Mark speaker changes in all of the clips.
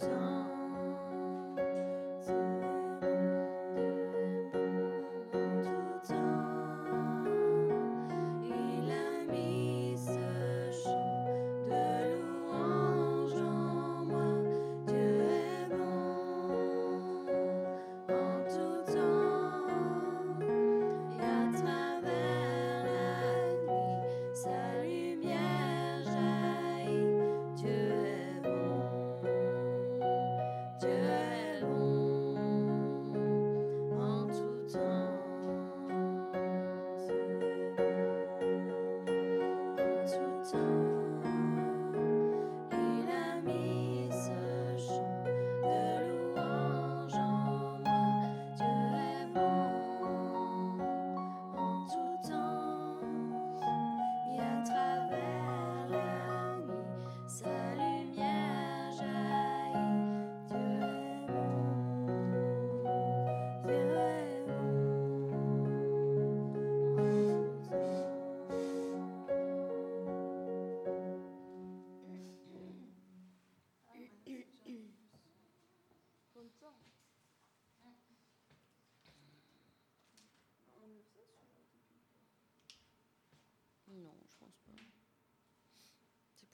Speaker 1: Non,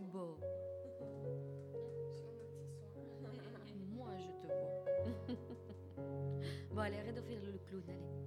Speaker 1: Quel beau. Moi, je te vois. bon, allez, arrête de faire le clown, allez.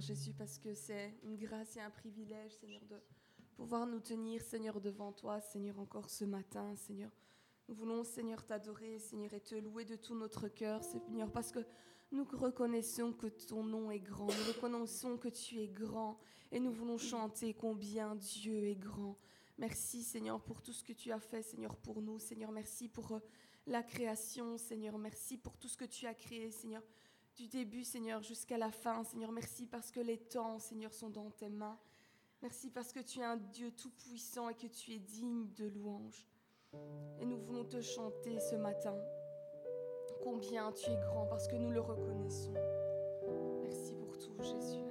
Speaker 2: Jésus, parce que c'est une grâce et un privilège, Seigneur, de pouvoir nous tenir, Seigneur, devant toi, Seigneur, encore ce matin, Seigneur. Nous voulons, Seigneur, t'adorer, Seigneur, et te louer de tout notre cœur, Seigneur, parce que nous reconnaissons que ton nom est grand, nous reconnaissons que tu es grand, et nous voulons chanter combien Dieu est grand. Merci, Seigneur, pour tout ce que tu as fait, Seigneur, pour nous. Seigneur, merci pour euh, la création, Seigneur. Merci pour tout ce que tu as créé, Seigneur du début, Seigneur, jusqu'à la fin. Seigneur, merci parce que les temps, Seigneur, sont dans tes mains. Merci parce que tu es un Dieu tout-puissant et que tu es digne de louange. Et nous voulons te chanter ce matin. Combien tu es grand parce que nous le reconnaissons. Merci pour tout, Jésus.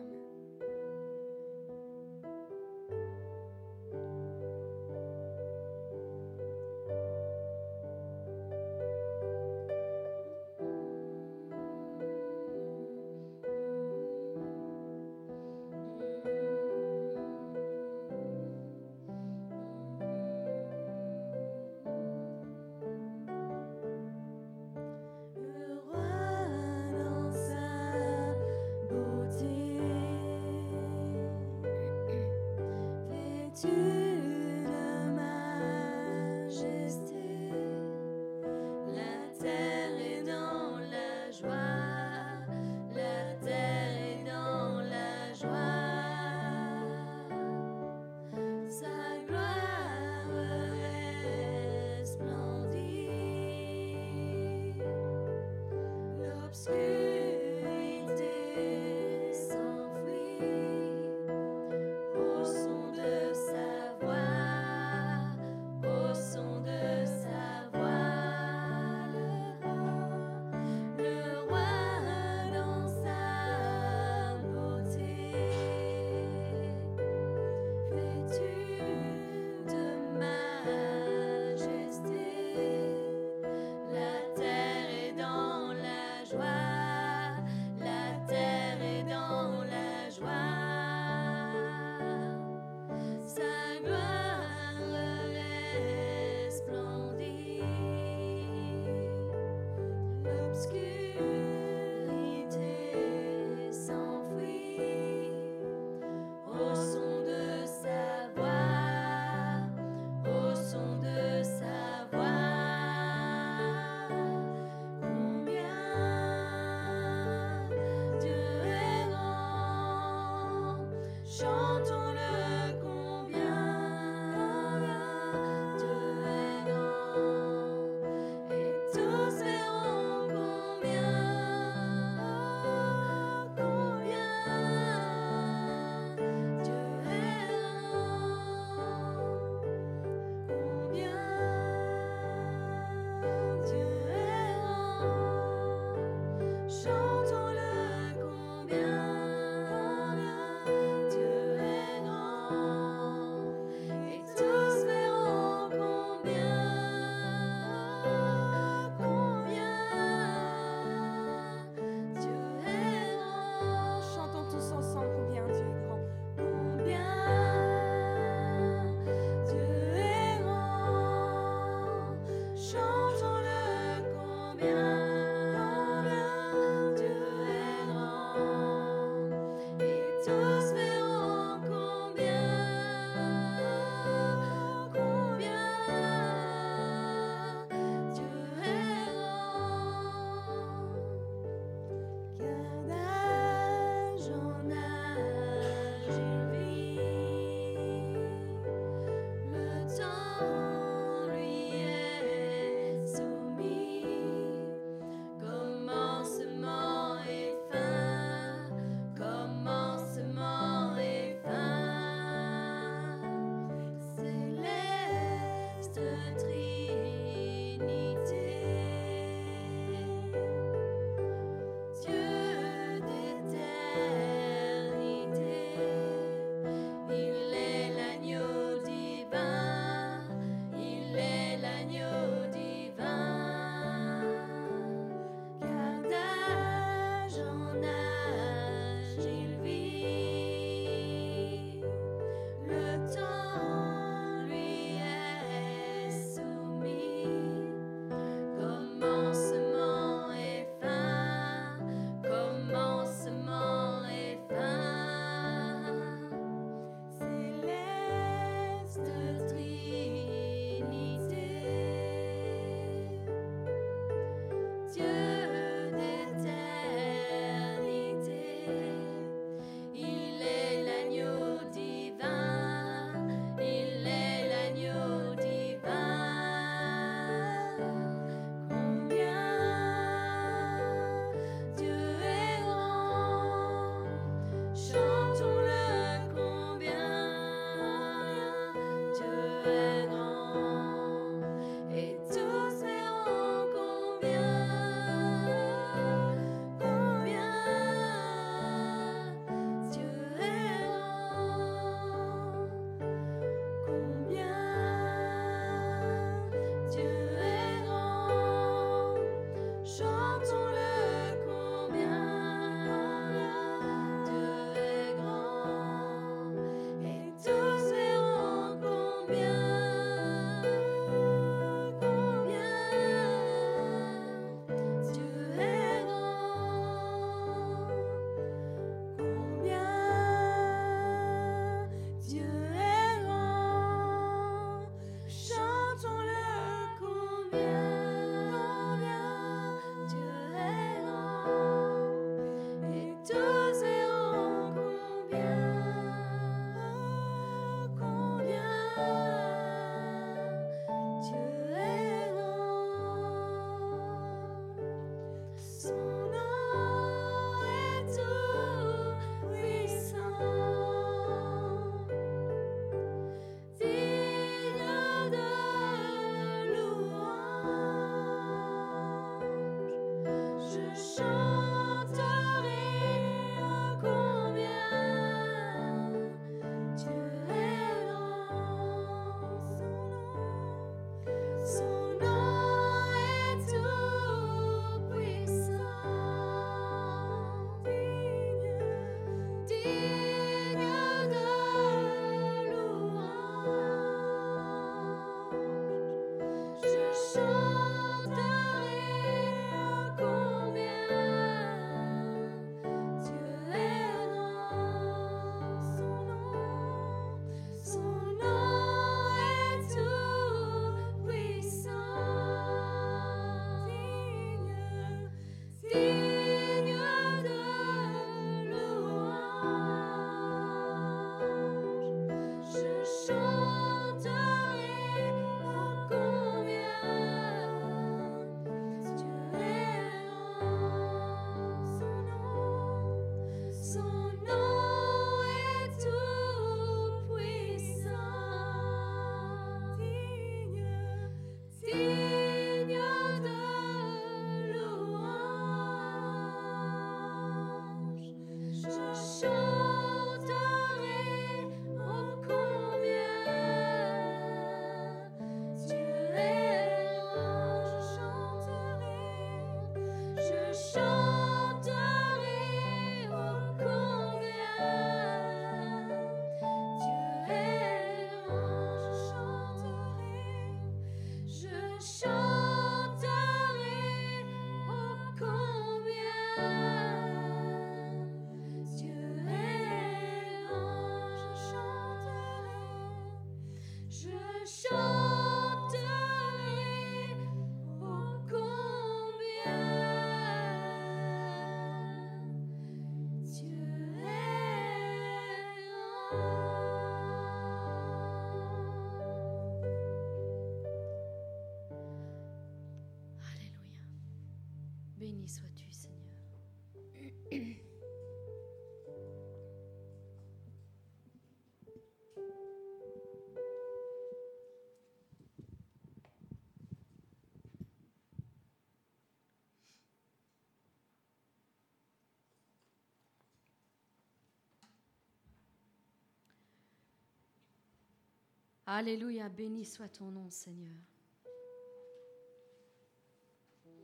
Speaker 3: Alléluia, béni soit ton nom, Seigneur.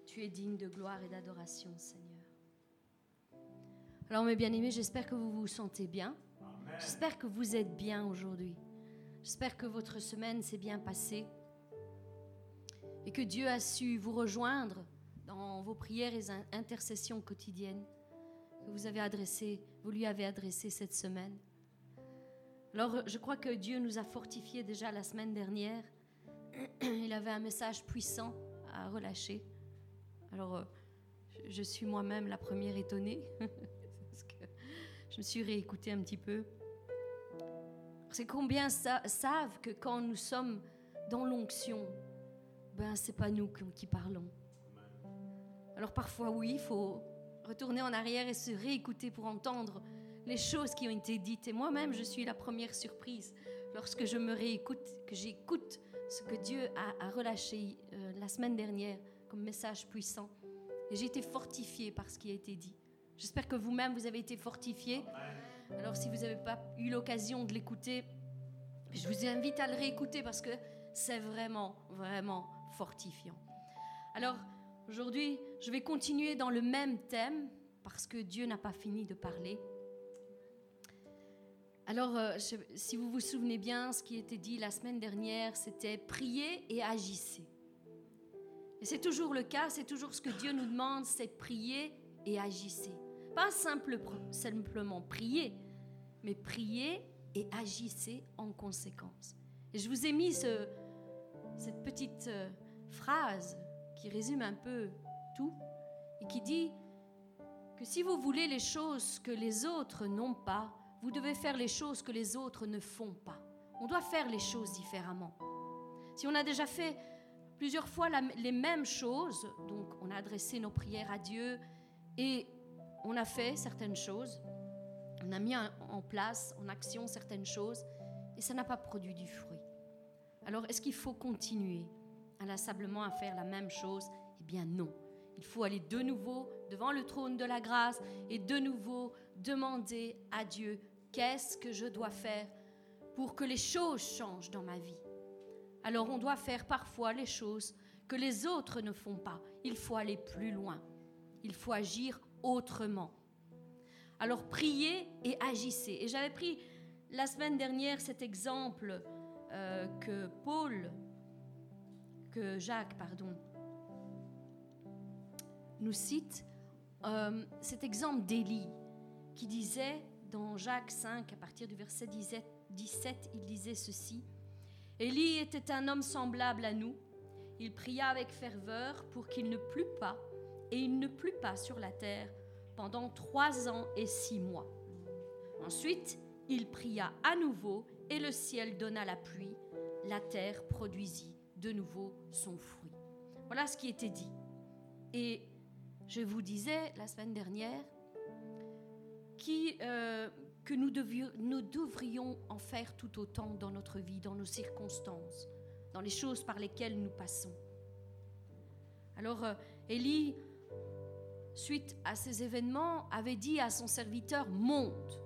Speaker 3: Tu es digne de gloire et d'adoration, Seigneur. Alors, mes bien-aimés, j'espère que vous vous sentez bien. J'espère que vous êtes bien aujourd'hui. J'espère que votre semaine s'est bien passée et que Dieu a su vous rejoindre dans vos prières et intercessions quotidiennes que vous avez adressées, vous lui avez adressées cette semaine. Alors, je crois que Dieu nous a fortifiés déjà la semaine dernière. Il avait un message puissant à relâcher. Alors, euh, je suis moi-même la première étonnée, parce que je me suis réécoutée un petit peu. C'est combien savent que quand nous sommes dans l'onction, ben c'est pas nous qui parlons. Alors parfois oui, il faut retourner en arrière et se réécouter pour entendre les choses qui ont été dites. Et moi-même, je suis la première surprise lorsque je me réécoute, que j'écoute ce que Dieu a, relâché euh, la semaine dernière comme message puissant. Et j'ai été fortifiée par ce qui a été dit. J'espère que vous-même, vous avez été fortifiés. Alors si vous n'avez pas eu l'occasion de l'écouter, je vous invite à le réécouter parce que c'est vraiment, vraiment fortifiant. Alors aujourd'hui, je vais continuer dans le même thème parce que Dieu n'a pas fini de parler. Alors, euh, si vous vous souvenez bien, ce qui était dit la semaine dernière, c'était prier et agissez. Et c'est toujours le cas, c'est toujours ce que Dieu nous demande, c'est prier et agissez. Pas simple, simplement prier, mais prier et agissez en conséquence. Et je vous ai mis ce, cette petite euh, phrase qui résume un peu tout et qui dit que si vous voulez les choses que les autres n'ont pas, vous devez faire les choses que les autres ne font pas. On doit faire les choses différemment. Si on a déjà fait plusieurs fois les mêmes choses, donc on a adressé nos prières à Dieu et on a fait certaines choses, on a mis en place, en action certaines choses, et ça n'a pas produit du fruit. Alors est-ce qu'il faut continuer inlassablement à faire la même chose? Eh bien non. Il faut aller de nouveau devant le trône de la grâce et de nouveau demander à Dieu Qu'est-ce que je dois faire pour que les choses changent dans ma vie? Alors on doit faire parfois les choses que les autres ne font pas. Il faut aller plus loin. Il faut agir autrement. Alors priez et agissez. Et j'avais pris la semaine dernière cet exemple euh, que Paul, que Jacques, pardon, nous cite, euh, cet exemple d'Élie qui disait dans Jacques 5, à partir du verset 17, il disait ceci. Élie était un homme semblable à nous. Il pria avec ferveur pour qu'il ne plût pas, et il ne plut pas sur la terre pendant trois ans et six mois. Ensuite, il pria à nouveau, et le ciel donna la pluie. La terre produisit de nouveau son fruit. Voilà ce qui était dit. Et je vous disais la semaine dernière euh, que nous, nous devrions en faire tout autant dans notre vie, dans nos circonstances, dans les choses par lesquelles nous passons. Alors, euh, Élie, suite à ces événements, avait dit à son serviteur, monte,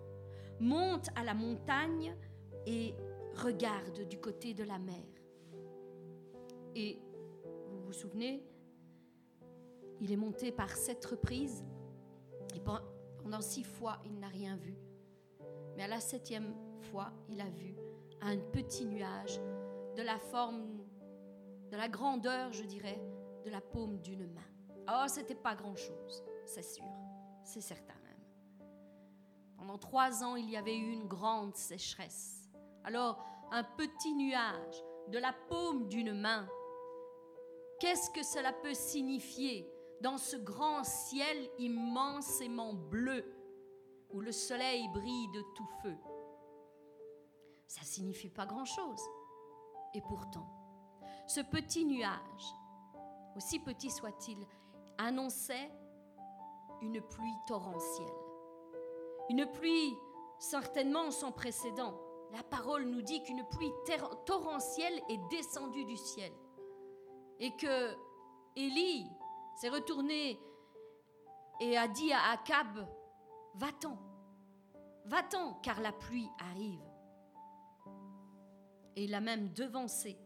Speaker 3: monte à la montagne et regarde du côté de la mer. Et vous vous souvenez, il est monté par sept reprises. Et pendant six fois, il n'a rien vu. Mais à la septième fois, il a vu un petit nuage de la forme, de la grandeur, je dirais, de la paume d'une main. Oh, c'était pas grand-chose, c'est sûr, c'est certain même. Pendant trois ans, il y avait eu une grande sécheresse. Alors, un petit nuage de la paume d'une main, qu'est-ce que cela peut signifier dans ce grand ciel immensément bleu où le soleil brille de tout feu. Ça signifie pas grand-chose. Et pourtant, ce petit nuage, aussi petit soit-il, annonçait une pluie torrentielle. Une pluie certainement sans précédent. La parole nous dit qu'une pluie torrentielle est descendue du ciel. Et que Élie, s'est retourné et a dit à Akab, va-t'en, va-t'en, car la pluie arrive. Et il a même devancé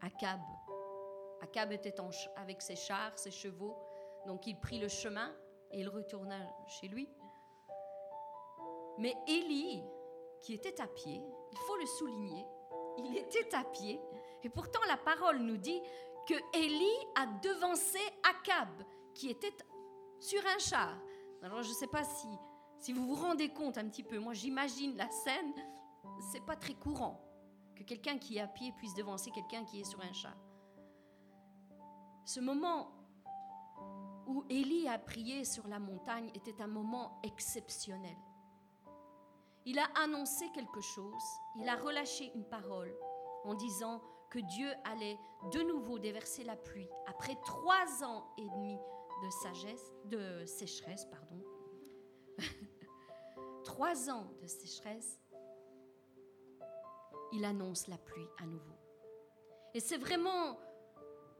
Speaker 3: Akab. Akab était avec ses chars, ses chevaux, donc il prit le chemin et il retourna chez lui. Mais Élie, qui était à pied, il faut le souligner, il était à pied, et pourtant la parole nous dit que Élie a devancé Akab, qui était sur un char. Alors je ne sais pas si, si vous vous rendez compte un petit peu, moi j'imagine la scène, c'est pas très courant que quelqu'un qui est à pied puisse devancer quelqu'un qui est sur un char. Ce moment où Élie a prié sur la montagne était un moment exceptionnel. Il a annoncé quelque chose, il a relâché une parole en disant que Dieu allait de nouveau déverser la pluie après trois ans et demi de sagesse, sécheresse, pardon. trois ans de sécheresse, il annonce la pluie à nouveau. Et c'est vraiment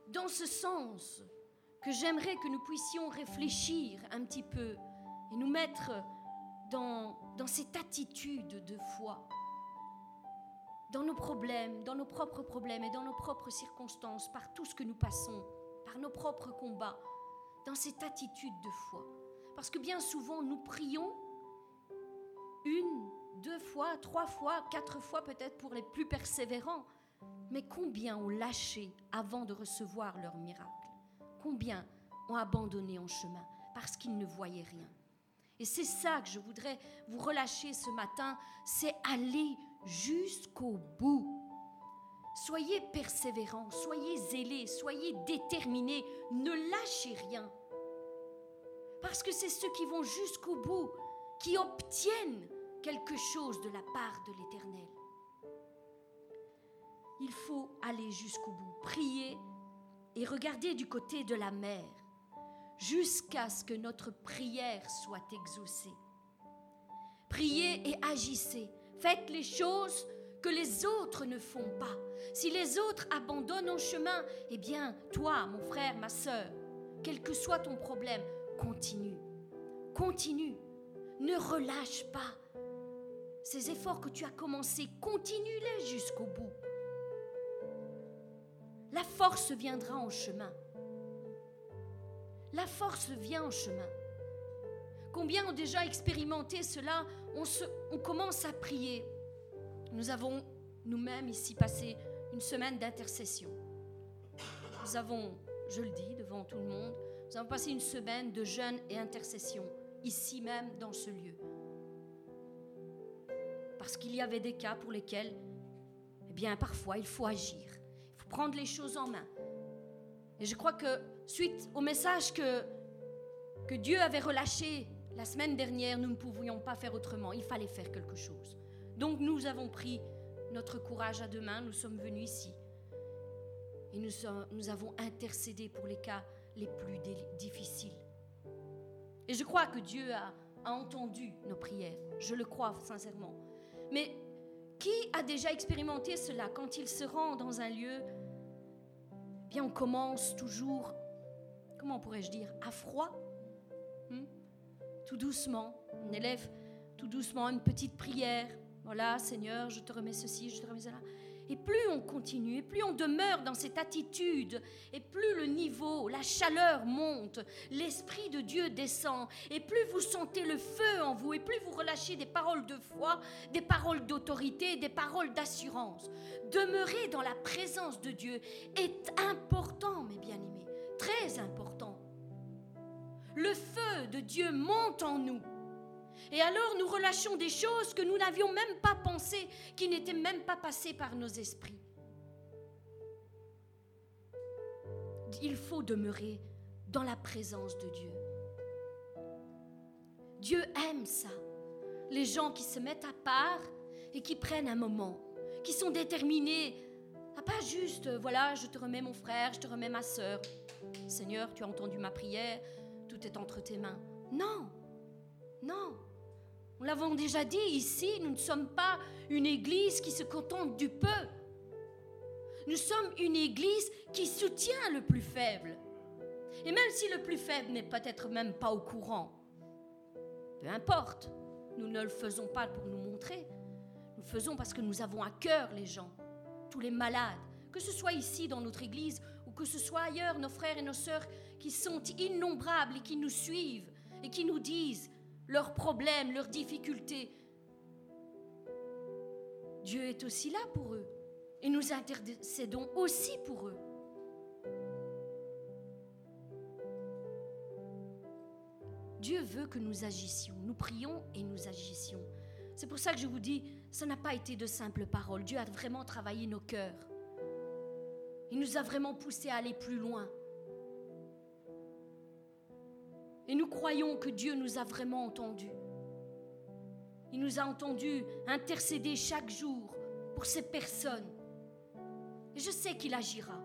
Speaker 3: dans ce sens que j'aimerais que nous puissions réfléchir un petit peu et nous mettre dans, dans cette attitude de foi, dans nos problèmes, dans nos propres problèmes et dans nos propres circonstances, par tout ce que nous passons, par nos propres combats, dans cette attitude de foi. Parce que bien souvent, nous prions une, deux fois, trois fois, quatre fois peut-être pour les plus persévérants, mais combien ont lâché avant de recevoir leur miracle? Combien ont abandonné en chemin parce qu'ils ne voyaient rien? Et c'est ça que je voudrais vous relâcher ce matin, c'est aller jusqu'au bout. Soyez persévérants, soyez zélés, soyez déterminés, ne lâchez rien. Parce que c'est ceux qui vont jusqu'au bout qui obtiennent quelque chose de la part de l'Éternel. Il faut aller jusqu'au bout, prier et regarder du côté de la mer jusqu'à ce que notre prière soit exaucée. Priez et agissez. Faites les choses que les autres ne font pas. Si les autres abandonnent en chemin, eh bien, toi, mon frère, ma sœur, quel que soit ton problème, continue. Continue. Ne relâche pas. Ces efforts que tu as commencés, continue-les jusqu'au bout. La force viendra en chemin. La force vient en chemin. Combien ont déjà expérimenté cela on, commence à prier. Nous avons nous-mêmes ici passé une semaine d'intercession. Nous avons, je le dis devant tout le monde, nous avons passé une semaine de jeûne et intercession, ici même dans ce lieu. Parce qu'il y avait des cas pour lesquels, eh bien, parfois, il faut agir. Il faut prendre les choses en main. Et je crois que suite au message que, que Dieu avait relâché la semaine dernière, nous ne pouvions pas faire autrement. Il fallait faire quelque chose. Donc nous avons pris notre courage à deux mains, nous sommes venus ici. Et nous, avons intercédé pour les cas les plus difficiles. Et je crois que Dieu a, entendu nos prières. Je le crois sincèrement. Mais qui a déjà expérimenté cela quand il se rend dans un lieu? Bien, on commence toujours, comment pourrais-je dire, à froid, hmm? Tout doucement. On élève tout doucement une petite prière. Voilà, Seigneur, je te remets ceci, je te remets cela. Et plus on continue, et plus on demeure dans cette attitude, et plus le niveau, la chaleur monte, l'Esprit de Dieu descend, et plus vous sentez le feu en vous, et plus vous relâchez des paroles de foi, des paroles d'autorité, des paroles d'assurance. Demeurer dans la présence de Dieu est important, mes bien-aimés, très important. Le feu de Dieu monte en nous. Et alors nous relâchons des choses que nous n'avions même pas pensées, qui n'étaient même pas passées par nos esprits. Il faut demeurer dans la présence de Dieu. Dieu aime ça. Les gens qui se mettent à part et qui prennent un moment, qui sont déterminés à pas juste, voilà, je te remets mon frère, je te remets ma sœur. Seigneur, tu as entendu ma prière, tout est entre tes mains. Non, non. Nous l'avons déjà dit ici, nous ne sommes pas une église qui se contente du peu. Nous sommes une église qui soutient le plus faible. Et même si le plus faible n'est peut-être même pas au courant, peu importe, nous ne le faisons pas pour nous montrer. Nous le faisons parce que nous avons à cœur les gens. tous les malades, que ce soit ici dans notre Église ou que ce soit ailleurs, nos frères et nos sœurs qui sont innombrables et qui nous suivent et qui nous disent leurs problèmes, leurs difficultés. Dieu est aussi là pour eux et nous intercédons aussi pour eux. Dieu veut que nous agissions, nous prions et nous agissions. C'est pour ça que je vous dis, ça n'a pas été de simples paroles. Dieu a vraiment travaillé nos cœurs. Il nous a vraiment poussés à aller plus loin. Et nous croyons que Dieu nous a vraiment entendus. Il nous a entendus intercéder chaque jour pour ces personnes. Et je sais qu'il agira.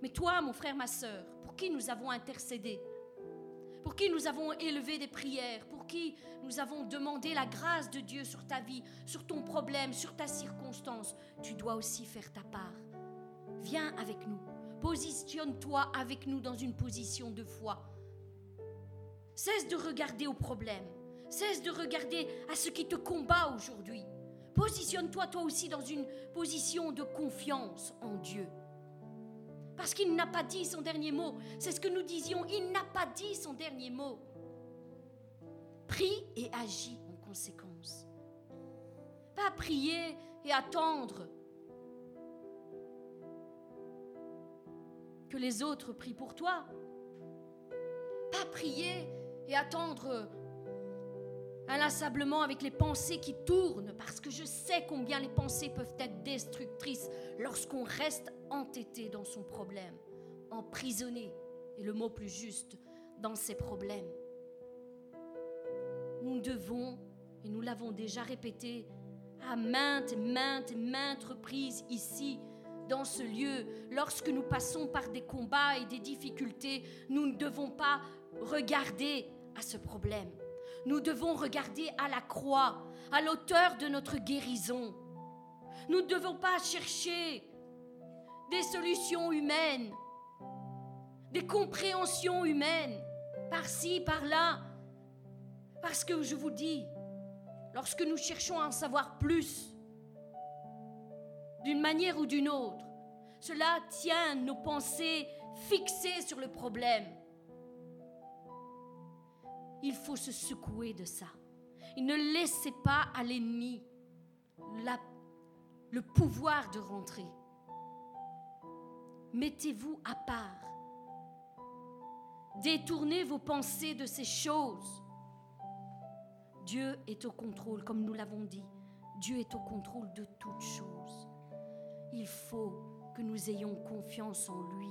Speaker 3: Mais toi, mon frère, ma soeur, pour qui nous avons intercédé pour qui nous avons élevé des prières, pour qui nous avons demandé la grâce de Dieu sur ta vie, sur ton problème, sur ta circonstance, tu dois aussi faire ta part. Viens avec nous, positionne-toi avec nous dans une position de foi. Cesse de regarder au problème, cesse de regarder à ce qui te combat aujourd'hui. Positionne-toi toi aussi dans une position de confiance en Dieu. Parce qu'il n'a pas dit son dernier mot. C'est ce que nous disions. Il n'a pas dit son dernier mot. Prie et agis en conséquence. Pas prier et attendre que les autres prient pour toi. Pas prier et attendre inlassablement avec les pensées qui tournent, parce que je sais combien les pensées peuvent être destructrices lorsqu'on reste entêté dans son problème, emprisonné, et le mot plus juste, dans ses problèmes. Nous devons, et nous l'avons déjà répété à maintes, maintes, maintes reprises ici, dans ce lieu, lorsque nous passons par des combats et des difficultés, nous ne devons pas regarder à ce problème. Nous devons regarder à la croix, à l'auteur de notre guérison. Nous ne devons pas chercher des solutions humaines, des compréhensions humaines, par-ci, par-là. Parce que je vous dis, lorsque nous cherchons à en savoir plus, d'une manière ou d'une autre, cela tient nos pensées fixées sur le problème. Il faut se secouer de ça. Ne laissez pas à l'ennemi le pouvoir de rentrer. Mettez-vous à part. Détournez vos pensées de ces choses. Dieu est au contrôle, comme nous l'avons dit. Dieu est au contrôle de toutes choses. Il faut que nous ayons confiance en lui,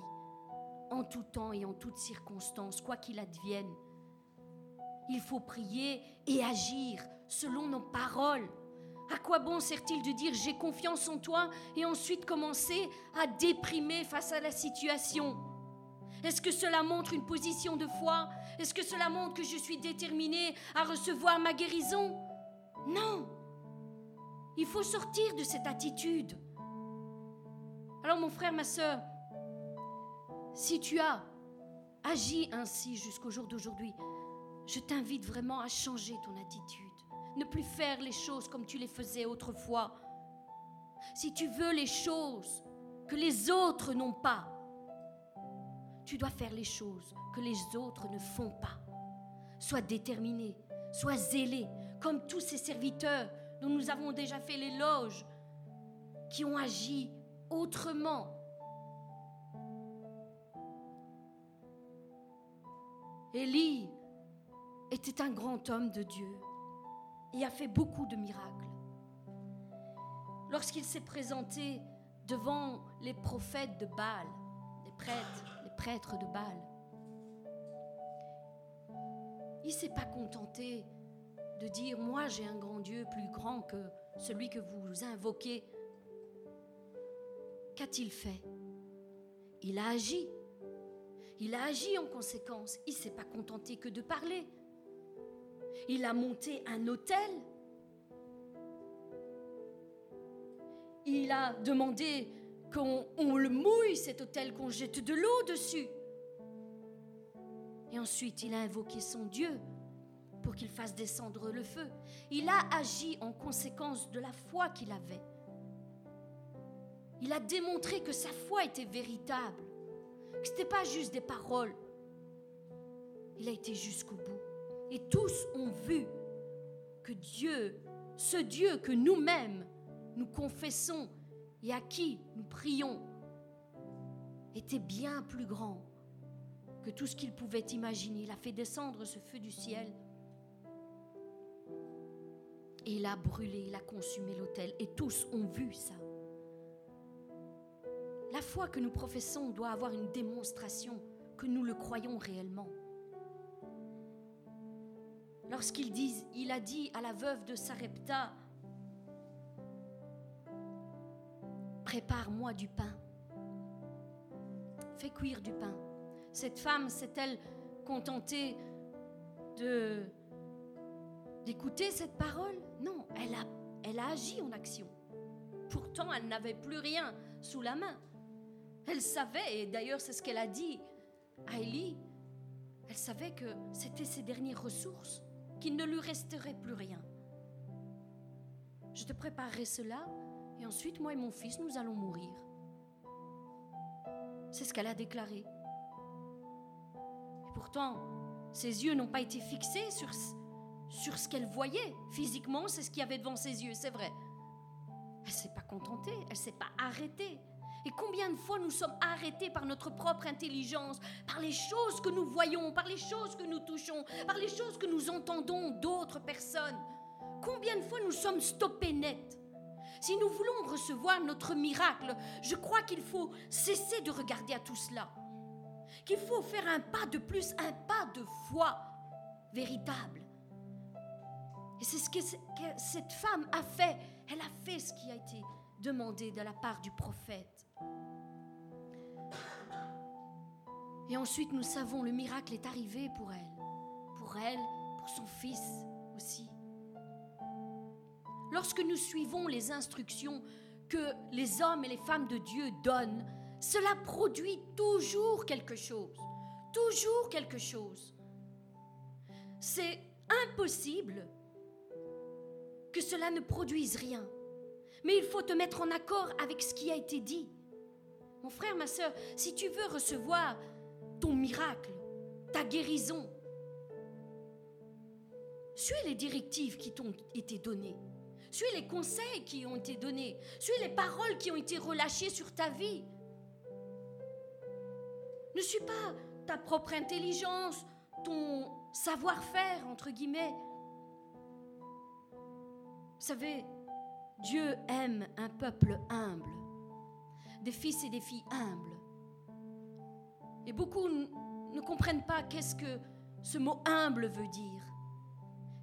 Speaker 3: en tout temps et en toutes circonstances, quoi qu'il advienne. Il faut prier et agir selon nos paroles. À quoi bon sert-il de dire j'ai confiance en toi et ensuite commencer à déprimer face à la situation? Est-ce que cela montre une position de foi? Est-ce que cela montre que je suis déterminée à recevoir ma guérison? Non. Il faut sortir de cette attitude. Alors mon frère, ma soeur, si tu as agi ainsi jusqu'au jour d'aujourd'hui, je t'invite vraiment à changer ton attitude ne plus faire les choses comme tu les faisais autrefois. Si tu veux les choses que les autres n'ont pas, tu dois faire les choses que les autres ne font pas. Sois déterminé, sois zélé, comme tous ces serviteurs dont nous avons déjà fait l'éloge, qui ont agi autrement. Élie était un grand homme de Dieu et a fait beaucoup de miracles. Lorsqu'il s'est présenté devant les prophètes de Baal, les prêtres, de Baal, il ne s'est pas contenté de dire Moi j'ai un grand Dieu plus grand que celui que vous invoquez. Qu'a-t-il fait? Il a agi. Il a agi en conséquence. Il ne s'est pas contenté que de parler. Il a monté un hôtel. Il a demandé qu'on le mouille, cet hôtel, qu'on jette de l'eau dessus. Et ensuite, il a invoqué son Dieu pour qu'il fasse descendre le feu. Il a agi en conséquence de la foi qu'il avait. Il a démontré que sa foi était véritable, que ce n'était pas juste des paroles. Il a été jusqu'au bout. Et tous ont vu que Dieu, ce Dieu que nous-mêmes nous confessons et à qui nous prions, était bien plus grand que tout ce qu'il pouvait imaginer. Il a fait descendre ce feu du ciel. Et il a brûlé, il a consumé l'autel. Et tous ont vu ça. La foi que nous professons doit avoir une démonstration que nous le croyons réellement. Lorsqu'il a dit à la veuve de Sarepta, prépare-moi du pain, fais cuire du pain. Cette femme s'est-elle contentée d'écouter cette parole? Non, elle a, elle a agi en action. Pourtant, elle n'avait plus rien sous la main. Elle savait, et d'ailleurs c'est ce qu'elle a dit à Élie, elle savait que c'était ses dernières ressources, qu'il ne lui resterait plus rien. Je te préparerai cela, et ensuite moi et mon fils, nous allons mourir. C'est ce qu'elle a déclaré. Et pourtant, ses yeux n'ont pas été fixés sur, sur ce qu'elle voyait. Physiquement, c'est ce qu'il y avait devant ses yeux, c'est vrai. Elle ne s'est pas contentée, elle ne s'est pas arrêtée. Et combien de fois nous sommes arrêtés par notre propre intelligence, par les choses que nous voyons, par les choses que nous touchons, par les choses que nous entendons d'autres personnes. Combien de fois nous sommes stoppés net Si nous voulons recevoir notre miracle, je crois qu'il faut cesser de regarder à tout cela. Qu'il faut faire un pas de plus, un pas de foi véritable. Et c'est ce que cette femme a fait. Elle a fait ce qui a été demandé de la part du prophète. Et ensuite, nous savons, le miracle est arrivé pour elle, pour elle, pour son fils aussi. Lorsque nous suivons les instructions que les hommes et les femmes de Dieu donnent, cela produit toujours quelque chose, toujours quelque chose. C'est impossible que cela ne produise rien, mais il faut te mettre en accord avec ce qui a été dit. Mon frère, ma soeur, si tu veux recevoir ton miracle, ta guérison. Suis les directives qui t'ont été données. Suis les conseils qui ont été donnés. Suis les paroles qui ont été relâchées sur ta vie. Ne suis pas ta propre intelligence, ton savoir-faire, entre guillemets. Vous savez, Dieu aime un peuple humble, des fils et des filles humbles. Et beaucoup ne comprennent pas qu'est-ce que ce mot humble veut dire.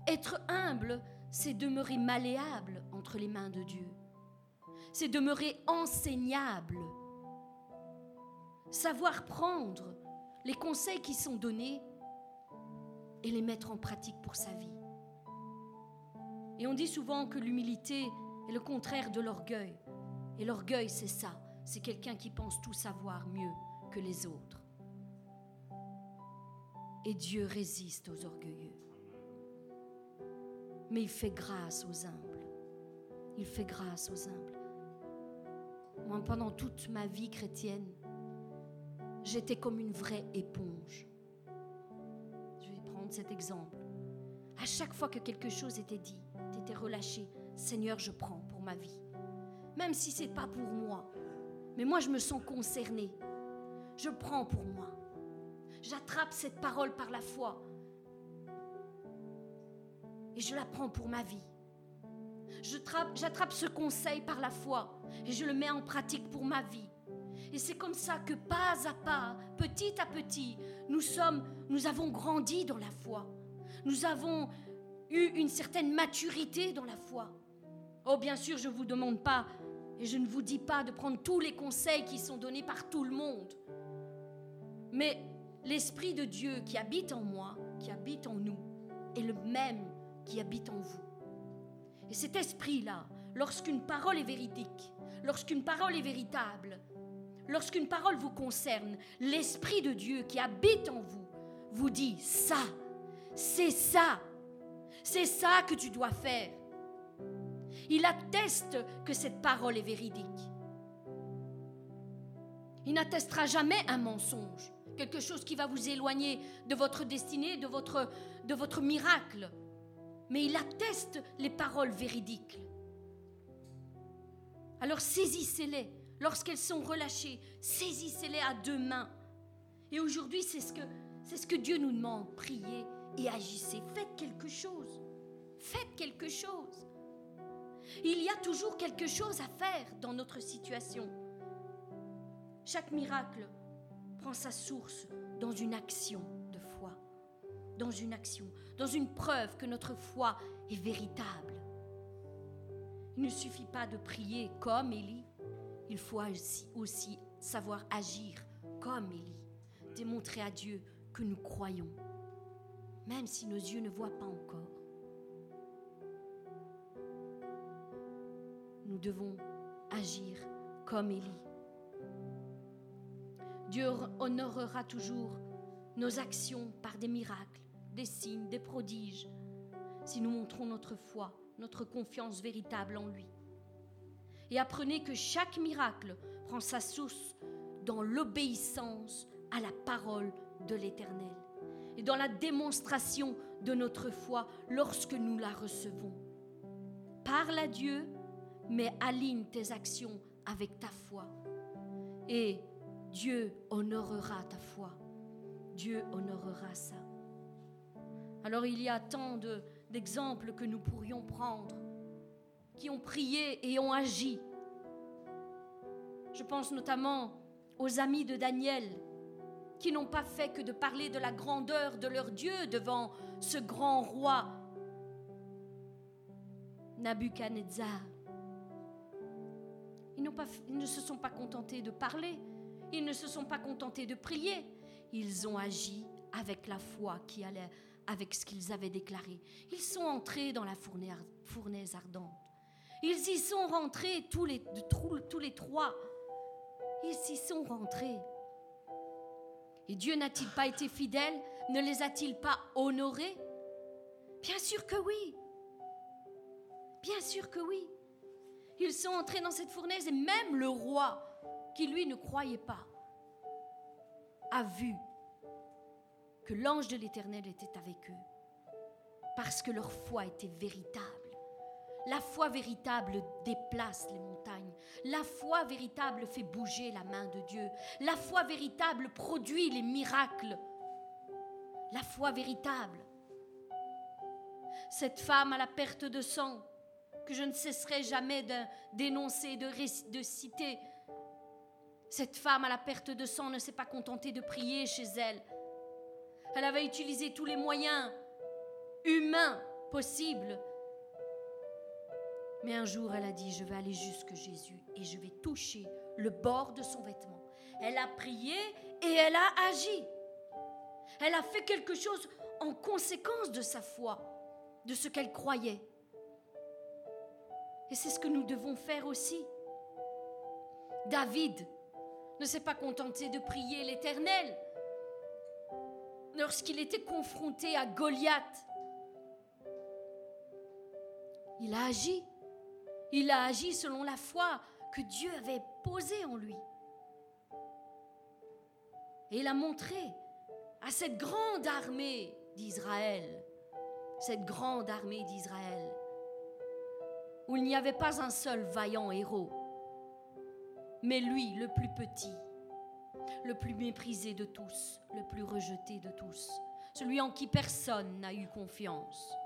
Speaker 3: Être humble, c'est demeurer malléable entre les mains de Dieu. C'est demeurer enseignable. Savoir prendre les conseils qui sont donnés et les mettre en pratique pour sa vie. Et on dit souvent que l'humilité est le contraire de l'orgueil. Et l'orgueil, c'est ça. C'est quelqu'un qui pense tout savoir mieux que les autres. Et Dieu résiste aux orgueilleux. Mais il fait grâce aux humbles. Il fait grâce aux humbles. Moi, pendant toute ma vie chrétienne, j'étais comme une vraie éponge. Je vais prendre cet exemple. À chaque fois que quelque chose était dit, était relâché, Seigneur, je prends pour ma vie. Même si ce n'est pas pour moi. Mais moi, je me sens concernée. Je prends pour moi. J'attrape cette parole par la foi. Et je la prends pour ma vie. J'attrape ce conseil par la foi et je le mets en pratique pour ma vie. Et c'est comme ça que pas à pas, petit à petit, nous sommes, nous avons grandi dans la foi. Nous avons eu une certaine maturité dans la foi. Oh, bien sûr, je ne vous demande pas et je ne vous dis pas de prendre tous les conseils qui sont donnés par tout le monde. Mais l'Esprit de Dieu qui habite en moi, qui habite en nous, est le même qui habite en vous. Et cet esprit-là, lorsqu'une parole est véridique, lorsqu'une parole est véritable, lorsqu'une parole vous concerne, l'Esprit de Dieu qui habite en vous vous dit ça, c'est ça, c'est ça que tu dois faire. Il atteste que cette parole est véridique. Il n'attestera jamais un mensonge, quelque chose qui va vous éloigner de votre destinée, de votre, de votre miracle. Mais il atteste les paroles véridiques. Alors saisissez-les lorsqu'elles sont relâchées, saisissez-les à deux mains. Et aujourd'hui, c'est ce que c'est ce que Dieu nous demande, priez et agissez, faites quelque chose. Faites quelque chose. Il y a toujours quelque chose à faire dans notre situation. Chaque miracle prend sa source dans une action de foi, dans une action, dans une preuve que notre foi est véritable. Il ne suffit pas de prier comme Élie, il faut aussi, savoir agir comme Élie, démontrer à Dieu que nous croyons, même si nos yeux ne voient pas encore. Nous devons agir comme Élie. Dieu honorera toujours nos actions par des miracles, des signes, des prodiges, si nous montrons notre foi, notre confiance véritable en lui. Et apprenez que chaque miracle prend sa source dans l'obéissance à la parole de l'Éternel et dans la démonstration de notre foi lorsque nous la recevons. Parle à Dieu, mais aligne tes actions avec ta foi. Et Dieu honorera ta foi. Dieu honorera ça. Alors il y a tant d'exemples que nous pourrions prendre, qui ont prié et ont agi. Je pense notamment aux amis de Daniel, qui n'ont pas fait que de parler de la grandeur de leur Dieu devant ce grand roi, Nabuchodonosor. Ils, ne se sont pas contentés de parler, ils ne se sont pas contentés de prier, ils ont agi avec la foi qui allait avec ce qu'ils avaient déclaré. Ils sont entrés dans la fournaise ardente. Ils y sont rentrés tous les, tous les trois. Ils s'y sont rentrés. Et Dieu n'a-t-il pas été fidèle? Ne les a-t-il pas honorés? Bien sûr que oui. Bien sûr que oui. Ils sont entrés dans cette fournaise et même le roi qui lui ne croyait pas, a vu que l'ange de l'Éternel était avec eux, parce que leur foi était véritable. La foi véritable déplace les montagnes. La foi véritable fait bouger la main de Dieu. La foi véritable produit les miracles. La foi véritable. Cette femme à la perte de sang, que je ne cesserai jamais de dénoncer, de, de citer, cette femme à la perte de sang ne s'est pas contentée de prier chez elle. Elle avait utilisé tous les moyens humains possibles. Mais un jour, elle a dit, je vais aller jusque Jésus et je vais toucher le bord de son vêtement. Elle a prié et elle a agi. Elle a fait quelque chose en conséquence de sa foi, de ce qu'elle croyait. Et c'est ce que nous devons faire aussi. David, ne s'est pas contenté de prier l'Éternel. Lorsqu'il était confronté à Goliath, il a agi. Il a agi selon la foi que Dieu avait posée en lui. Et il a montré à cette grande armée d'Israël, cette grande armée d'Israël, où il n'y avait pas un seul vaillant héros, mais lui, le plus petit, le plus méprisé de tous, le plus rejeté de tous, celui en qui personne n'a eu confiance.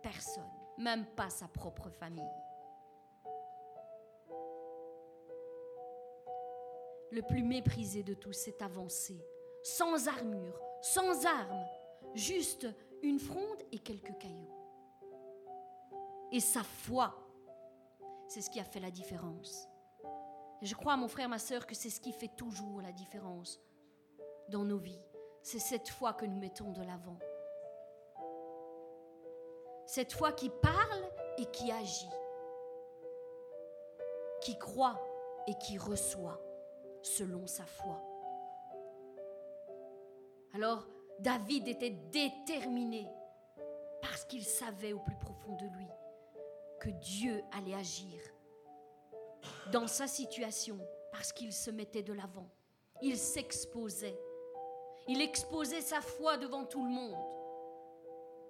Speaker 3: Personne, même pas sa propre famille. Le plus méprisé de tous s'est avancé, sans armure, sans armes, juste une fronde et quelques cailloux. Et sa foi, c'est ce qui a fait la différence je crois, mon frère, ma soeur, que c'est ce qui fait toujours la différence dans nos vies. C'est cette foi que nous mettons de l'avant. Cette foi qui parle et qui agit, qui croit et qui reçoit selon sa foi. Alors, David était déterminé parce qu'il savait au plus profond de lui que Dieu allait agir dans sa situation parce qu'il se mettait de l'avant. Il s'exposait. Il exposait sa foi devant tout le monde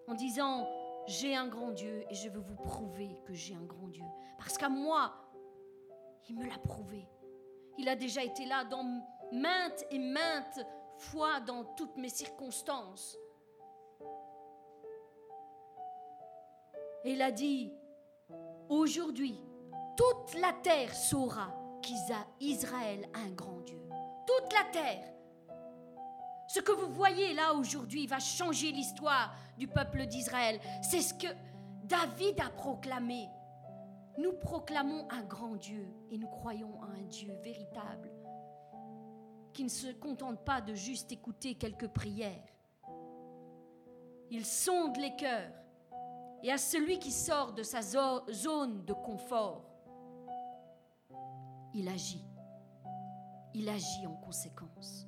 Speaker 3: en disant, j'ai un grand Dieu et je veux vous prouver que j'ai un grand Dieu. Parce qu'à moi, il me l'a prouvé. Il a déjà été là dans maintes et maintes fois dans toutes mes circonstances. Et il a dit, aujourd'hui, toute la terre saura qu'Israël a un grand Dieu. Toute la terre. Ce que vous voyez là aujourd'hui va changer l'histoire du peuple d'Israël. C'est ce que David a proclamé. Nous proclamons un grand Dieu et nous croyons à un Dieu véritable qui ne se contente pas de juste écouter quelques prières. Il sonde les cœurs et à celui qui sort de sa zone de confort, il agit. Il agit en conséquence.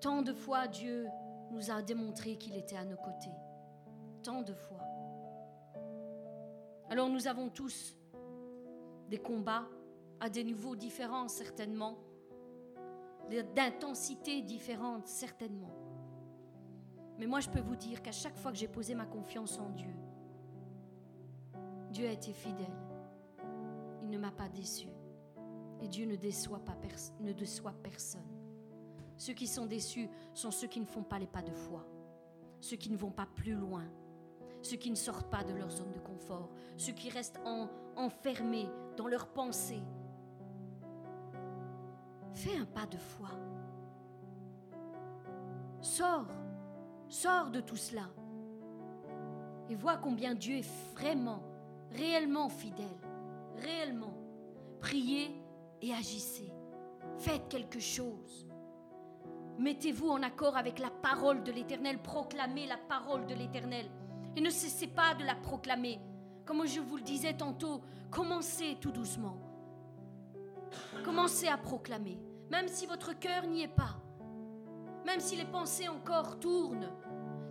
Speaker 3: Tant de fois Dieu nous a démontré qu'il était à nos côtés. Tant de fois. Alors nous avons tous des combats à des niveaux différents certainement, d'intensité différente certainement. Mais moi je peux vous dire qu'à chaque fois que j'ai posé ma confiance en Dieu, Dieu a été fidèle. Il ne m'a pas déçu. Et Dieu ne déçoit, pas ne déçoit personne. Ceux qui sont déçus sont ceux qui ne font pas les pas de foi, ceux qui ne vont pas plus loin, ceux qui ne sortent pas de leur zone de confort, ceux qui restent enfermés dans leurs pensées. Fais un pas de foi. Sors, sors de tout cela et vois combien Dieu est vraiment, réellement fidèle, réellement. Priez et agissez. Faites quelque chose. Mettez-vous en accord avec la parole de l'Éternel, proclamez la parole de l'Éternel. Et ne cessez pas de la proclamer. Comme je vous le disais tantôt, commencez tout doucement. Commencez à proclamer, même si votre cœur n'y est pas, même si les pensées encore tournent,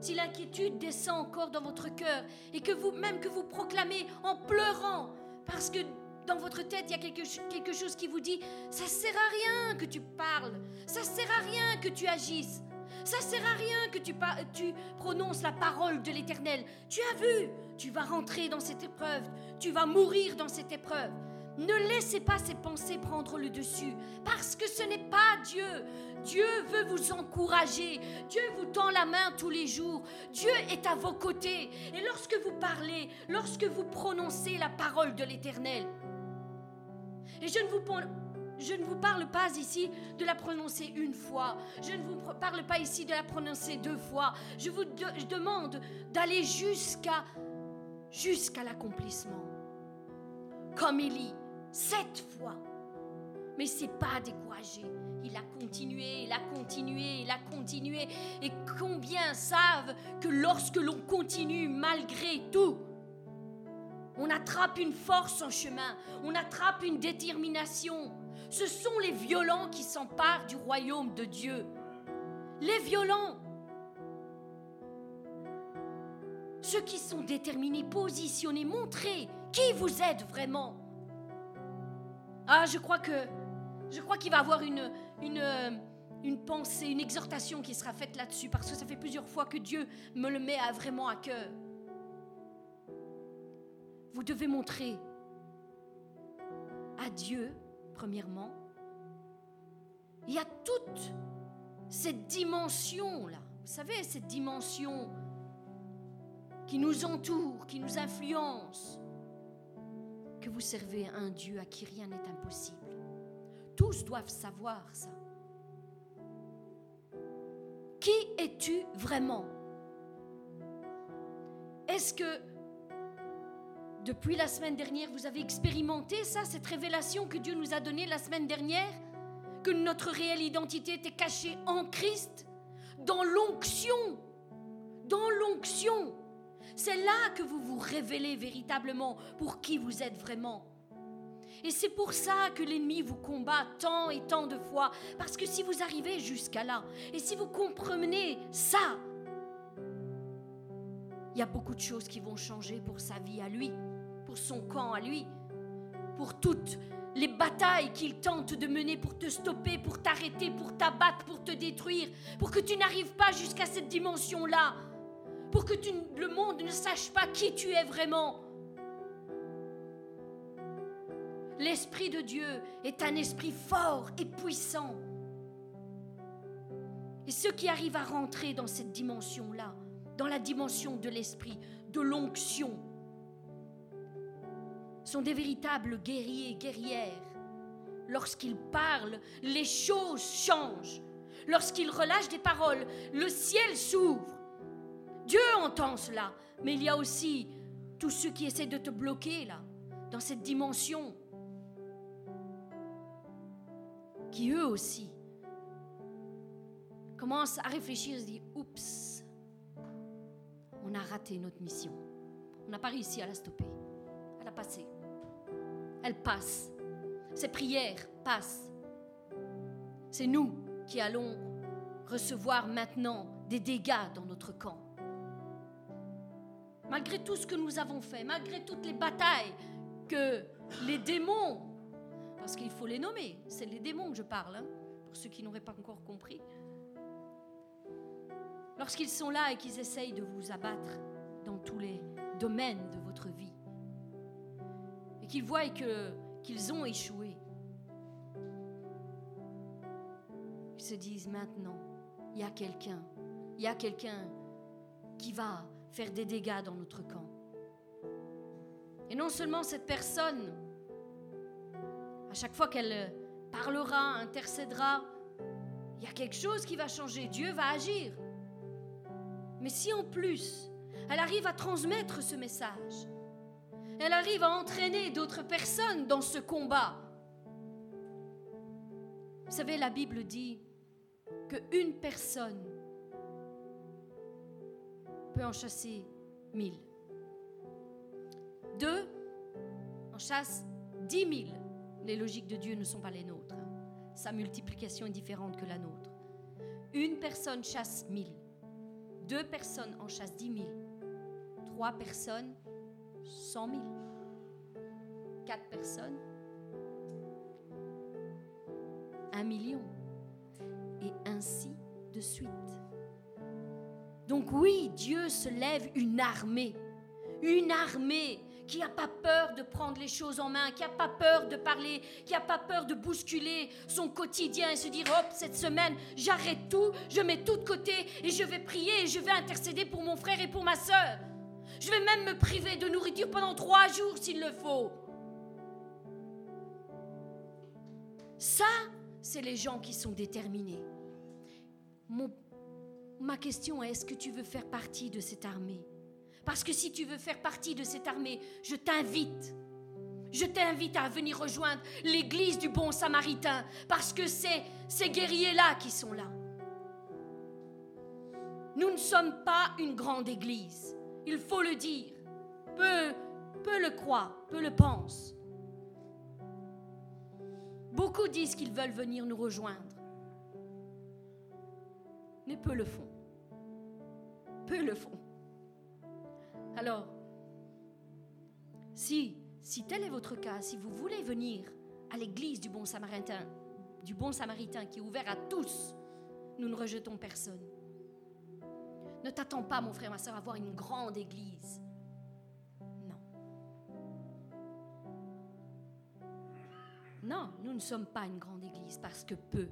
Speaker 3: si l'inquiétude descend encore dans votre cœur, et que vous, même que vous proclamez en pleurant, parce que dans votre tête, il y a quelque, chose qui vous dit, ça sert à rien que tu parles, ça sert à rien que tu agisses, ça sert à rien que tu, tu prononces la parole de l'Éternel. Tu as vu, tu vas rentrer dans cette épreuve, tu vas mourir dans cette épreuve. Ne laissez pas ces pensées prendre le dessus, parce que ce n'est pas Dieu. Dieu veut vous encourager. Dieu vous tend la main tous les jours. Dieu est à vos côtés. Et lorsque vous parlez, lorsque vous prononcez la parole de l'Éternel, et je ne vous je ne vous parle pas ici de la prononcer une fois. Je ne vous parle pas ici de la prononcer deux fois. Je vous demande d'aller jusqu'à jusqu'à l'accomplissement. Comme Élie, sept fois. Mais c'est pas découragé. Il a continué, il a continué, il a continué. Et combien savent que lorsque l'on continue malgré tout, on attrape une force en chemin, on attrape une détermination. Ce sont les violents qui s'emparent du royaume de Dieu. Les violents. Ceux qui sont déterminés, positionnés, montrez qui vous êtes vraiment. Ah, je crois que je crois qu'il va avoir euh, une pensée, une exhortation qui sera faite là-dessus, parce que ça fait plusieurs fois que Dieu me le met vraiment à cœur. Vous devez montrer à Dieu, premièrement, il y a toute cette dimension-là. Vous savez, cette dimension qui nous entoure, qui nous influence, que vous servez un Dieu à qui rien n'est impossible. Tous doivent savoir ça. Qui es-tu vraiment? Est-ce que depuis la semaine dernière, vous avez expérimenté ça, cette révélation que Dieu nous a donnée la semaine dernière? Que notre réelle identité était cachée en Christ, dans l'onction. Dans l'onction. C'est là que vous vous révélez véritablement pour qui vous êtes vraiment. Et c'est pour ça que l'ennemi vous combat tant et tant de fois. Parce que si vous arrivez jusqu'à là, et si vous comprenez ça, il y a beaucoup de choses qui vont changer pour sa vie à lui, pour son camp à lui. pour toutes les batailles qu'il tente de mener pour te stopper, pour t'arrêter, pour t'abattre, pour te détruire, pour que tu n'arrives pas jusqu'à cette dimension-là, pour que le monde ne sache pas qui tu es vraiment. L'Esprit de Dieu est un esprit fort et puissant. Et ceux qui arrivent à rentrer dans cette dimension-là, dans la dimension de l'Esprit, de l'onction, sont des véritables guerriers, guerrières. Lorsqu'ils parlent, les choses changent. Lorsqu'ils relâchent des paroles, le ciel s'ouvre. Dieu entend cela, mais il y a aussi tous ceux qui essaient de te bloquer là, dans cette dimension, qui eux aussi commencent à réfléchir se disent, oups, on a raté notre mission. On n'a pas réussi à la stopper. Elle a passé elle passe. Ces prières passent. C'est nous qui allons recevoir maintenant des dégâts dans notre camp. Malgré tout ce que nous avons fait, malgré toutes les batailles que les démons, parce qu'il faut les nommer, c'est les démons que je parle, hein, pour ceux qui n'auraient pas encore compris, lorsqu'ils sont là et qu'ils essayent de vous abattre dans tous les domaines de votre vie, et qu'ils voient qu'ils ont échoué, ils se disent maintenant, il y a quelqu'un, il y a quelqu'un qui va faire des dégâts dans notre camp. Et non seulement cette personne, à chaque fois qu'elle parlera, intercédera, il y a quelque chose qui va changer, Dieu va agir. Mais si en plus, elle arrive à transmettre ce message, elle arrive à entraîner d'autres personnes dans ce combat. Vous savez, la Bible dit qu'une personne peut en chasser mille. Deux en chassent dix mille. Les logiques de Dieu ne sont pas les nôtres. Sa multiplication est différente que la nôtre. Une personne chasse mille. Deux personnes en chassent dix mille. Trois personnes 100 000. Quatre personnes. Un million. Et ainsi de suite. Donc oui, Dieu se lève une armée. Une armée qui n'a pas peur de prendre les choses en main, qui n'a pas peur de parler, qui n'a pas peur de bousculer son quotidien et se dire, hop, cette semaine, j'arrête tout, je mets tout de côté et je vais prier et je vais intercéder pour mon frère et pour ma soeur. Je vais même me priver de nourriture pendant trois jours s'il le faut. Ça, c'est les gens qui sont déterminés. Ma question est, est-ce que tu veux faire partie de cette armée? Parce que si tu veux faire partie de cette armée, je t'invite. Je t'invite à venir rejoindre l'église du bon samaritain, parce que c'est ces guerriers-là qui sont là. Nous ne sommes pas une grande église il faut le dire. Peu, peu le croient, peu le pensent. Beaucoup disent qu'ils veulent venir nous rejoindre, mais peu le font. Peu le font. Alors, si, si tel est votre cas, si vous voulez venir à l'église du bon samaritain, du bon samaritain qui est ouvert à tous, nous ne rejetons personne. Ne t'attends pas, mon frère, ma soeur, à avoir une grande église. Non. Non, nous ne sommes pas une grande église parce que peu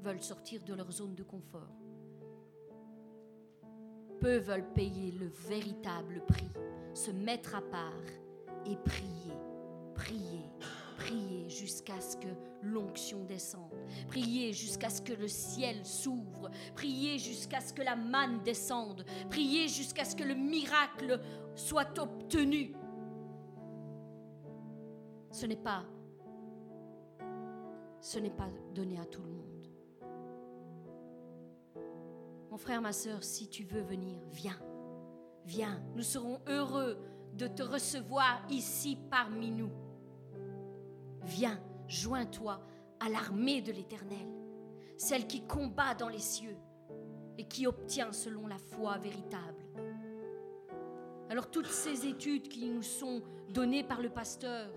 Speaker 3: veulent sortir de leur zone de confort. Peu veulent payer le véritable prix, se mettre à part et prier, prier, prier jusqu'à ce que l'onction descende. Priez jusqu'à ce que le ciel s'ouvre. Priez jusqu'à ce que la manne descende. Priez jusqu'à ce que le miracle soit obtenu. Ce n'est pas ce n'est pas donné à tout le monde. Mon frère, ma soeur, si tu veux venir, viens. Viens. Nous serons heureux de te recevoir ici parmi nous. Viens joins-toi à l'armée de l'Éternel, celle qui combat dans les cieux et qui obtient selon la foi véritable. Alors toutes ces études qui nous sont données par le pasteur,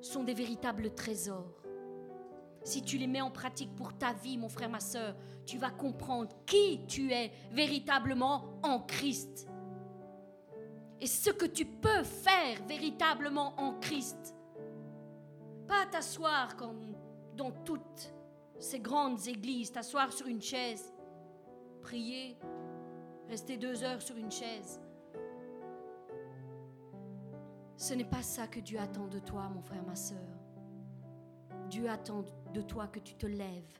Speaker 3: sont des véritables trésors. Si tu les mets en pratique pour ta vie, mon frère, ma soeur, tu vas comprendre qui tu es véritablement en Christ. Et ce que tu peux faire véritablement en Christ. Pas t'asseoir comme dans toutes ces grandes églises, t'asseoir sur une chaise, prier, rester deux heures sur une chaise. Ce n'est pas ça que Dieu attend de toi, mon frère, ma soeur. Dieu attend de toi que tu te lèves,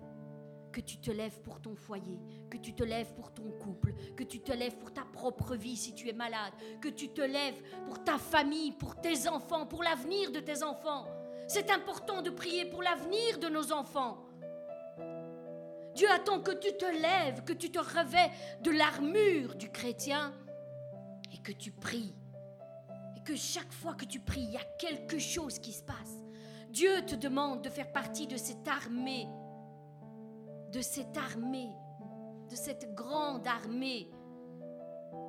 Speaker 3: que tu te lèves pour ton foyer, que tu te lèves pour ton couple, que tu te lèves pour ta propre vie si tu es malade, que tu te lèves pour ta famille, pour tes enfants, pour l'avenir de tes enfants. C'est important de prier pour l'avenir de nos enfants. Dieu attend que tu te lèves, que tu te revais de l'armure du chrétien et que tu pries. Et que chaque fois que tu pries, il y a quelque chose qui se passe. Dieu te demande de faire partie de cette armée, de cette armée, de cette grande armée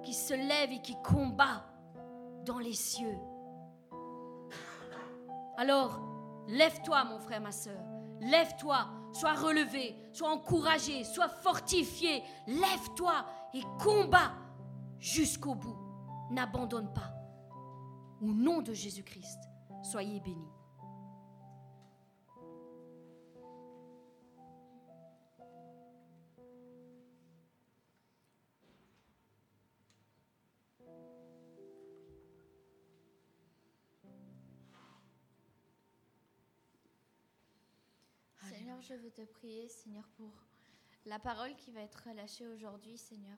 Speaker 3: qui se lève et qui combat dans les cieux. Alors, lève-toi, mon frère, ma soeur. Lève-toi, sois relevé, sois encouragé, sois fortifié. Lève-toi et combat jusqu'au bout. N'abandonne pas. Au nom de Jésus-Christ, soyez bénis.
Speaker 1: Je veux te prier, Seigneur, pour la parole qui va être relâchée aujourd'hui, Seigneur.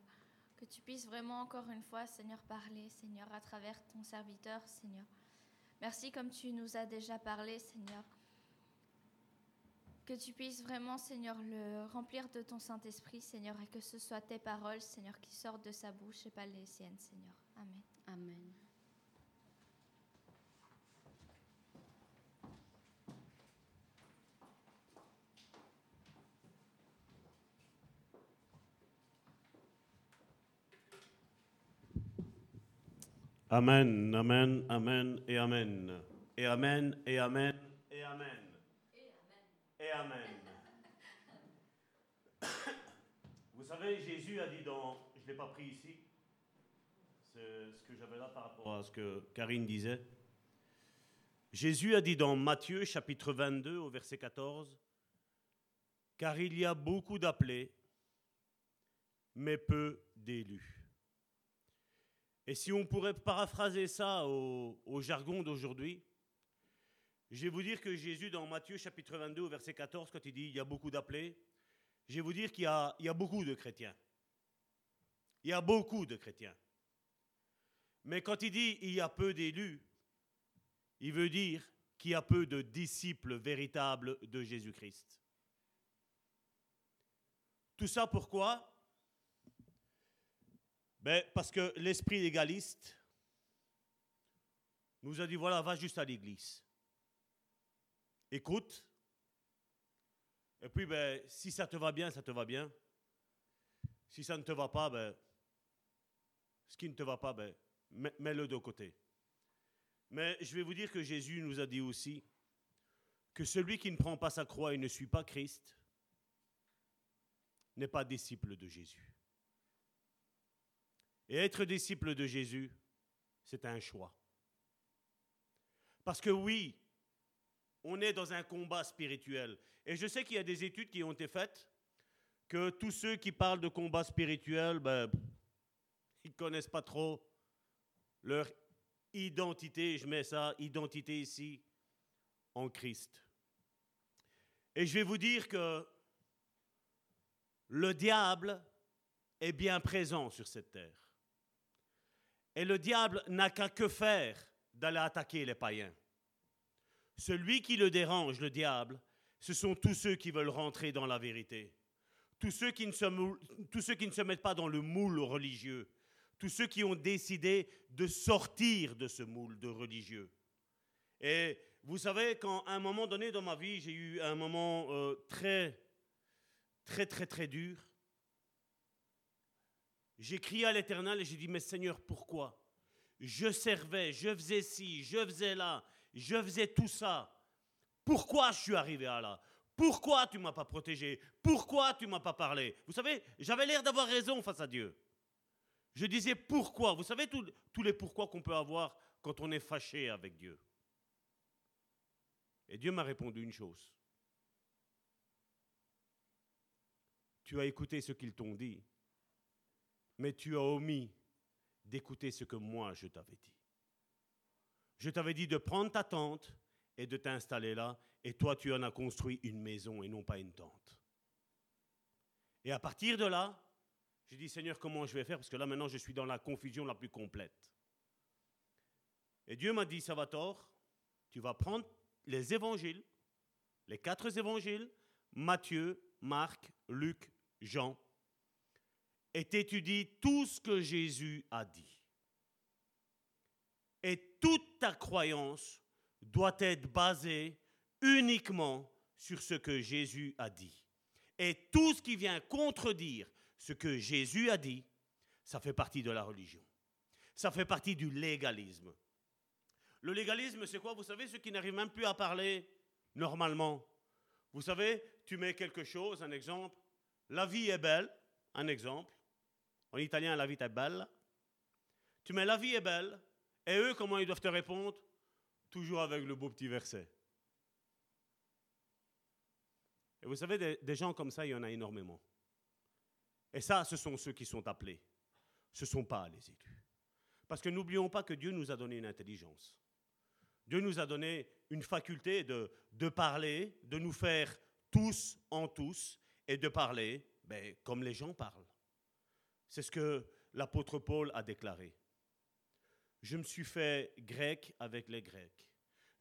Speaker 1: Que tu puisses vraiment encore une fois, Seigneur, parler, Seigneur, à travers ton serviteur, Seigneur. Merci comme tu nous as déjà parlé, Seigneur. Que tu puisses vraiment, Seigneur, le remplir de ton Saint-Esprit, Seigneur, et que ce soit tes paroles, Seigneur, qui sortent de sa bouche et pas les siennes, Seigneur. Amen.
Speaker 3: Amen,
Speaker 4: amen, amen et amen. Et amen, et amen, et amen. Et amen. Vous savez, Jésus a dit dans, je ne l'ai pas pris ici, c'est ce que j'avais là par rapport à ce que Karine disait. Jésus a dit dans Matthieu chapitre 22 au verset 14, car il y a beaucoup d'appelés, mais peu d'élus. Et si on pourrait paraphraser ça au, jargon d'aujourd'hui, je vais vous dire que Jésus, dans Matthieu chapitre 22, au verset 14, quand il dit il y a beaucoup d'appelés, je vais vous dire qu'il y y a beaucoup de chrétiens. Il y a beaucoup de chrétiens. Mais quand il dit il y a peu d'élus, il veut dire qu'il y a peu de disciples véritables de Jésus-Christ. Tout ça pourquoi? Ben, Parce que l'esprit légaliste nous a dit voilà, va juste à l'église. Écoute. Et puis, ben, si ça te va bien, ça te va bien. Si ça ne te va pas, ben, ce qui ne te va pas, ben, mets- mets-le de côté. Mais je vais vous dire que Jésus nous a dit aussi que celui qui ne prend pas sa croix et ne suit pas Christ n'est pas disciple de Jésus. Et être disciple de Jésus, c'est un choix. Parce que oui, on est dans un combat spirituel. Et je sais qu'il y a des études qui ont été faites que tous ceux qui parlent de combat spirituel, ben, ils ne connaissent pas trop leur identité, je mets ça, identité ici, en Christ. Et je vais vous dire que le diable est bien présent sur cette terre. Et le diable n'a qu'à que faire d'aller attaquer les païens. Celui qui le dérange, le diable, ce sont tous ceux qui veulent rentrer dans la vérité. Tous ceux qui ne se, mettent pas dans le moule religieux. Tous ceux qui ont décidé de sortir de ce moule de religieux. Et vous savez, quand à un moment donné dans ma vie, j'ai eu un moment euh, très, très, très, très dur, j'ai crié à l'Éternel et j'ai dit, mais Seigneur, pourquoi? Je servais, je faisais ci, je faisais là, je faisais tout ça. Pourquoi je suis arrivé à là? Pourquoi tu m'as pas protégé? Pourquoi tu m'as pas parlé? Vous savez, j'avais l'air d'avoir raison face à Dieu. Je disais pourquoi? Vous savez tous les pourquoi qu'on peut avoir quand on est fâché avec Dieu. Et Dieu m'a répondu une chose. Tu as écouté ce qu'ils t'ont dit, mais tu as omis d'écouter ce que moi je t'avais dit. Je t'avais dit de prendre ta tente et de t'installer là, et toi tu en as construit une maison et non pas une tente. Et à partir de là, j'ai dit Seigneur, comment je vais faire? Parce que là maintenant je suis dans la confusion la plus complète. Et Dieu m'a dit, Salvatore, tu vas prendre les évangiles, les quatre évangiles, Matthieu, Marc, Luc, Jean, et t'étudies tout ce que Jésus a dit. Et toute ta croyance doit être basée uniquement sur ce que Jésus a dit. Et tout ce qui vient contredire ce que Jésus a dit, ça fait partie de la religion. Ça fait partie du légalisme. Le légalisme, c'est quoi? Vous savez, ceux qui n'arrivent même plus à parler normalement. Vous savez, tu mets quelque chose, un exemple. La vie est belle, un exemple. En italien, la vie est belle. Tu mets la vie est belle. Et eux, comment ils doivent te répondre? Toujours avec le beau petit verset. Et vous savez, des, gens comme ça, il y en a énormément. Et ça, ce sont ceux qui sont appelés. Ce ne sont pas les élus. Parce que n'oublions pas que Dieu nous a donné une intelligence. Dieu nous a donné une faculté de, de parler, de nous faire tous en tous et de parler ben, comme les gens parlent. C'est ce que l'apôtre Paul a déclaré. Je me suis fait grec avec les Grecs.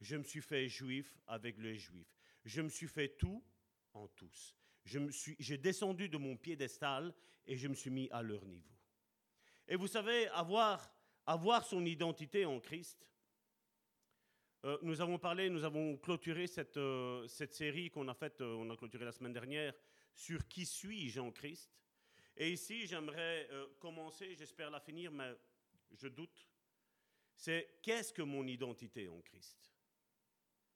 Speaker 4: Je me suis fait juif avec les Juifs. Je me suis fait tout en tous. J'ai descendu de mon piédestal et je me suis mis à leur niveau. Et vous savez, avoir, avoir son identité en Christ, euh, nous avons parlé, nous avons clôturé cette, euh, cette série qu'on a faite, euh, on a clôturé la semaine dernière, sur qui suis-je en Christ. Et ici, j'aimerais commencer, j'espère la finir, mais je doute. C'est qu'est-ce que mon identité en Christ?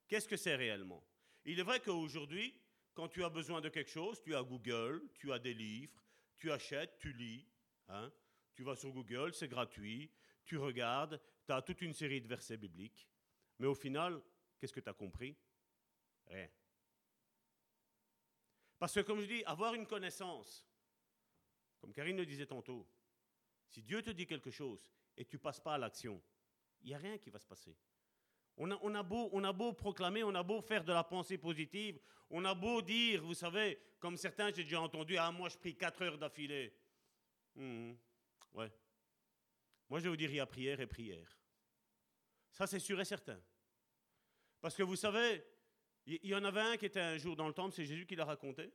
Speaker 4: Qu'est-ce que c'est réellement? Il est vrai qu'aujourd'hui, quand tu as besoin de quelque chose, tu as Google, tu as des livres, tu achètes, tu lis. Hein? Tu vas sur Google, c'est gratuit, tu regardes, tu as toute une série de versets bibliques. Mais au final, qu'est-ce que tu as compris? Rien. Parce que comme je dis, avoir une connaissance, comme Karine le disait tantôt, si Dieu te dit quelque chose et tu passes pas à l'action, il n'y a rien qui va se passer. On a, beau, on a beau proclamer, on a beau faire de la pensée positive, on a beau dire, vous savez, comme certains, j'ai déjà entendu, ah moi je prie 4 heures d'affilée. Hum, ouais. Moi je vais vous dire, il y a prière et prière. Ça, c'est sûr et certain. Parce que vous savez, il y, en avait un qui était un jour dans le temple, c'est Jésus qui l'a raconté.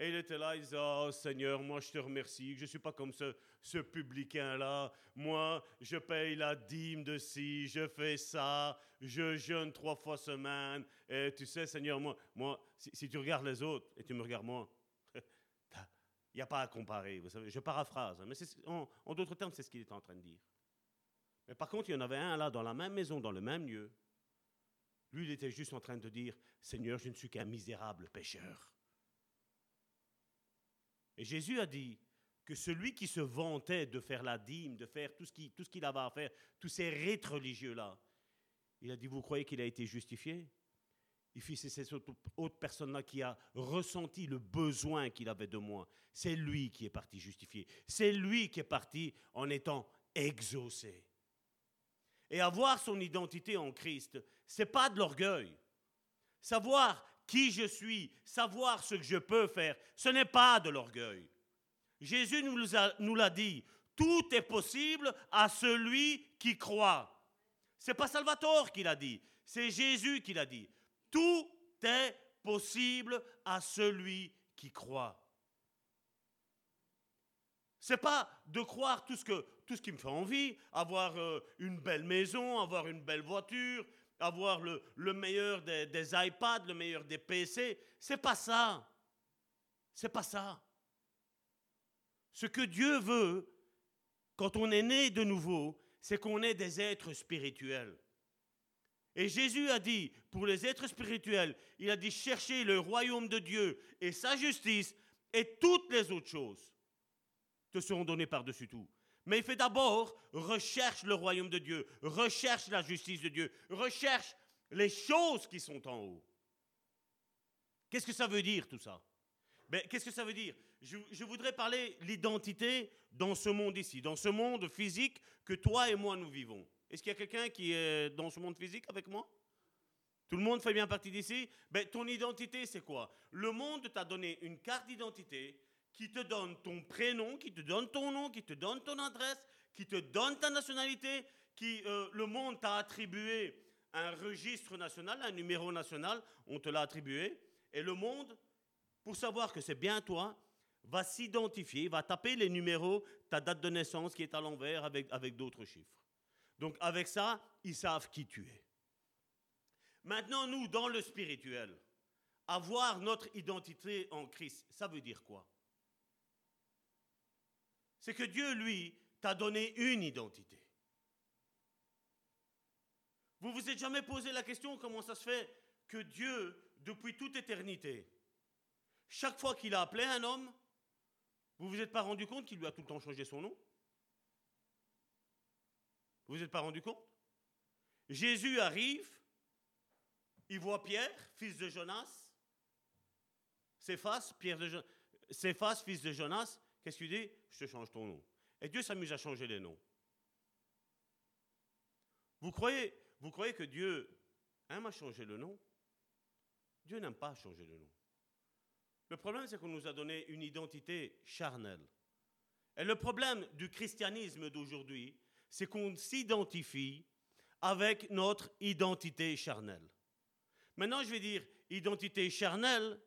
Speaker 4: Et il était là, il disait, oh Seigneur, moi je te remercie, je ne suis pas comme ce, ce publicain-là. Moi, je paye la dîme de ci, je fais ça, je jeûne trois fois semaine. Et tu sais, Seigneur, moi, moi si, tu regardes les autres et tu me regardes moi, il n'y a pas à comparer. Vous savez, je paraphrase, mais en, en d'autres termes, c'est ce qu'il est en train de dire. Mais par contre, il y en avait un là, dans la même maison, dans le même lieu. Lui, il était juste en train de dire, Seigneur, je ne suis qu'un misérable pécheur. Et Jésus a dit que celui qui se vantait de faire la dîme, de faire tout ce qu'il avait à faire, tous ces rites religieux-là, il a dit, vous croyez qu'il a été justifié? Il fit c'est cette autre personne-là qui a ressenti le besoin qu'il avait de moi. C'est lui qui est parti justifié. C'est lui qui est parti en étant exaucé. Et avoir son identité en Christ, c'est pas de l'orgueil. Savoir qui je suis, savoir ce que je peux faire, ce n'est pas de l'orgueil. Jésus nous l'a dit, tout est possible à celui qui croit. C'est pas Salvatore qui l'a dit, c'est Jésus qui l'a dit. Tout est possible à celui qui croit. C'est pas de croire tout ce qui me fait envie, avoir euh, une belle maison, avoir une belle voiture, avoir le, meilleur des, iPads, le meilleur des PC. C'est pas ça. C'est pas ça. Ce que Dieu veut, quand on est né de nouveau, c'est qu'on est des êtres spirituels. Et Jésus a dit, pour les êtres spirituels, il a dit cherchez le royaume de Dieu et sa justice, et toutes les autres choses te seront données par-dessus tout. Mais il fait d'abord, recherche le royaume de Dieu, recherche la justice de Dieu, recherche les choses qui sont en haut. Qu'est-ce que ça veut dire tout ça? Ben, Qu'est-ce que ça veut dire? Je, voudrais parler l'identité dans ce monde ici, dans ce monde physique que toi et moi nous vivons. Est-ce qu'il y a quelqu'un qui est dans ce monde physique avec moi? Tout le monde fait bien partie d'ici? Ben, Ton identité, c'est quoi? Le monde t'a donné une carte d'identité qui te donne ton prénom, qui te donne ton nom, qui te donne ton adresse, qui te donne ta nationalité, qui euh, le monde t'a attribué un registre national, un numéro national, on te l'a attribué, et le monde, pour savoir que c'est bien toi, va s'identifier, va taper les numéros, ta date de naissance qui est à l'envers avec, avec d'autres chiffres. Donc avec ça, ils savent qui tu es. Maintenant, nous, dans le spirituel, avoir notre identité en Christ, ça veut dire quoi? C'est que Dieu, lui, t'a donné une identité. Vous vous êtes jamais posé la question comment ça se fait que Dieu, depuis toute éternité, chaque fois qu'il a appelé un homme, vous vous êtes pas rendu compte qu'il lui a tout le temps changé son nom? Vous vous êtes pas rendu compte? Jésus arrive, il voit Pierre, fils de Jonas, Céphas, fils de Jonas, Qu'est-ce qu'il dit? Je te change ton nom. Et Dieu s'amuse à changer les noms. Vous croyez, vous croyez que Dieu aime à changer le nom? Dieu n'aime pas changer le nom. Le problème, c'est qu'on nous a donné une identité charnelle. Et le problème du christianisme d'aujourd'hui, c'est qu'on s'identifie avec notre identité charnelle. Maintenant, je vais dire identité charnelle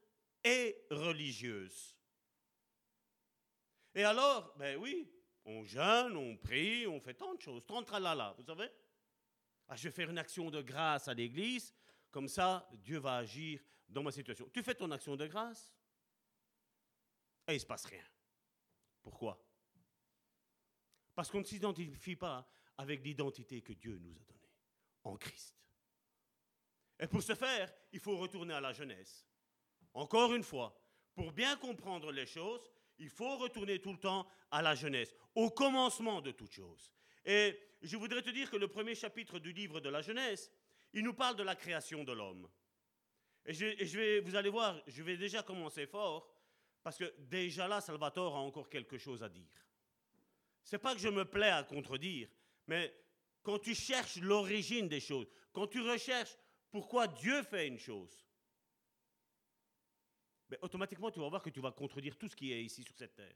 Speaker 4: et religieuse. Et alors, ben oui, on jeûne, on prie, on fait tant de choses, tant de tralala, vous savez. Ah, je vais faire une action de grâce à l'église, comme ça, Dieu va agir dans ma situation. Tu fais ton action de grâce? Et il ne se passe rien. Pourquoi? Parce qu'on ne s'identifie pas avec l'identité que Dieu nous a donnée en Christ. Et pour ce faire, il faut retourner à la jeunesse. Encore une fois, pour bien comprendre les choses, il faut retourner tout le temps à la jeunesse, au commencement de toute chose. Et je voudrais te dire que le premier chapitre du livre de la jeunesse, il nous parle de la création de l'homme. Et, je, vais, vous allez voir, je vais déjà commencer fort, parce que déjà là, Salvatore a encore quelque chose à dire. C'est pas que je me plais à contredire, mais quand tu cherches l'origine des choses, quand tu recherches pourquoi Dieu fait une chose, automatiquement, tu vas voir que tu vas contredire tout ce qui est ici sur cette terre.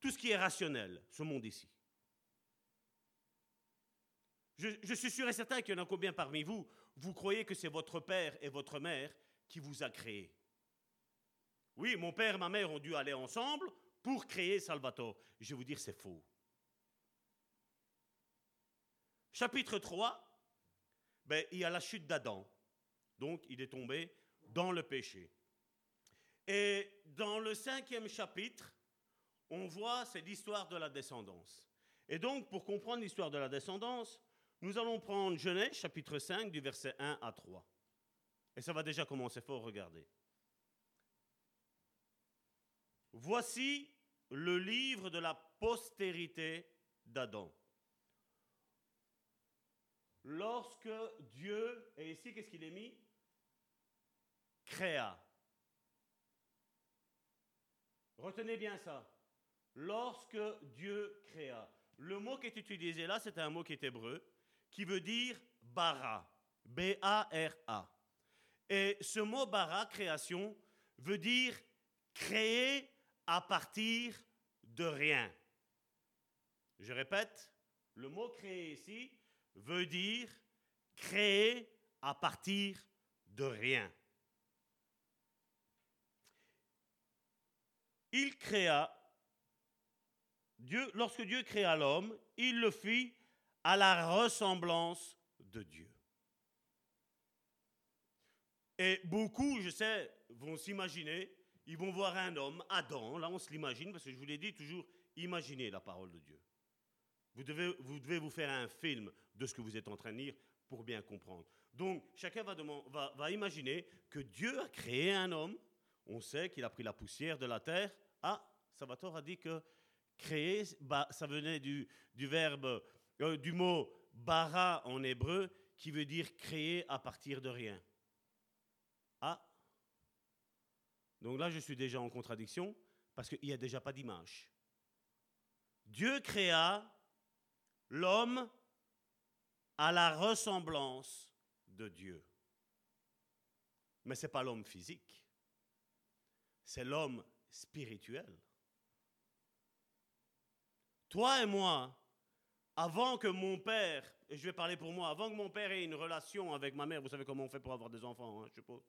Speaker 4: Tout ce qui est rationnel, ce monde ici. Je, suis sûr et certain qu'il y en a combien parmi vous, vous croyez que c'est votre père et votre mère qui vous a créé. Oui, mon père et ma mère ont dû aller ensemble pour créer Salvatore. Je vais vous dire, c'est faux. Chapitre 3, ben, il y a la chute d'Adam. Donc, il est tombé dans le péché. Et dans le cinquième chapitre, on voit, c'est l'histoire de la descendance. Et donc, pour comprendre l'histoire de la descendance, nous allons prendre Genèse, chapitre 5, du verset 1 à 3. Et ça va déjà commencer fort, regardez. Voici le livre de la postérité d'Adam. Lorsque Dieu, et ici, qu'est-ce qu'il est mis? Créa. Retenez bien ça. Lorsque Dieu créa. Le mot qui est utilisé là, c'est un mot qui est hébreu, qui veut dire bara. B-A-R-A. Et ce mot bara, création, veut dire créer à partir de rien. Je répète, le mot créer ici veut dire créer à partir de rien. Il créa, Dieu, lorsque Dieu créa l'homme, il le fit à la ressemblance de Dieu. Et beaucoup, je sais, vont s'imaginer, ils vont voir un homme, Adam, là on se l'imagine, parce que je vous l'ai dit toujours, imaginez la parole de Dieu. Vous devez, vous faire un film de ce que vous êtes en train de lire, pour bien comprendre. Donc, chacun va imaginer que Dieu a créé un homme. On sait qu'il a pris la poussière de la terre. Ah, Salvatore a dit que créer, ça venait du, du verbe, euh, du mot bara en hébreu, qui veut dire créer à partir de rien. Ah, donc là, je suis déjà en contradiction parce qu'il n'y a déjà pas d'image. Dieu créa l'homme à la ressemblance de Dieu. Mais ce n'est pas l'homme physique, c'est l'homme spirituel. Toi et moi, avant que mon père, et je vais parler pour moi, avant que mon père ait une relation avec ma mère, vous savez comment on fait pour avoir des enfants, hein, je suppose.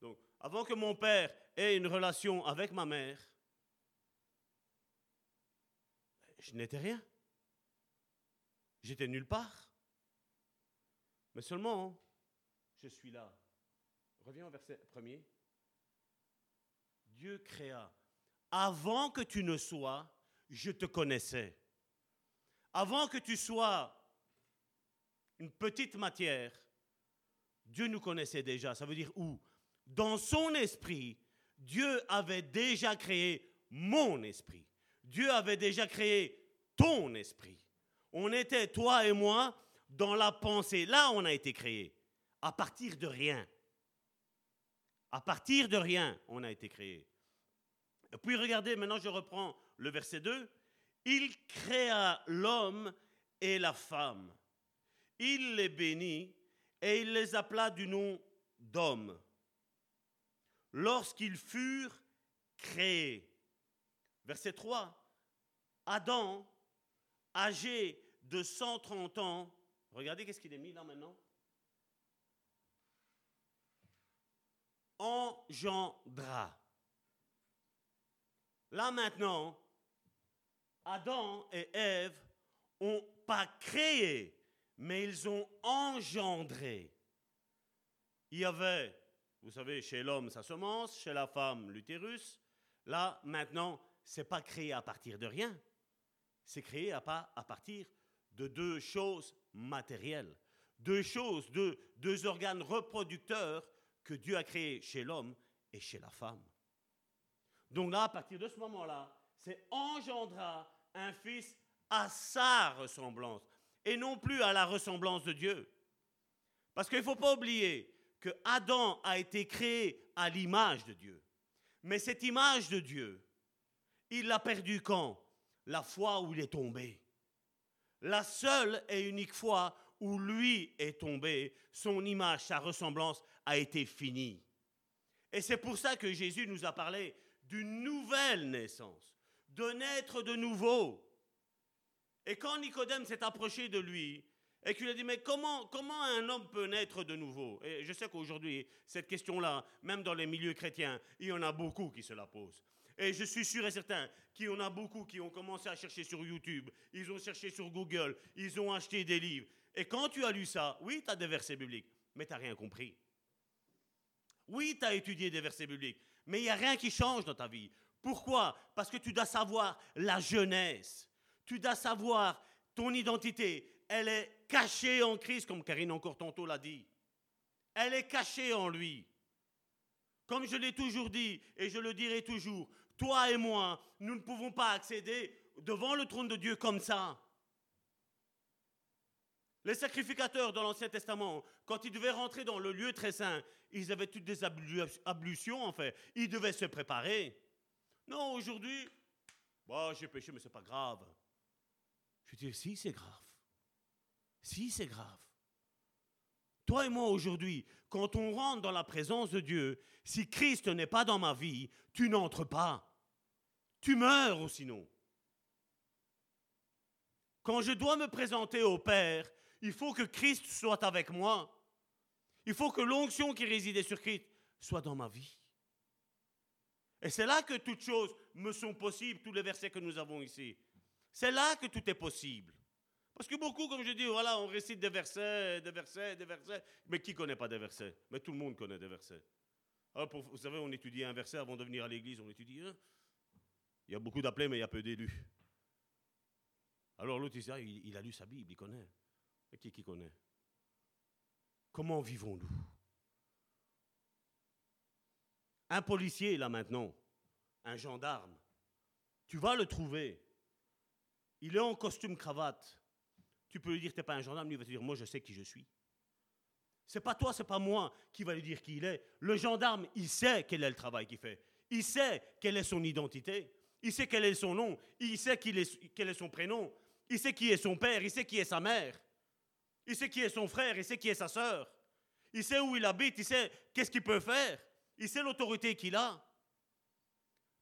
Speaker 4: Donc, avant que mon père ait une relation avec ma mère, je n'étais rien. J'étais nulle part. Mais seulement, je suis là. Reviens au verset premier. Dieu créa. Avant que tu ne sois, je te connaissais. Avant que tu sois une petite matière, Dieu nous connaissait déjà. Ça veut dire où? Dans son esprit, Dieu avait déjà créé mon esprit. Dieu avait déjà créé ton esprit. On était, toi et moi, dans la pensée. Là, on a été créé. À partir de rien. À partir de rien, on a été créé. Et puis regardez, maintenant je reprends le verset 2. Il créa l'homme et la femme. Il les bénit et il les appela du nom d'homme. Lorsqu'ils furent créés. Verset 3. Adam, âgé de 130 ans, regardez qu'est-ce qu'il est mis là maintenant. Engendra. Là maintenant, Adam et Ève ont pas créé, mais ils ont engendré. Il y avait, vous savez, chez l'homme sa semence, chez la femme l'utérus. Là, maintenant, c'est pas créé à partir de rien. C'est créé à, à partir de deux choses matérielles. Deux choses, deux, deux organes reproducteurs que Dieu a créés chez l'homme et chez la femme. Donc là, à partir de ce moment-là, c'est engendra un fils à sa ressemblance et non plus à la ressemblance de Dieu. Parce qu'il ne faut pas oublier que Adam a été créé à l'image de Dieu. Mais cette image de Dieu, il l'a perdue quand? La fois où il est tombé. La seule et unique fois où lui est tombé, son image, sa ressemblance a été finie. Et c'est pour ça que Jésus nous a parlé d'une nouvelle naissance, de naître de nouveau. Et quand Nicodème s'est approché de lui et qu'il a dit, mais comment, comment un homme peut naître de nouveau? Et je sais qu'aujourd'hui, cette question-là, même dans les milieux chrétiens, il y en a beaucoup qui se la posent. Et je suis sûr et certain qu'il y en a beaucoup qui ont commencé à chercher sur YouTube, ils ont cherché sur Google, ils ont acheté des livres. Et quand tu as lu ça, oui, tu as des versets bibliques, mais tu n'as rien compris. Oui, tu as étudié des versets bibliques, mais il n'y a rien qui change dans ta vie. Pourquoi? Parce que tu dois savoir la jeunesse. Tu dois savoir ton identité. Elle est cachée en Christ, comme Karine encore tantôt l'a dit. Elle est cachée en lui. Comme je l'ai toujours dit et je le dirai toujours, toi et moi, nous ne pouvons pas accéder devant le trône de Dieu comme ça. Les sacrificateurs dans l'Ancien Testament, quand ils devaient rentrer dans le lieu très saint, ils avaient toutes des ablutions en fait. Ils devaient se préparer. Non, aujourd'hui, bah, j'ai péché, mais c'est pas grave. Je dis, si, c'est grave. Si, c'est grave. Toi et moi aujourd'hui, quand on rentre dans la présence de Dieu, si Christ n'est pas dans ma vie, tu n'entres pas. Tu meurs sinon. Quand je dois me présenter au Père, il faut que Christ soit avec moi. Il faut que l'onction qui résidait sur Christ soit dans ma vie. Et c'est là que toutes choses me sont possibles, tous les versets que nous avons ici. C'est là que tout est possible. Parce que beaucoup, comme je dis, voilà, on récite des versets, des versets, des versets. Mais qui connaît pas des versets? Mais tout le monde connaît des versets. Pour, vous savez, on étudie un verset avant de venir à l'église, on étudie. Il y a beaucoup d'appelés, mais il y a peu d'élus. Alors l'autre, il, il, a lu sa Bible, il connaît. Qui connaît? Comment vivons-nous? Un policier, là maintenant, un gendarme, tu vas le trouver. Il est en costume cravate. Tu peux lui dire, tu n'es pas un gendarme, lui va te dire, moi je sais qui je suis. C'est pas toi, c'est pas moi qui va lui dire qui il est. Le gendarme, il sait quel est le travail qu'il fait. Il sait quelle est son identité. Il sait quel est son nom. Il sait quel est son prénom. Il sait qui est son père. Il sait qui est sa mère. Il sait qui est son frère. Il sait qui est sa sœur. Il sait où il habite. Il sait qu'est-ce qu'il peut faire. Il sait l'autorité qu'il a.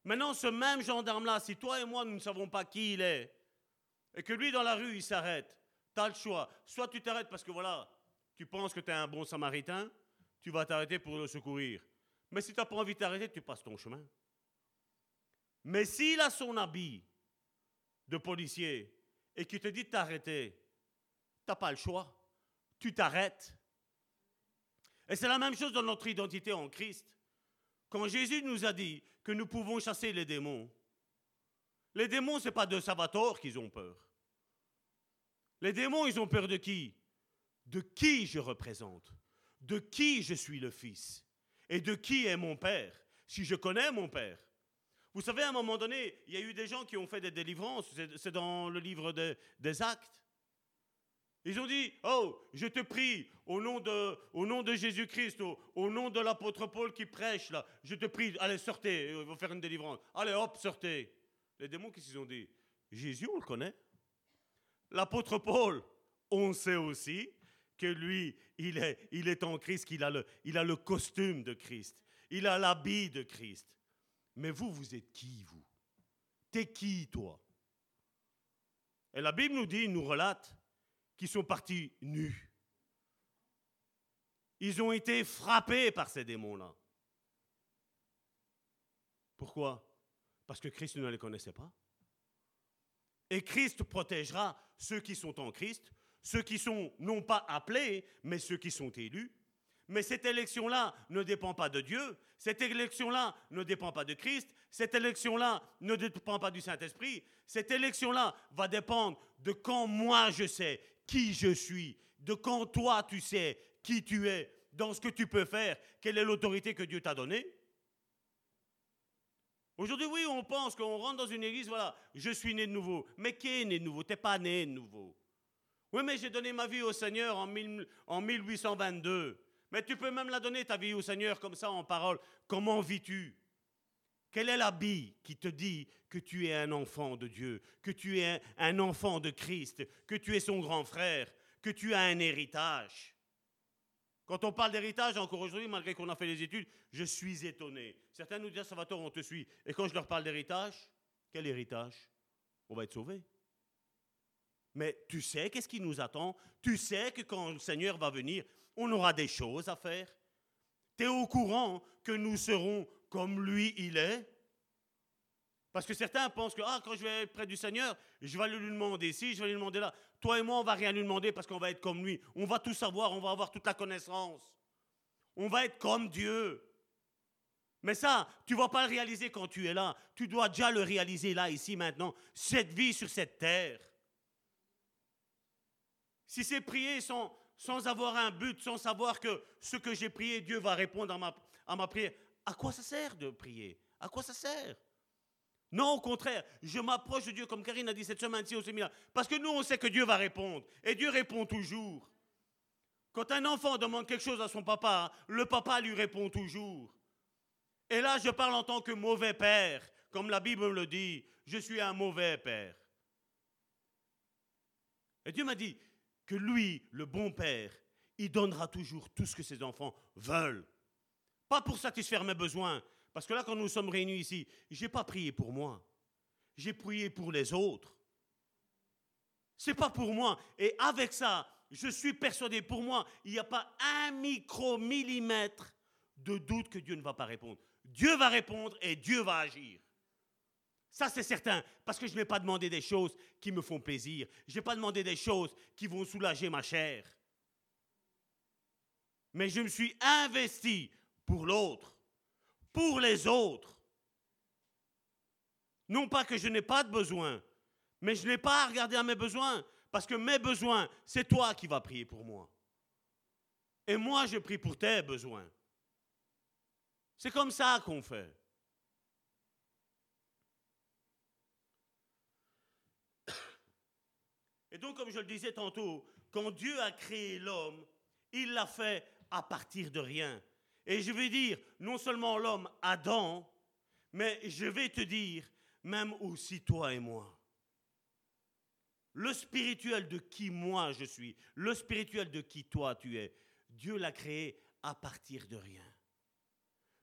Speaker 4: Maintenant, ce même gendarme-là, si toi et moi, nous ne savons pas qui il est, et que lui, dans la rue, il s'arrête, tu as le choix. Soit tu t'arrêtes parce que voilà, tu penses que tu es un bon samaritain, tu vas t'arrêter pour le secourir. Mais si tu n'as pas envie de t'arrêter, tu passes ton chemin. Mais s'il a son habit de policier et qu'il te dit de t'arrêter, tu n'as pas le choix. Tu t'arrêtes. Et c'est la même chose dans notre identité en Christ. Quand Jésus nous a dit que nous pouvons chasser les démons, les démons, ce n'est pas de Salvatore qu'ils ont peur. Les démons, ils ont peur de qui? De qui je représente? De qui je suis le Fils? Et de qui est mon Père? Si je connais mon Père. Vous savez, à un moment donné, il y a eu des gens qui ont fait des délivrances. C'est dans le livre des Actes. Ils ont dit, oh, je te prie, au nom de, au nom de Jésus-Christ, au, nom de l'apôtre Paul qui prêche, là, je te prie, allez, sortez, il va faire une délivrance. Allez, hop, sortez. Les démons, qui se ont dit? Jésus, on le connaît. L'apôtre Paul, on sait aussi que lui, il est, il est en Christ, qu'il a le, il a le costume de Christ. Il a l'habit de Christ. Mais vous, vous êtes qui, vous? T'es qui, toi? Et la Bible nous dit, nous relate, qu'ils sont partis nus. Ils ont été frappés par ces démons-là. Pourquoi? Parce que Christ ne les connaissait pas. Et Christ protégera ceux qui sont en Christ, ceux qui sont non pas appelés, mais ceux qui sont élus. Mais cette élection-là ne dépend pas de Dieu, cette élection-là ne dépend pas de Christ, cette élection-là ne dépend pas du Saint-Esprit, cette élection-là va dépendre de quand moi je sais qui je suis, de quand toi tu sais qui tu es, dans ce que tu peux faire, quelle est l'autorité que Dieu t'a donnée. Aujourd'hui, oui, on pense qu'on rentre dans une église, voilà, je suis né de nouveau. Mais qui est né de nouveau? Tu n'es pas né de nouveau. Oui, mais j'ai donné ma vie au Seigneur en, en 1822. Mais tu peux même la donner, ta vie au Seigneur, comme ça, en parole. Comment vis-tu? Quel est l'habit qui te dit que tu es un enfant de Dieu, que tu es un enfant de Christ, que tu es son grand frère, que tu as un héritage? Quand on parle d'héritage, encore aujourd'hui, malgré qu'on a fait les études, je suis étonné. Certains nous disent, Salvatore, on te suit. Et quand je leur parle d'héritage, quel héritage? On va être sauvés. Mais tu sais qu'est-ce qui nous attend? Tu sais que quand le Seigneur va venir, on aura des choses à faire. Tu es au courant que nous serons comme lui, il est parce que certains pensent que ah, quand je vais être près du Seigneur, je vais lui demander ici, je vais lui demander là. Toi et moi, on va rien lui demander parce qu'on va être comme lui. On va tout savoir, on va avoir toute la connaissance. On va être comme Dieu. Mais ça, tu ne vas pas le réaliser quand tu es là. Tu dois déjà le réaliser là, ici, maintenant. Cette vie sur cette terre. Si c'est prier sans, sans avoir un but, sans savoir que ce que j'ai prié, Dieu va répondre à ma, à ma prière, à quoi ça sert de prier? À quoi ça sert? Non, au contraire, je m'approche de Dieu, comme Karine a dit cette semaine-ci au séminaire, parce que nous, on sait que Dieu va répondre, et Dieu répond toujours. Quand un enfant demande quelque chose à son papa, le papa lui répond toujours. Et là, je parle en tant que mauvais père, comme la Bible le dit, je suis un mauvais père. Et Dieu m'a dit que lui, le bon père, il donnera toujours tout ce que ses enfants veulent. Pas pour satisfaire mes besoins, parce que là, quand nous sommes réunis ici, je n'ai pas prié pour moi. J'ai prié pour les autres. Ce n'est pas pour moi. Et avec ça, je suis persuadé, pour moi, il n'y a pas un micro-millimètre de doute que Dieu ne va pas répondre. Dieu va répondre et Dieu va agir. Ça, c'est certain, parce que je n'ai pas demandé des choses qui me font plaisir. Je n'ai pas demandé des choses qui vont soulager ma chair. Mais je me suis investi pour l'autre pour les autres. Non pas que je n'ai pas de besoin, mais je n'ai pas à regarder à mes besoins, parce que mes besoins, c'est toi qui vas prier pour moi. Et moi, je prie pour tes besoins. C'est comme ça qu'on fait. Et donc, comme je le disais tantôt, quand Dieu a créé l'homme, il l'a fait à partir de rien. Et je vais dire, non seulement l'homme Adam, mais je vais te dire, même aussi toi et moi. Le spirituel de qui moi je suis, le spirituel de qui toi tu es, Dieu l'a créé à partir de rien.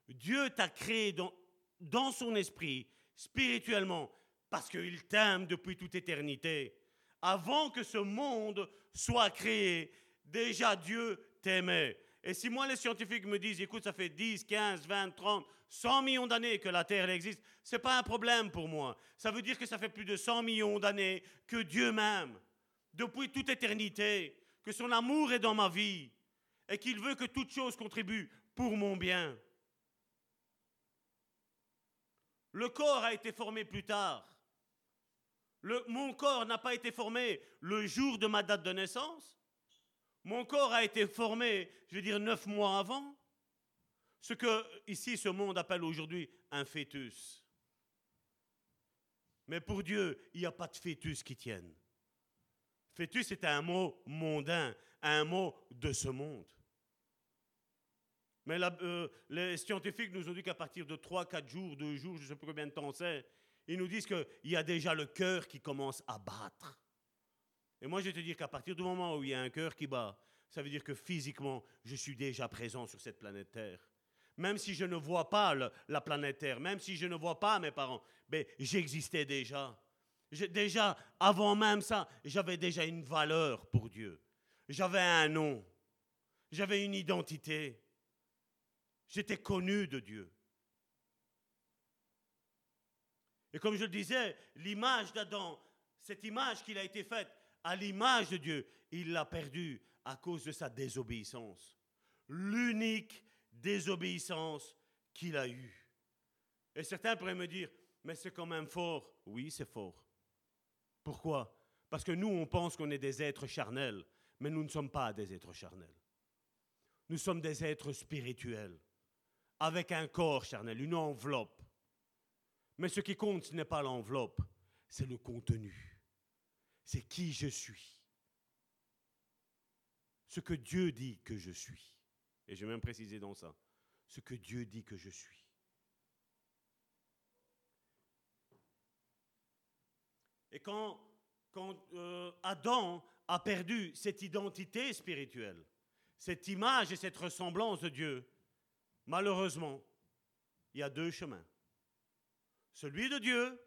Speaker 4: Dieu t'a créé dans, dans son esprit, spirituellement, parce qu'il t'aime depuis toute éternité. Avant que ce monde soit créé, déjà Dieu t'aimait. Et si moi les scientifiques me disent, écoute, ça fait 10, 15, 20, 30, 100 millions d'années que la Terre existe, ce n'est pas un problème pour moi. Ça veut dire que ça fait plus de 100 millions d'années que Dieu m'aime, depuis toute éternité, que son amour est dans ma vie et qu'il veut que toute chose contribue pour mon bien. Le corps a été formé plus tard. Mon corps n'a pas été formé le jour de ma date de naissance. Mon corps a été formé, je veux dire, neuf mois avant. Ce que ici ce monde appelle aujourd'hui un fœtus. Mais pour Dieu, il n'y a pas de fœtus qui tienne. Fœtus est un mot mondain, un mot de ce monde. Mais euh, les scientifiques nous ont dit qu'à partir de 3, 4 jours, 2 jours, je ne sais pas combien de temps c'est, ils nous disent qu'il y a déjà le cœur qui commence à battre. Et moi, je vais te dire qu'à partir du moment où il y a un cœur qui bat, ça veut dire que physiquement, je suis déjà présent sur cette planète Terre. Même si je ne vois pas la planète Terre, même si je ne vois pas mes parents, ben, j'existais déjà. Déjà, avant même ça, j'avais déjà une valeur pour Dieu. J'avais un nom. J'avais une identité. J'étais connu de Dieu. Et comme je le disais, l'image d'Adam, cette image qu'il a été faite à l'image de Dieu, il l'a perdue à cause de sa désobéissance. L'unique désobéissance qu'il a eue. Et certains pourraient me dire, mais c'est quand même fort. Oui, c'est fort. Pourquoi? Parce que nous, on pense qu'on est des êtres charnels, mais nous ne sommes pas des êtres charnels. Nous sommes des êtres spirituels, avec un corps charnel, une enveloppe. Mais ce qui compte, ce n'est pas l'enveloppe, c'est le contenu. C'est qui je suis. Ce que Dieu dit que je suis. Et je vais même préciser dans ça. Ce que Dieu dit que je suis. Et quand, euh, Adam a perdu cette identité spirituelle, cette image et cette ressemblance de Dieu, malheureusement, il y a deux chemins. Celui de Dieu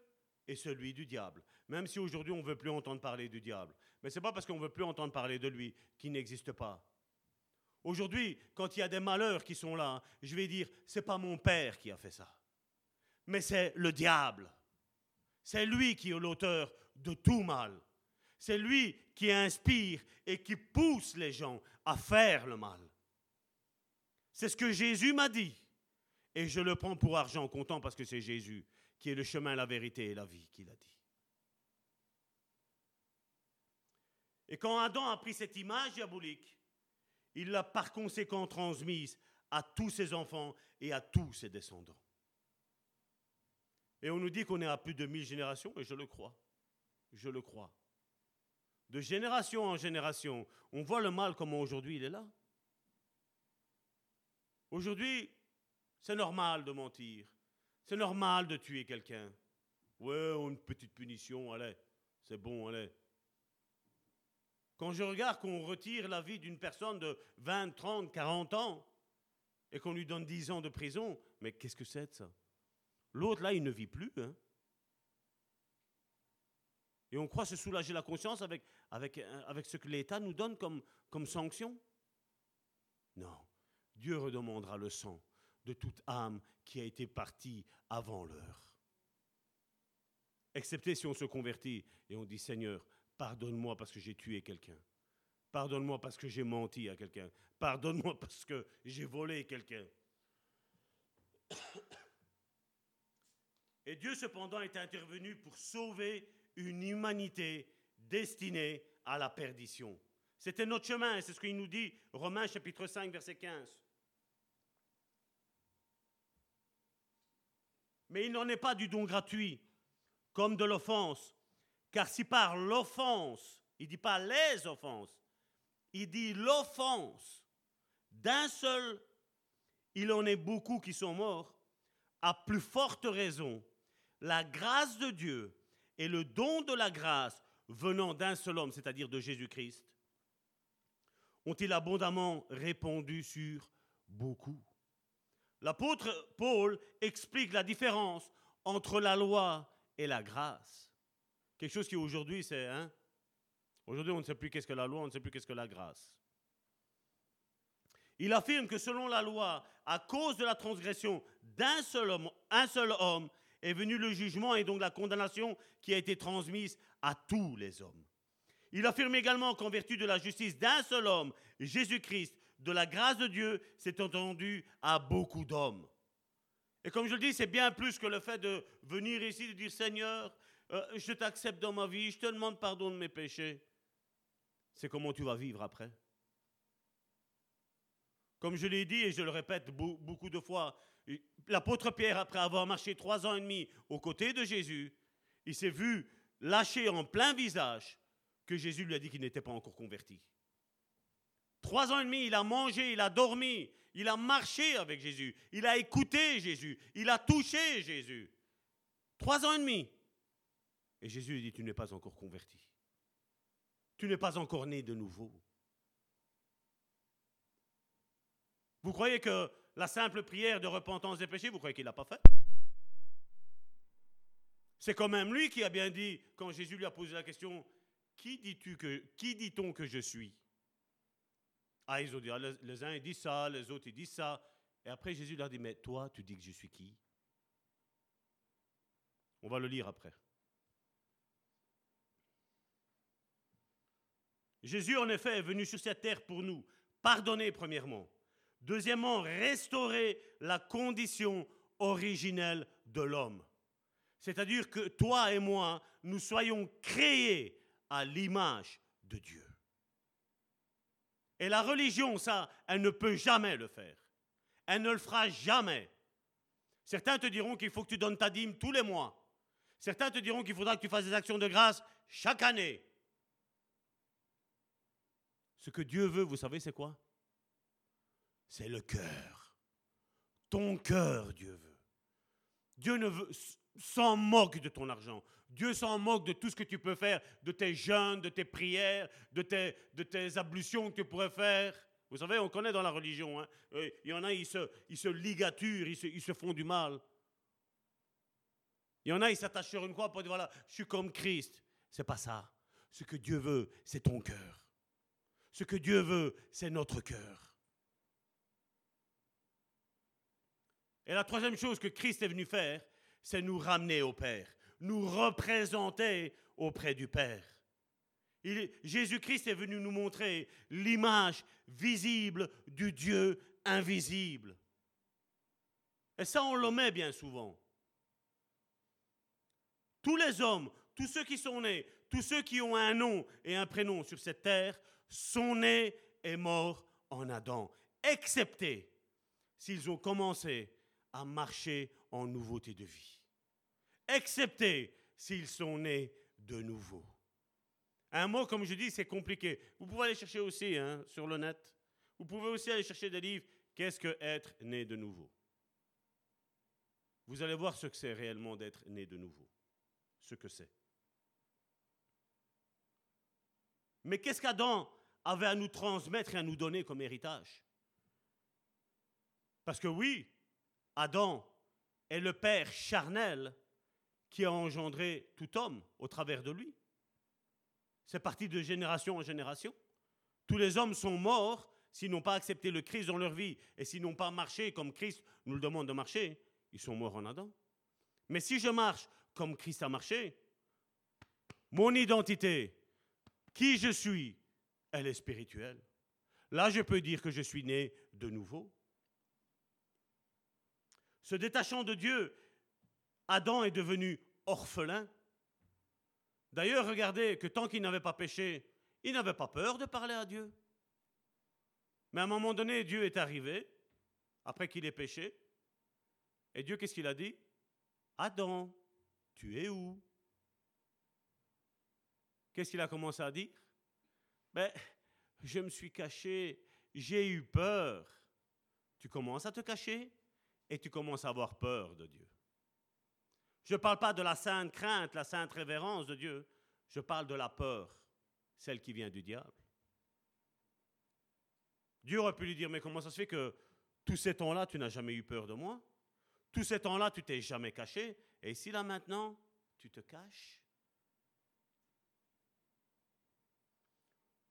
Speaker 4: et celui du diable. Même si aujourd'hui on ne veut plus entendre parler du diable. Mais ce n'est pas parce qu'on ne veut plus entendre parler de lui qu'il n'existe pas. Aujourd'hui, quand il y a des malheurs qui sont là, je vais dire, c'est pas mon père qui a fait ça. Mais c'est le diable. C'est lui qui est l'auteur de tout mal. C'est lui qui inspire et qui pousse les gens à faire le mal. C'est ce que Jésus m'a dit. Et je le prends pour argent comptant parce que c'est Jésus qui est le chemin, la vérité et la vie qu'il a dit. Et quand Adam a pris cette image diabolique, il l'a par conséquent transmise à tous ses enfants et à tous ses descendants. Et on nous dit qu'on est à plus de mille générations, et je le crois. Je le crois. De génération en génération, on voit le mal comme aujourd'hui il est là. Aujourd'hui, c'est normal de mentir. C'est normal de tuer quelqu'un. Ouais, une petite punition, allez, c'est bon, allez. Quand je regarde qu'on retire la vie d'une personne de 20, 30, 40 ans et qu'on lui donne 10 ans de prison, mais qu'est-ce que c'est ça? L'autre, là, il ne vit plus. Hein et on croit se soulager la conscience avec, avec, avec ce que l'État nous donne comme, comme sanction? Non. Dieu redemandera le sang de toute âme qui a été partie avant l'heure. Excepté si on se convertit et on dit Seigneur, pardonne-moi parce que j'ai tué quelqu'un. Pardonne-moi parce que j'ai menti à quelqu'un. Pardonne-moi parce que j'ai volé quelqu'un. Et Dieu cependant est intervenu pour sauver une humanité destinée à la perdition. C'était notre chemin, c'est ce qu'il nous dit, Romains chapitre 5, verset 15. Mais il n'en est pas du don gratuit, comme de l'offense. Car si par l'offense, il ne dit pas les offenses, il dit l'offense d'un seul, il en est beaucoup qui sont morts, à plus forte raison, la grâce de Dieu et le don de la grâce venant d'un seul homme, c'est-à-dire de Jésus-Christ, ont-ils abondamment répondu sur beaucoup. L'apôtre Paul explique la différence entre la loi et la grâce. Quelque chose qui aujourd'hui, c'est... Hein? Aujourd'hui, on ne sait plus qu'est-ce que la loi, on ne sait plus qu'est-ce que la grâce. Il affirme que selon la loi, à cause de la transgression d'un seul homme, un seul homme, est venu le jugement et donc la condamnation qui a été transmise à tous les hommes. Il affirme également qu'en vertu de la justice d'un seul homme, Jésus-Christ, de la grâce de Dieu, s'est entendu à beaucoup d'hommes. Et comme je le dis, c'est bien plus que le fait de venir ici et de dire Seigneur, euh, je t'accepte dans ma vie, je te demande pardon de mes péchés. C'est comment tu vas vivre après. Comme je l'ai dit et je le répète beaucoup de fois, l'apôtre Pierre, après avoir marché trois ans et demi aux côtés de Jésus, il s'est vu lâcher en plein visage que Jésus lui a dit qu'il n'était pas encore converti. Trois ans et demi, il a mangé, il a dormi, il a marché avec Jésus, il a écouté Jésus, il a touché Jésus. Trois ans et demi. Et Jésus lui dit, tu n'es pas encore converti. Tu n'es pas encore né de nouveau. Vous croyez que la simple prière de repentance des péchés, vous croyez qu'il l'a pas faite? C'est quand même lui qui a bien dit, quand Jésus lui a posé la question, qui dis-tu que, qui dit-on que je suis? Ah, ils ont dit, ah, les, uns ils disent ça, les autres ils disent ça. Et après Jésus leur dit, mais toi, tu dis que je suis qui? On va le lire après. Jésus, en effet, est venu sur cette terre pour nous pardonner, premièrement. Deuxièmement, restaurer la condition originelle de l'homme. C'est-à-dire que toi et moi, nous soyons créés à l'image de Dieu. Et la religion, ça, elle ne peut jamais le faire. Elle ne le fera jamais. Certains te diront qu'il faut que tu donnes ta dîme tous les mois. Certains te diront qu'il faudra que tu fasses des actions de grâce chaque année. Ce que Dieu veut, vous savez, c'est quoi? C'est le cœur. Ton cœur, Dieu veut. Dieu ne veut, s'en moque de ton argent. Dieu s'en moque de tout ce que tu peux faire, de tes jeûnes, de tes prières, de tes, ablutions que tu pourrais faire. Vous savez, on connaît dans la religion. Hein. Euh, il y en a, ils se, ils ligaturent, ils se, ils se font du mal. Il y en a, ils s'attachent sur une croix pour dire voilà, je suis comme Christ. C'est pas ça. Ce que Dieu veut, c'est ton cœur. Ce que Dieu veut, c'est notre cœur. Et la troisième chose que Christ est venu faire, c'est nous ramener au Père, nous représenter auprès du Père. Jésus-Christ est venu nous montrer l'image visible du Dieu invisible. Et ça, on l'omet bien souvent. Tous les hommes, tous ceux qui sont nés, tous ceux qui ont un nom et un prénom sur cette terre, sont nés et morts en Adam, excepté s'ils ont commencé à marcher en nouveauté de vie, excepté s'ils sont nés de nouveau. Un mot, comme je dis, c'est compliqué. Vous pouvez aller chercher aussi hein, sur le net. Vous pouvez aussi aller chercher des livres. Qu'est-ce que être né de nouveau? Vous allez voir ce que c'est réellement d'être né de nouveau. Ce que c'est. Mais qu'est-ce qu'Adam avait à nous transmettre et à nous donner comme héritage? Parce que oui, Adam est le père charnel qui a engendré tout homme au travers de lui. C'est parti de génération en génération. Tous les hommes sont morts s'ils n'ont pas accepté le Christ dans leur vie et s'ils n'ont pas marché comme Christ nous le demande de marcher. Ils sont morts en Adam. Mais si je marche comme Christ a marché, mon identité, qui je suis, elle est spirituelle. Là, je peux dire que je suis né de nouveau. Se détachant de Dieu, Adam est devenu orphelin. D'ailleurs, regardez que tant qu'il n'avait pas péché, Il n'avait pas peur de parler à Dieu. Mais à un moment donné, Dieu est arrivé, après qu'il ait péché. Et Dieu, qu'est-ce qu'il a dit? Adam, tu es où? Qu'est-ce qu'il a commencé à dire? Ben, je me suis caché, j'ai eu peur. Tu commences à te cacher et tu commences à avoir peur de Dieu. Je ne parle pas de la sainte crainte, la sainte révérence de Dieu. Je parle de la peur, celle qui vient du diable. Dieu aurait pu lui dire, mais comment ça se fait que tous ces temps-là, tu n'as jamais eu peur de moi? Tous ces temps-là, tu t'es jamais caché. Et ici, là, maintenant, tu te caches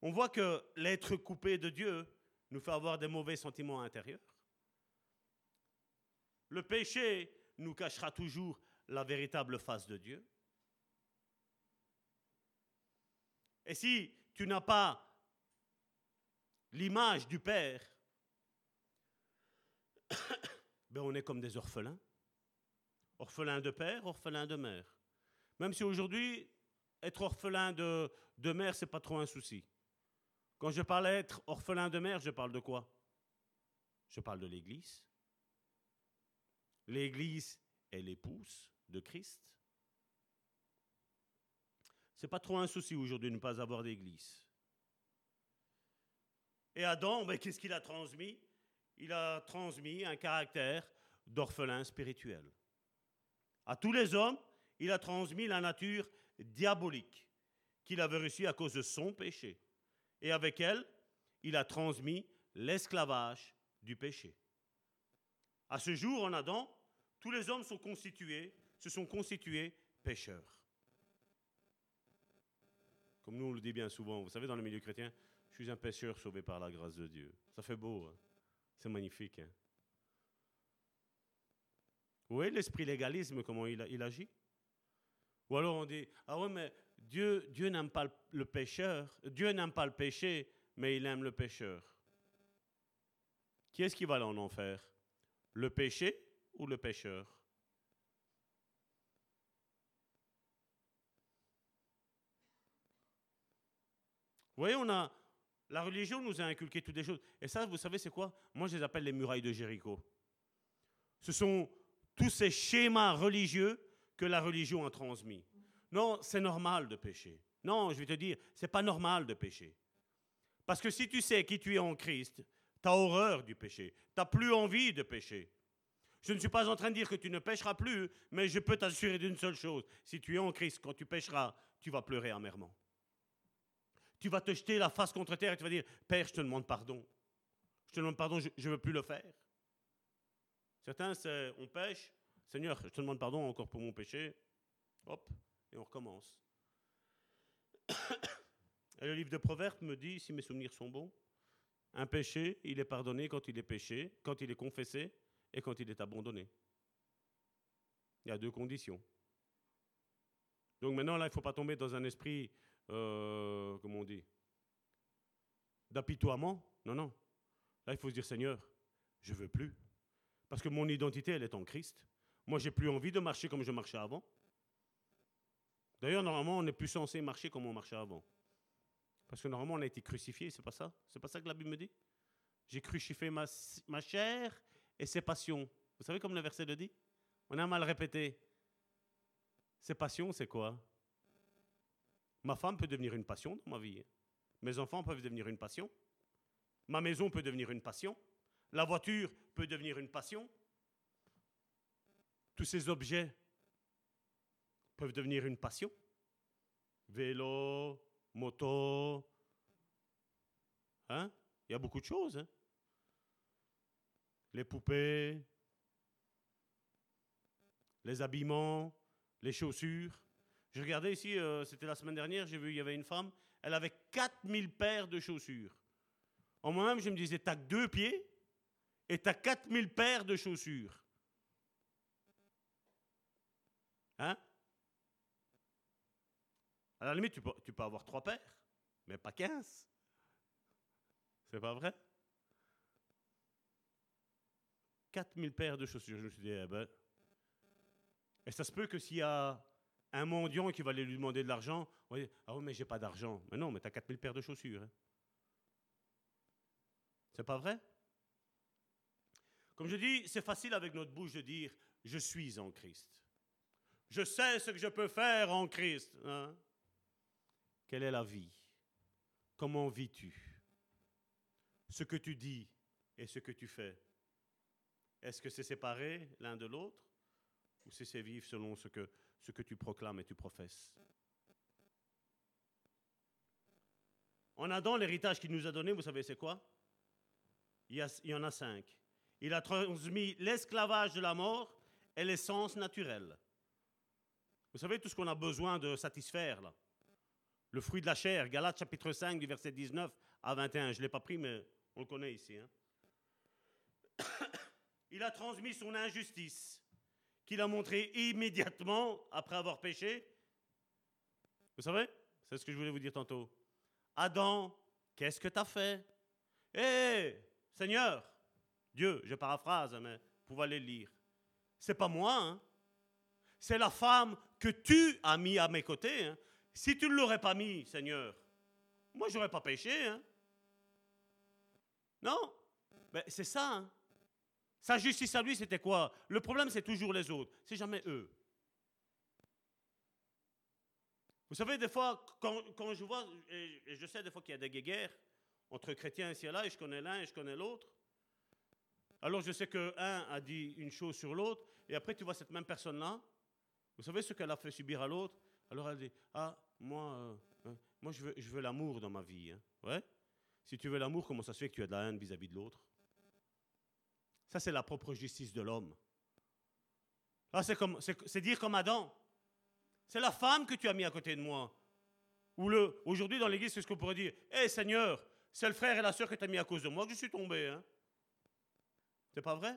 Speaker 4: On voit que l'être coupé de Dieu nous fait avoir des mauvais sentiments intérieurs. Le péché nous cachera toujours la véritable face de Dieu. Et si tu n'as pas l'image du Père, ben on est comme des orphelins. Orphelins de père, orphelins de mère. Même si aujourd'hui, être orphelin de, de mère, ce n'est pas trop un souci. Quand je parle d'être orphelin de mère, je parle de quoi? Je parle de l'Église. L'Église est l'épouse de Christ. C'est pas trop un souci aujourd'hui de ne pas avoir d'église. Et Adam, ben, qu'est-ce qu'il a transmis? Il a transmis un caractère d'orphelin spirituel. À tous les hommes, il a transmis la nature diabolique qu'il avait reçue à cause de son péché. Et avec elle, il a transmis l'esclavage du péché. À ce jour, en Adam, tous les hommes se sont constitués pécheurs. Comme nous on le dit bien souvent, vous savez, dans le milieu chrétien, je suis un pécheur sauvé par la grâce de Dieu. Ça fait beau, hein. c'est magnifique. Hein. Vous voyez l'esprit légalisme, comment il, il, agit? Ou alors on dit, ah ouais, mais Dieu, n'aime pas le pécheur, Dieu n'aime pas le péché, mais il aime le pécheur. Qui est-ce qui va aller en enfer? Le péché ou le pécheur? Vous voyez, la religion nous a inculqué toutes les choses. Et ça, vous savez, c'est quoi? Moi, je les appelle les murailles de Jéricho. Ce sont tous ces schémas religieux que la religion a transmis. Non, c'est normal de pécher. Non, je vais te dire, c'est pas normal de pécher. Parce que si tu sais qui tu es en Christ, tu as horreur du péché. Tu n'as plus envie de pécher. Je ne suis pas en train de dire que tu ne pécheras plus, mais je peux t'assurer d'une seule chose. Si tu es en Christ, quand tu pécheras, tu vas pleurer amèrement tu vas te jeter la face contre terre et tu vas dire, Père, je te demande pardon. Je te demande pardon, je ne veux plus le faire. Certains, on pêche, Seigneur, je te demande pardon encore pour mon péché. Hop, et on recommence. Et le livre de Proverbes me dit, si mes souvenirs sont bons, un péché, il est pardonné quand il est péché, quand il est confessé et quand il est abandonné. Il y a deux conditions. Donc maintenant, là, il ne faut pas tomber dans un esprit euh, comment on dit, d'apitoiement. Non, non. Là, il faut se dire, Seigneur, je veux plus. Parce que mon identité, elle est en Christ. Moi, j'ai plus envie de marcher comme je marchais avant. D'ailleurs, normalement, on n'est plus censé marcher comme on marchait avant. Parce que normalement, on a été crucifié, c'est pas ça? C'est pas ça que la Bible me dit? J'ai crucifié ma, chair et ses passions. Vous savez comme le verset le dit? On a mal répété. Ses passions, c'est quoi? Ma femme peut devenir une passion dans ma vie. Mes enfants peuvent devenir une passion. Ma maison peut devenir une passion. La voiture peut devenir une passion. Tous ces objets peuvent devenir une passion. Vélo, moto. Hein? Il y a beaucoup de choses. Hein? Les poupées, les habillements, les chaussures. Je regardais ici, euh, c'était la semaine dernière, j'ai vu, il y avait une femme, elle avait 4000 paires de chaussures. En moi-même, je me disais, t'as deux pieds et t'as 4000 paires de chaussures. Hein? À la limite, tu peux, avoir trois paires, mais pas 15. C'est pas vrai? 4000 paires de chaussures. Je me suis dit, eh ben. Et ça se peut que s'il y a un mendiant qui va aller lui demander de l'argent, on va dire, ah oui, mais j'ai pas d'argent. Mais non, mais tu as 4000 paires de chaussures. Hein. C'est pas vrai? Comme je dis, c'est facile avec notre bouche de dire, je suis en Christ. Je sais ce que je peux faire en Christ. Hein. Quelle est la vie? Comment vis-tu? Ce que tu dis et ce que tu fais. Est-ce que c'est séparé l'un de l'autre ou c'est vivre selon ce que, ce que tu proclames et tu professes? En Adam, l'héritage qu'il nous a donné, vous savez, c'est quoi? Il y, il y, en a cinq. Il a transmis l'esclavage de la mort et l'essence naturelle. Vous savez tout ce qu'on a besoin de satisfaire là Le fruit de la chair, Galates chapitre 5 du verset 19 à 21. Je ne l'ai pas pris, mais on le connaît ici. Hein. Il a transmis son injustice qu'il a montré immédiatement après avoir péché. Vous savez C'est ce que je voulais vous dire tantôt. Adam, qu'est-ce que tu as fait? Hé, Seigneur, Dieu, je paraphrase, mais vous aller le lire. C'est pas moi, hein. c'est la femme que tu as mis à mes côtés. Hein. Si tu ne l'aurais pas mis, Seigneur, moi, j'aurais pas péché. Hein. Non, ben, c'est ça. Hein. Sa justice à lui, c'était quoi? Le problème, c'est toujours les autres, c'est jamais eux. Vous savez, des fois, quand, je vois, et je sais des fois qu'il y a des guerres entre chrétiens ici et là, et je connais l'un et je connais l'autre, alors je sais que un a dit une chose sur l'autre, et après tu vois cette même personne-là, vous savez ce qu'elle a fait subir à l'autre? Alors elle dit, ah, moi, euh, hein, moi je veux, je veux l'amour dans ma vie. Hein. Ouais Si tu veux l'amour, comment ça se fait que tu as de la haine vis-à-vis de l'autre? Ça, c'est la propre justice de l'homme. Là, c'est, comme, c'est, dire comme Adam. C'est la femme que tu as mis à côté de moi. Ou le, aujourd'hui, dans l'église, c'est ce qu'on pourrait dire. Hé Seigneur, c'est le frère et la soeur que tu as mis à cause de moi que je suis tombé. Hein. C'est pas vrai?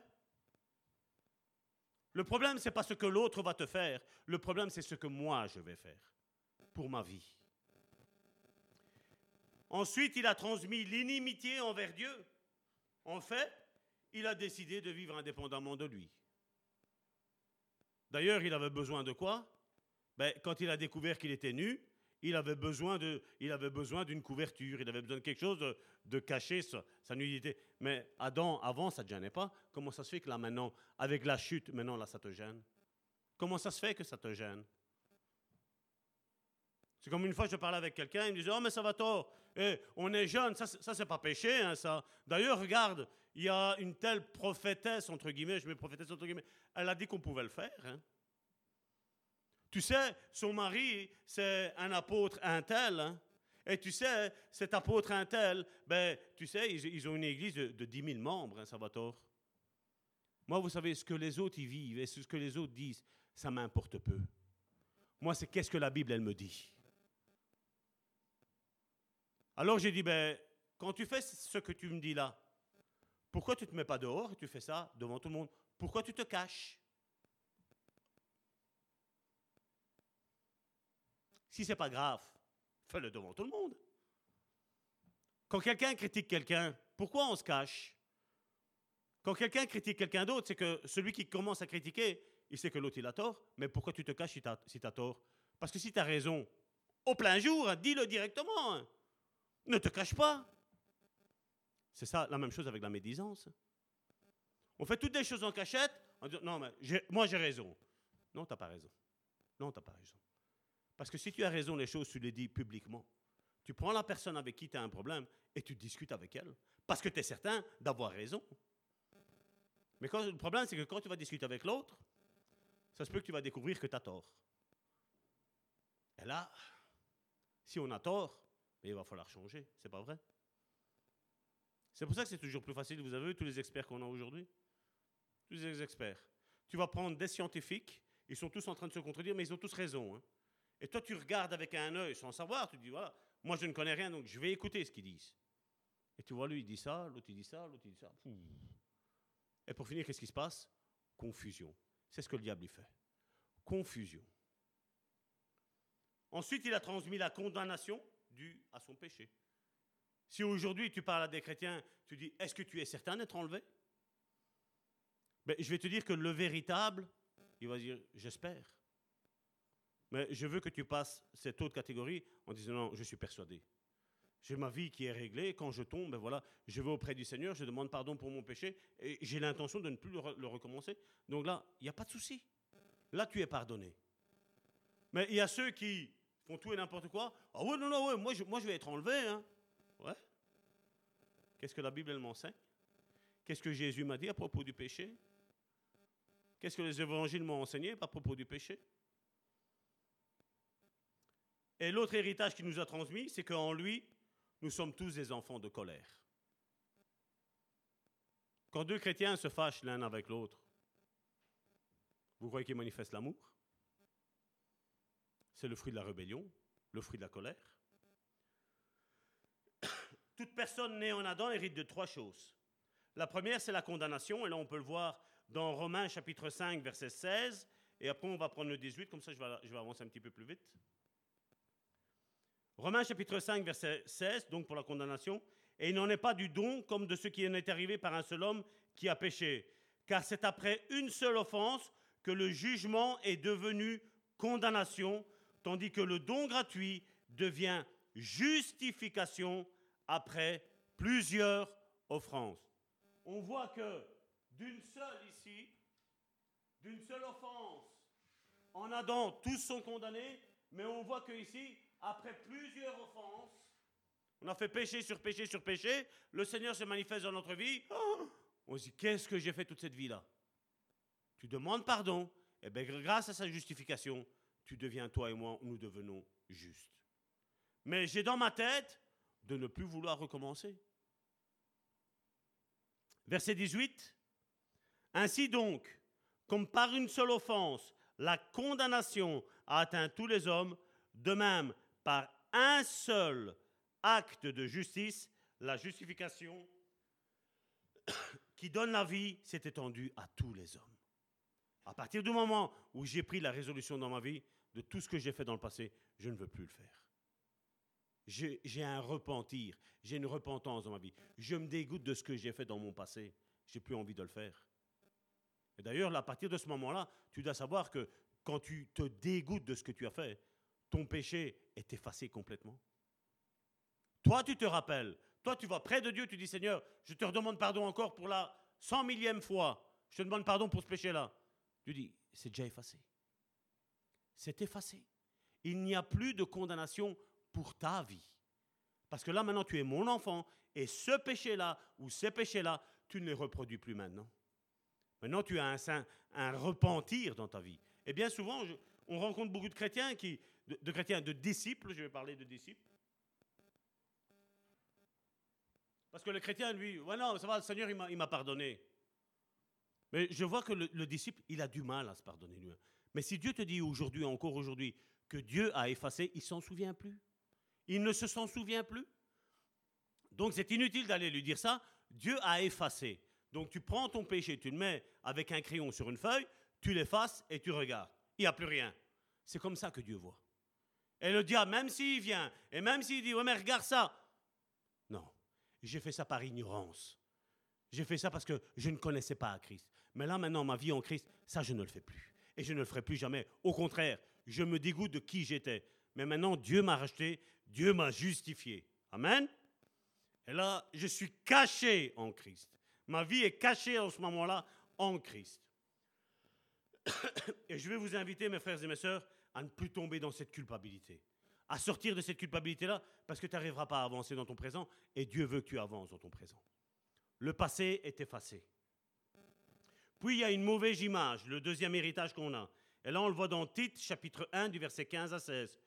Speaker 4: Le problème, c'est pas ce que l'autre va te faire. Le problème, c'est ce que moi, je vais faire pour ma vie. Ensuite, il a transmis l'inimitié envers Dieu. En fait, il a décidé de vivre indépendamment de lui. D'ailleurs, il avait besoin de quoi? Ben, Quand il a découvert qu'il était nu, il avait besoin de, il avait besoin d'une couverture, il avait besoin de quelque chose de, cacher sa, nudité. Mais Adam, avant, ça ne te gênait pas? Comment ça se fait que là, maintenant, avec la chute, maintenant, là, ça te gêne? Comment ça se fait que ça te gêne? C'est comme une fois, je parlais avec quelqu'un, il me disait, oh, mais ça va tort. On est jeune, ça, ça c'est pas péché, hein, ça. D'ailleurs, regarde, il y a une telle prophétesse, entre guillemets, je mets prophétesse entre guillemets, elle a dit qu'on pouvait le faire. Hein. Tu sais, son mari, c'est un apôtre un tel. Hein. Et tu sais, cet apôtre un tel, ben, tu sais, ils, ont une église de, de 10 000 membres, hein, Salvatore. Moi, vous savez, ce que les autres y vivent et ce que les autres disent, ça m'importe peu. Moi, c'est qu'est-ce que la Bible, elle me dit. Alors j'ai dit, ben, quand tu fais ce que tu me dis là, pourquoi tu ne te mets pas dehors et tu fais ça devant tout le monde? Pourquoi tu te caches? Si c'est pas grave, fais-le devant tout le monde. Quand quelqu'un critique quelqu'un, pourquoi on se cache? Quand quelqu'un critique quelqu'un d'autre, c'est que celui qui commence à critiquer, il sait que l'autre il a tort, mais pourquoi tu te caches si tu as, tort? Parce que si tu as raison, au plein jour, dis-le directement. Hein. Ne te cache pas. C'est ça la même chose avec la médisance. On fait toutes des choses en cachette en disant non, mais moi j'ai raison. Non, tu n'as pas raison. Non, tu n'as pas raison. Parce que si tu as raison, les choses, tu les dis publiquement. Tu prends la personne avec qui tu as un problème et tu discutes avec elle. Parce que tu es certain d'avoir raison. Mais le problème, c'est que quand tu vas discuter avec l'autre, ça se peut que tu vas découvrir que tu as tort. Et là, si on a tort, il va falloir changer. C'est pas vrai? C'est pour ça que c'est toujours plus facile. Vous avez vu tous les experts qu'on a aujourd'hui? Tous les experts. Tu vas prendre des scientifiques, ils sont tous en train de se contredire, mais ils ont tous raison. Hein. Et toi, tu regardes avec un œil sans savoir, tu dis, voilà, moi je ne connais rien, donc je vais écouter ce qu'ils disent. Et tu vois, lui, il dit ça, l'autre, il dit ça, l'autre, il dit ça. Et pour finir, qu'est-ce qui se passe? Confusion. C'est ce que le diable y fait. Confusion. Ensuite, il a transmis la condamnation due à son péché. Si aujourd'hui tu parles à des chrétiens, tu dis Est-ce que tu es certain d'être enlevé? Ben, Je vais te dire que le véritable, il va dire J'espère. Mais je veux que tu passes cette autre catégorie en disant non, je suis persuadé. J'ai ma vie qui est réglée. Quand je tombe, ben voilà, je vais auprès du Seigneur, je demande pardon pour mon péché et j'ai l'intention de ne plus le, recommencer. Donc là, il n'y a pas de souci. Là, tu es pardonné. Mais il y a ceux qui font tout et n'importe quoi. Ah ouais, non, non, ouais, moi je, moi je vais être enlevé. Hein. Ouais. Qu'est-ce que la Bible elle m'enseigne? Qu'est-ce que Jésus m'a dit à propos du péché? Qu'est-ce que les évangiles m'ont enseigné à propos du péché? Et l'autre héritage qu'il nous a transmis, c'est qu'en lui, nous sommes tous des enfants de colère. Quand deux chrétiens se fâchent l'un avec l'autre, vous croyez qu'ils manifestent l'amour? C'est le fruit de la rébellion, le fruit de la colère. Toute personne née en Adam hérite de trois choses. La première, c'est la condamnation, et là on peut le voir dans Romains chapitre 5, verset 16, et après on va prendre le 18, comme ça je vais, avancer un petit peu plus vite. Romains chapitre 5, verset 16, donc pour la condamnation, et il n'en est pas du don comme de ce qui en est arrivé par un seul homme qui a péché, car c'est après une seule offense que le jugement est devenu condamnation, tandis que le don gratuit devient justification après plusieurs offenses. On voit que d'une seule ici, d'une seule offense, en Adam, tous sont condamnés, mais on voit que ici, après plusieurs offenses, on a fait péché sur péché sur péché, le Seigneur se manifeste dans notre vie. Oh, on se dit, qu'est-ce que j'ai fait toute cette vie-là? Tu demandes pardon, et bien grâce à sa justification, tu deviens toi et moi, nous devenons justes. Mais j'ai dans ma tête de ne plus vouloir recommencer. Verset 18. Ainsi donc, comme par une seule offense, la condamnation a atteint tous les hommes, de même, par un seul acte de justice, la justification qui donne la vie s'est étendue à tous les hommes. À partir du moment où j'ai pris la résolution dans ma vie de tout ce que j'ai fait dans le passé, je ne veux plus le faire. J'ai un repentir, j'ai une repentance dans ma vie. Je me dégoûte de ce que j'ai fait dans mon passé. J'ai plus envie de le faire. Et d'ailleurs, à partir de ce moment-là, tu dois savoir que quand tu te dégoûtes de ce que tu as fait, ton péché est effacé complètement. Toi, tu te rappelles. Toi, tu vas près de Dieu, tu dis Seigneur, je te redemande pardon encore pour la cent millième fois. Je te demande pardon pour ce péché-là. Tu dis, c'est déjà effacé. C'est effacé. Il n'y a plus de condamnation pour ta vie. Parce que là, maintenant, tu es mon enfant. Et ce péché-là, ou ces péchés-là, tu ne les reproduis plus maintenant. Maintenant, tu as un, un repentir dans ta vie. Et bien souvent, on rencontre beaucoup de chrétiens qui, de, chrétiens, de disciples, je vais parler de disciples. Parce que le chrétien, lui, ouais, non, ça va, le Seigneur, il m'a pardonné. Mais je vois que le, disciple, il a du mal à se pardonner lui. Mais si Dieu te dit aujourd'hui, encore aujourd'hui, que Dieu a effacé, il s'en souvient plus. Il ne se s'en souvient plus. Donc c'est inutile d'aller lui dire ça. Dieu a effacé. Donc tu prends ton péché, tu le mets avec un crayon sur une feuille, tu l'effaces et tu regardes. Il n'y a plus rien. C'est comme ça que Dieu voit. Et le diable, même s'il vient, et même s'il dit, ouais, mais regarde ça. Non, j'ai fait ça par ignorance. J'ai fait ça parce que je ne connaissais pas Christ. Mais là, maintenant, ma vie en Christ, ça, je ne le fais plus. Et je ne le ferai plus jamais. Au contraire, je me dégoûte de qui j'étais. Mais maintenant, Dieu m'a racheté, Dieu m'a justifié. Amen. Et là, je suis caché en Christ. Ma vie est cachée en ce moment-là en Christ. Et je vais vous inviter, mes frères et mes sœurs, à ne plus tomber dans cette culpabilité. À sortir de cette culpabilité-là, parce que tu n'arriveras pas à avancer dans ton présent, et Dieu veut que tu avances dans ton présent. Le passé est effacé. Puis il y a une mauvaise image, le deuxième héritage qu'on a. Et là, on le voit dans Tite, chapitre 1, du verset 15 à 16.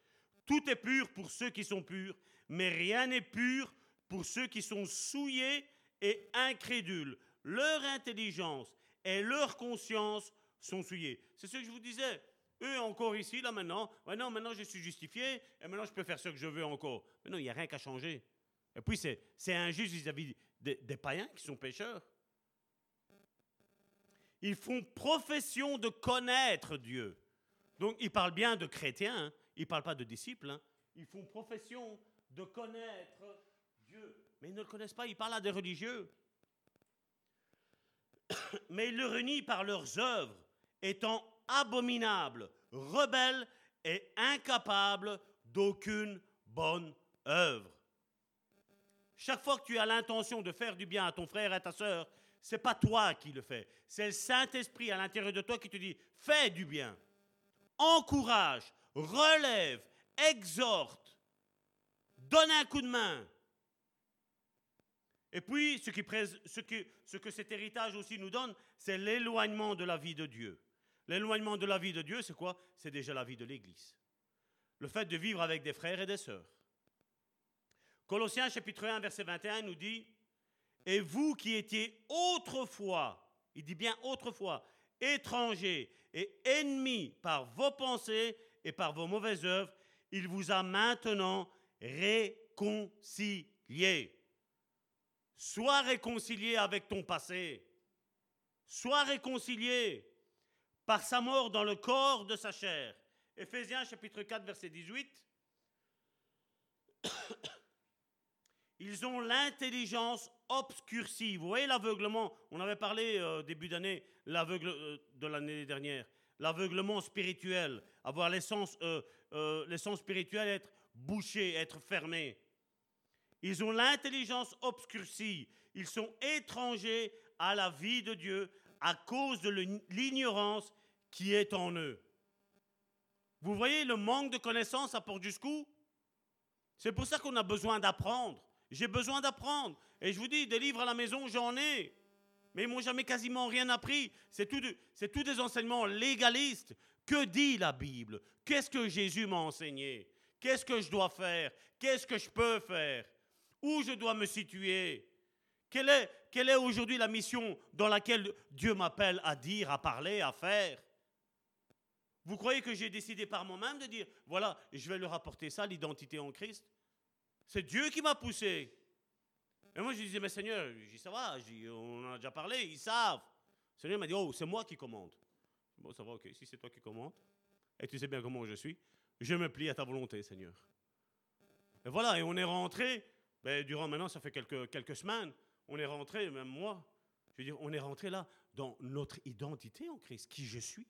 Speaker 4: Tout est pur pour ceux qui sont purs, mais rien n'est pur pour ceux qui sont souillés et incrédules. Leur intelligence et leur conscience sont souillées. C'est ce que je vous disais. Eux encore ici, là maintenant, ouais, non, maintenant je suis justifié, et maintenant je peux faire ce que je veux encore. Mais non, il n'y a rien qu'à changer. Et puis c'est injuste vis-à-vis des, des païens qui sont pécheurs. Ils font profession de connaître Dieu. Donc ils parlent bien de chrétiens, hein. ils ne parlent pas de disciples. Hein. Ils font profession de connaître Dieu. Mais ils ne le connaissent pas, ils parlent à des religieux. Mais ils le renient par leurs œuvres, étant abominables, rebelles est incapable d'aucune bonne œuvre. Chaque fois que tu as l'intention de faire du bien à ton frère et à ta sœur, c'est pas toi qui le fais, c'est le Saint-Esprit à l'intérieur de toi qui te dit fais du bien. Encourage, relève, exhorte, donne un coup de main. Et puis, ce, qui, ce, que, ce que cet héritage aussi nous donne, c'est l'éloignement de la vie de Dieu. L'éloignement de la vie de Dieu, c'est quoi? C'est déjà la vie de l'Église. Le fait de vivre avec des frères et des sœurs. Colossiens chapitre 1, verset 21 nous dit, Et vous qui étiez autrefois, il dit bien autrefois, étrangers et ennemis par vos pensées et par vos mauvaises œuvres, il vous a maintenant réconciliés. Sois réconcilié avec ton passé. Sois réconcilié par sa mort dans le corps de sa chair. Éphésiens chapitre 4 verset 18. Ils ont l'intelligence obscurcie. Vous voyez l'aveuglement On avait parlé euh, début d'année, l'aveugle euh, de l'année dernière. L'aveuglement spirituel, avoir l'essence euh, spirituelle, être bouché, être fermé. Ils ont l'intelligence obscurcie. Ils sont étrangers à la vie de Dieu à cause de l'ignorance qui est en eux. Vous voyez le manque de connaissances à Port-Juscou C'est pour ça qu'on a besoin d'apprendre. J'ai besoin d'apprendre. Et je vous dis, des livres à la maison, j'en ai. Mais ils m'ont jamais quasiment rien appris. C'est tout, tout des enseignements légalistes. Que dit la Bible? Qu'est-ce que Jésus m'a enseigné? Qu'est-ce que je dois faire? Qu'est-ce que je peux faire? Où je dois me situer? Quelle est, quelle est aujourd'hui la mission dans laquelle Dieu m'appelle à dire, à parler, à faire? Vous croyez que j'ai décidé par moi-même de dire, voilà, je vais leur apporter ça, l'identité en Christ? C'est Dieu qui m'a poussé. Et moi, je disais, mais Seigneur, je ça va, on en a déjà parlé, ils savent. Le Seigneur m'a dit, oh, c'est moi qui commande. Bon, ça va, ok, si c'est toi qui commandes, et tu sais bien comment je suis, je me plie à ta volonté, Seigneur. Et voilà, et on est rentré ben, durant maintenant, ça fait quelques, quelques semaines, on est rentré, même moi, je veux dire, on est rentré là dans notre identité en Christ, qui je suis,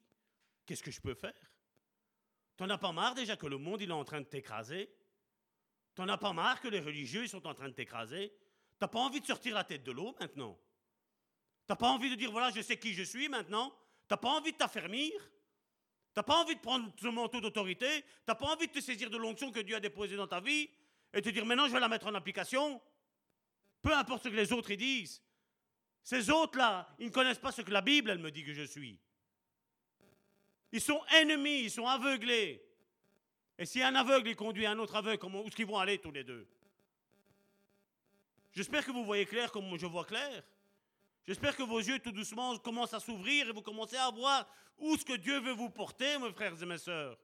Speaker 4: qu'est-ce que je peux faire? T'en as pas marre déjà que le monde il est en train de t'écraser? T'en as pas marre que les religieux ils sont en train de t'écraser? T'as pas envie de sortir la tête de l'eau maintenant? T'as pas envie de dire voilà je sais qui je suis maintenant? T'as pas envie de t'affermir? T'as pas envie de prendre ce manteau d'autorité? T'as pas envie de te saisir de l'onction que Dieu a déposée dans ta vie et te dire maintenant je vais la mettre en application? Peu importe ce que les autres disent. Ces autres-là, ils ne connaissent pas ce que la Bible, elle me dit que je suis. Ils sont ennemis, ils sont aveuglés. Et si un aveugle il conduit un autre aveugle, où est-ce qu'ils vont aller tous les deux? J'espère que vous voyez clair comme je vois clair. J'espère que vos yeux tout doucement commencent à s'ouvrir et vous commencez à voir où ce que Dieu veut vous porter, mes frères et mes sœurs.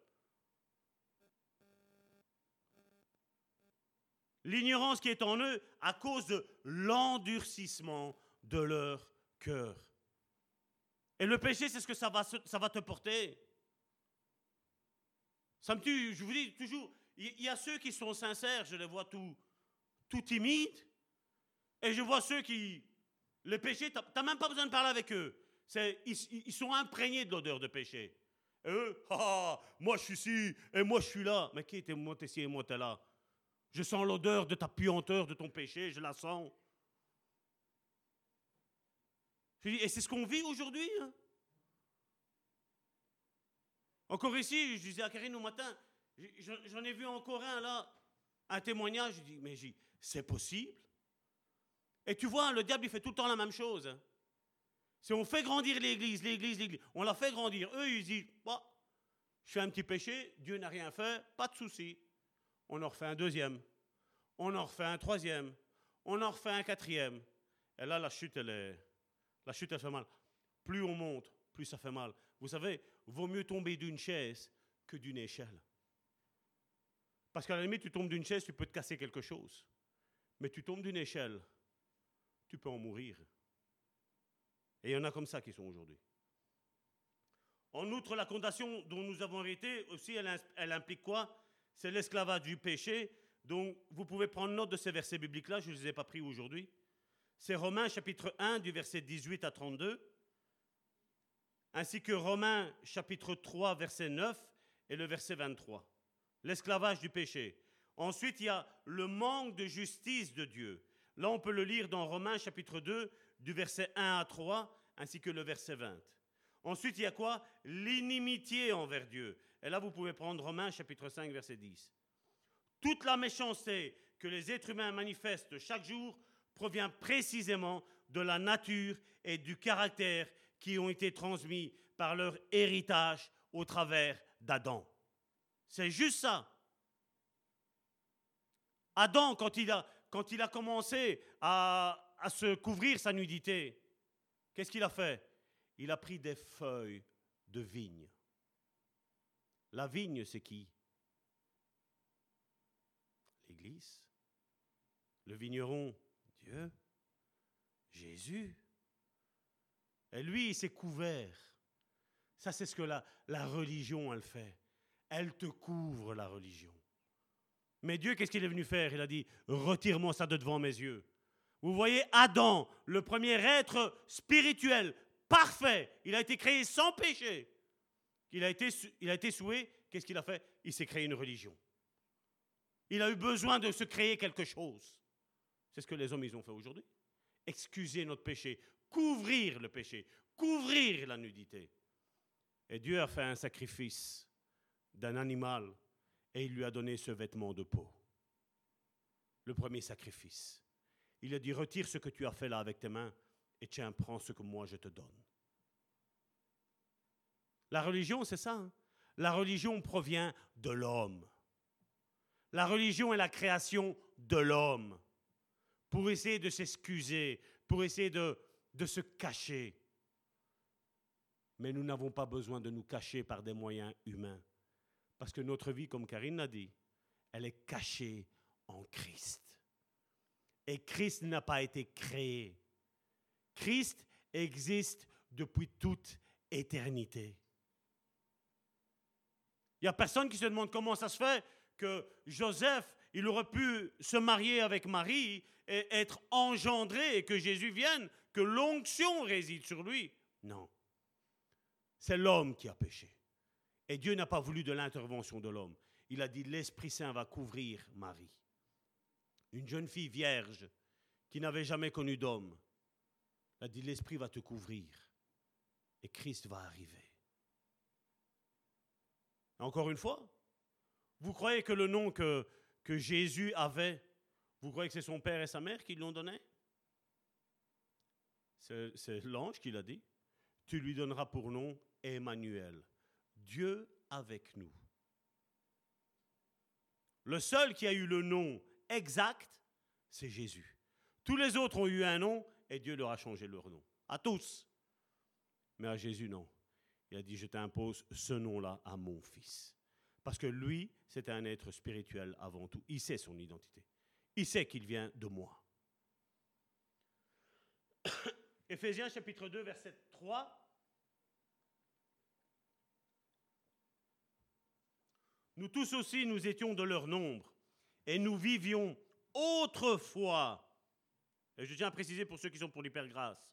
Speaker 4: l'ignorance qui est en eux à cause de l'endurcissement de leur cœur. Et le péché, c'est ce que ça va, ça va te porter. Ça me tue, je vous dis toujours, il y, a ceux qui sont sincères, je les vois tout, timides, et je vois ceux qui, le péché, tu n'as même pas besoin de parler avec eux. Ils, sont imprégnés de l'odeur de péché. Et eux, ah, moi je suis ici, et moi je suis là. Mais qui était moi, t'es ici et moi t'es là? Je sens l'odeur de ta puanteur, de ton péché, je la sens. Et c'est ce qu'on vit aujourd'hui. Hein? Encore ici, je disais à Karine au matin, j'en ai vu encore un là, un témoignage, je dis, mais c'est possible? Et tu vois, le diable, il fait tout le temps la même chose. Hein. Si on fait grandir l'église, l'église, l'église, on la fait grandir, eux, ils disent, bah, je fais un petit péché, Dieu n'a rien fait, pas de souci on en refait un deuxième, on en refait un troisième, on en refait un quatrième. Et là, la chute, elle est, la chute, elle fait mal. Plus on monte, plus ça fait mal. Vous savez, vaut mieux tomber d'une chaise que d'une échelle. Parce qu'à la limite, tu tombes d'une chaise, tu peux te casser quelque chose. Mais tu tombes d'une échelle, tu peux en mourir. Et il y en a comme ça qui sont aujourd'hui. En outre, la condamnation dont nous avons hérité aussi, elle implique quoi? C'est l'esclavage du péché. Donc, vous pouvez prendre note de ces versets bibliques-là, je ne les ai pas pris aujourd'hui. C'est Romains chapitre 1 du verset 18 à 32, ainsi que Romains chapitre 3 verset 9 et le verset 23. L'esclavage du péché. Ensuite, il y a le manque de justice de Dieu. Là, on peut le lire dans Romains chapitre 2, du verset 1 à 3, ainsi que le verset 20. Ensuite, il y a quoi? L'inimitié envers Dieu. Et là, vous pouvez prendre Romains chapitre 5, verset 10. Toute la méchanceté que les êtres humains manifestent chaque jour provient précisément de la nature et du caractère qui ont été transmis par leur héritage au travers d'Adam. C'est juste ça. Adam, quand il a, quand il a commencé à, à se couvrir sa nudité, qu'est-ce qu'il a fait? Il a pris des feuilles de vigne. La vigne, c'est qui? L'Église. Le vigneron, Dieu. Jésus. Et lui, il s'est couvert. Ça, c'est ce que la, religion, elle fait. Elle te couvre, la religion. Mais Dieu, qu'est-ce qu'il est venu faire? Il a dit, retire-moi ça de devant mes yeux. Vous voyez, Adam, le premier être spirituel, parfait, il a été créé sans péché. Il a été, il qu'est-ce qu'il a fait? Il s'est créé une religion. Il a eu besoin de se créer quelque chose. C'est ce que les hommes, ils ont fait aujourd'hui. Excuser notre péché, couvrir le péché, couvrir la nudité. Et Dieu a fait un sacrifice d'un animal et il lui a donné ce vêtement de peau. Le premier sacrifice. Il a dit, retire ce que tu as fait là avec tes mains et tiens, prends ce que moi je te donne. La religion, c'est ça. Hein. La religion provient de l'homme. La religion est la création de l'homme pour essayer de s'excuser, pour essayer de, de se cacher. Mais nous n'avons pas besoin de nous cacher par des moyens humains. Parce que notre vie, comme Karine l'a dit, elle est cachée en Christ. Et Christ n'a pas été créé. Christ existe depuis toute éternité. Il n'y a personne qui se demande comment ça se fait que Joseph, il aurait pu se marier avec Marie et être engendré et que Jésus vienne, que l'onction réside sur lui. Non. C'est l'homme qui a péché. Et Dieu n'a pas voulu de l'intervention de l'homme. Il a dit, l'Esprit Saint va couvrir Marie. Une jeune fille vierge qui n'avait jamais connu d'homme. A dit, l'Esprit va te couvrir. Et Christ va arriver. Encore une fois, vous croyez que le nom que Jésus avait, vous croyez que c'est son père et sa mère qui l'ont donné? C'est l'ange qui l'a dit. Tu lui donneras pour nom Emmanuel, Dieu avec nous. Le seul qui a eu le nom exact, c'est Jésus. Tous les autres ont eu un nom et Dieu leur a changé leur nom. À tous. Mais à Jésus, non. Il a dit, je t'impose ce nom-là à mon fils. Parce que lui, c'est un être spirituel avant tout. Il sait son identité. Il sait qu'il vient de moi. Éphésiens chapitre 2, verset 3. Nous tous aussi, nous étions de leur nombre, et nous vivions autrefois, et je tiens à préciser pour ceux qui sont pour l'hypergrâce,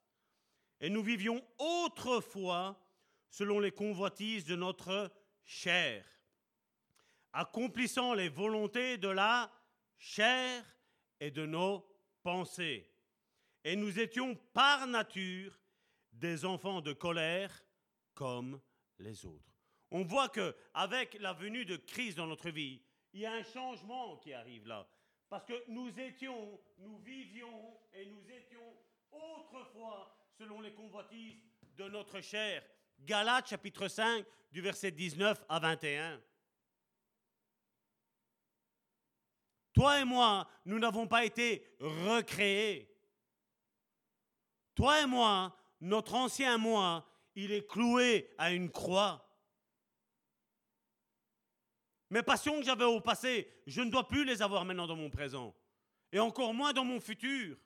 Speaker 4: et nous vivions autrefois selon les convoitises de notre chair accomplissant les volontés de la chair et de nos pensées. Et nous étions par nature des enfants de colère comme les autres. On voit que avec la venue de Christ dans notre vie, il y a un changement qui arrive là. Parce que nous étions, nous vivions et nous étions autrefois selon les convoitises de notre chair. Galates chapitre 5 du verset 19 à 21. Toi et moi, nous n'avons pas été recréés. Toi et moi, notre ancien moi, il est cloué à une croix. Mes passions que j'avais au passé, je ne dois plus les avoir maintenant dans mon présent. Et encore moins dans mon futur.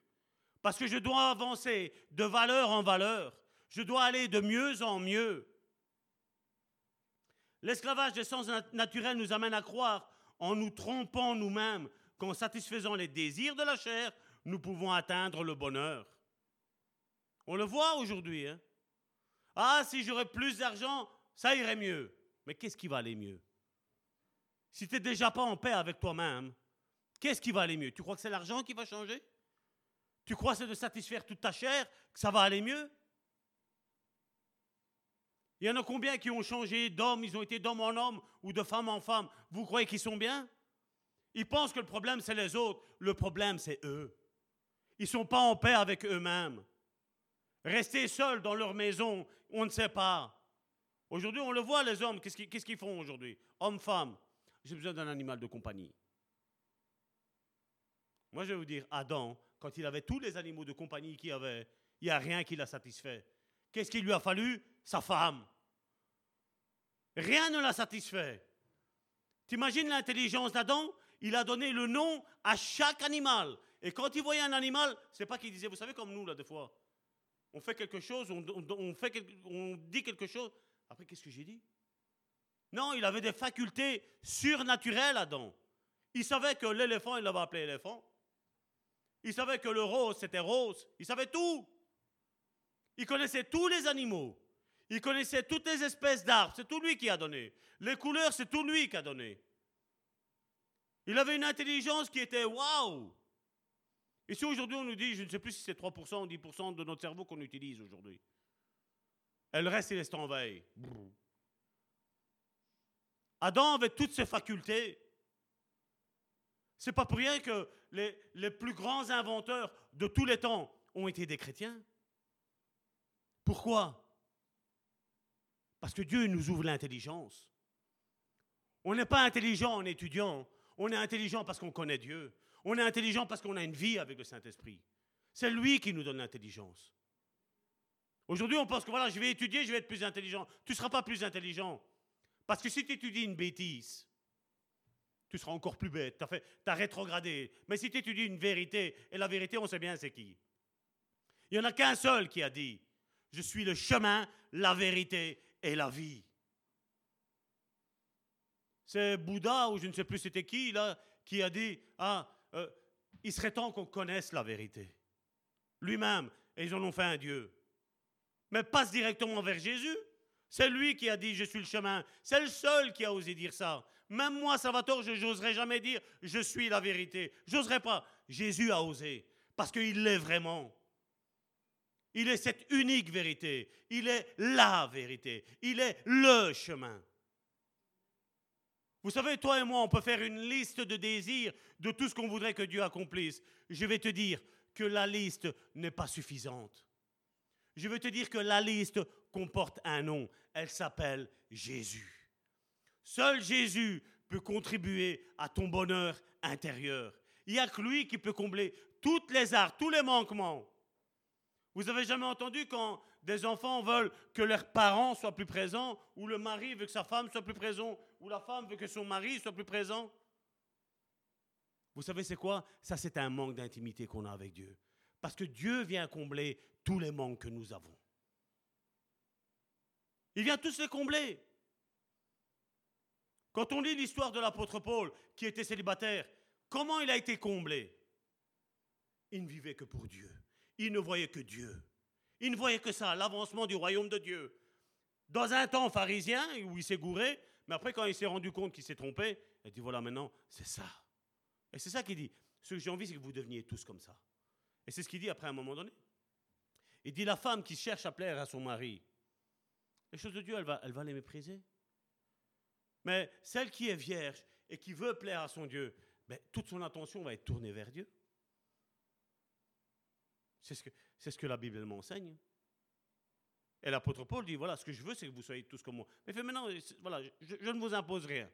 Speaker 4: Parce que je dois avancer de valeur en valeur. Je dois aller de mieux en mieux. L'esclavage des sens naturels nous amène à croire en nous trompant nous-mêmes qu'en satisfaisant les désirs de la chair, nous pouvons atteindre le bonheur. On le voit aujourd'hui. Hein? Ah, si j'aurais plus d'argent, ça irait mieux. Mais qu'est-ce qui va aller mieux? Si tu n'es déjà pas en paix avec toi-même, qu'est-ce qui va aller mieux? Tu crois que c'est l'argent qui va changer? Tu crois que c'est de satisfaire toute ta chair que ça va aller mieux? Il y en a combien qui ont changé d'homme, ils ont été d'homme en homme ou de femme en femme? Vous croyez qu'ils sont bien? Ils pensent que le problème c'est les autres, le problème c'est eux. Ils ne sont pas en paix avec eux-mêmes. Rester seuls dans leur maison, on ne sait pas. Aujourd'hui, on le voit, les hommes, qu'est-ce qu'ils font aujourd'hui? Hommes, femmes, j'ai besoin d'un animal de compagnie. Moi, je vais vous dire, Adam, quand il avait tous les animaux de compagnie qu'il avait, il n'y a rien qui l'a satisfait. Qu'est-ce qu'il lui a fallu? Sa femme. Rien ne l'a satisfait. T'imagines l'intelligence d'Adam? Il a donné le nom à chaque animal. Et quand il voyait un animal, c'est pas qu'il disait, vous savez comme nous là des fois, on fait quelque chose, on, dit quelque chose. Après, qu'est-ce que j'ai dit? Non, il avait des facultés surnaturelles, Adam. Il savait que l'éléphant, il l'avait appelé éléphant. Il savait que le rose, c'était rose. Il savait tout. Il connaissait tous les animaux. Il connaissait toutes les espèces d'arbres. C'est tout lui qui a donné. Les couleurs, c'est tout lui qui a donné. Il avait une intelligence qui était waouh. Et si aujourd'hui on nous dit, je ne sais plus si c'est 3% ou 10% de notre cerveau qu'on utilise aujourd'hui, elle reste, il est en veille. Adam avait toutes ses facultés. C'est pas pour rien que les, les, plus grands inventeurs de tous les temps ont été des chrétiens. Pourquoi? Parce que Dieu nous ouvre l'intelligence. On n'est pas intelligent en étudiant, on est intelligent parce qu'on connaît Dieu. On est intelligent parce qu'on a une vie avec le Saint-Esprit. C'est lui qui nous donne l'intelligence. Aujourd'hui, on pense que voilà, je vais étudier, je vais être plus intelligent. Tu ne seras pas plus intelligent. Parce que si tu étudies une bêtise, tu seras encore plus bête. Tu as, rétrogradé. Mais si tu étudies une vérité, et la vérité, on sait bien c'est qui. Il n'y en a qu'un seul qui a dit, je suis le chemin, la vérité et la vie. C'est Bouddha, ou je ne sais plus c'était qui, là, qui a dit, ah, euh, il serait temps qu'on connaisse la vérité. Lui-même, et ils en ont fait un Dieu. Mais passe directement vers Jésus. C'est lui qui a dit Je suis le chemin. C'est le seul qui a osé dire ça. Même moi, Salvatore, je n'oserais jamais dire Je suis la vérité. J'oserais pas. Jésus a osé. Parce qu'il l'est vraiment. Il est cette unique vérité. Il est la vérité. Il est le chemin. Vous savez, toi et moi, on peut faire une liste de désirs de tout ce qu'on voudrait que Dieu accomplisse. Je vais te dire que la liste n'est pas suffisante. Je veux te dire que la liste comporte un nom. Elle s'appelle Jésus. Seul Jésus peut contribuer à ton bonheur intérieur. Il n'y a que lui qui peut combler toutes les arts, tous les manquements. Vous avez jamais entendu quand des enfants veulent que leurs parents soient plus présents, ou le mari veut que sa femme soit plus présente, ou la femme veut que son mari soit plus présent. Vous savez, c'est quoi? Ça, c'est un manque d'intimité qu'on a avec Dieu. Parce que Dieu vient combler tous les manques que nous avons. Il vient tous les combler. Quand on lit l'histoire de l'apôtre Paul, qui était célibataire, comment il a été comblé? Il ne vivait que pour Dieu. Il ne voyait que Dieu. Il ne voyait que ça, l'avancement du royaume de Dieu. Dans un temps pharisien, où il s'est gouré, mais après, quand il s'est rendu compte qu'il s'est trompé, il dit voilà, maintenant, c'est ça. Et c'est ça qu'il dit. Ce que j'ai envie, c'est que vous deveniez tous comme ça. Et c'est ce qu'il dit après un moment donné. Il dit la femme qui cherche à plaire à son mari, les choses de Dieu, elle va, les mépriser. Mais celle qui est vierge et qui veut plaire à son Dieu, ben, toute son attention va être tournée vers Dieu. C'est ce c'est ce que la Bible m'enseigne. Et l'apôtre Paul dit, voilà, ce que je veux, c'est que vous soyez tous comme moi. Mais il fait maintenant, voilà, je, ne vous impose rien.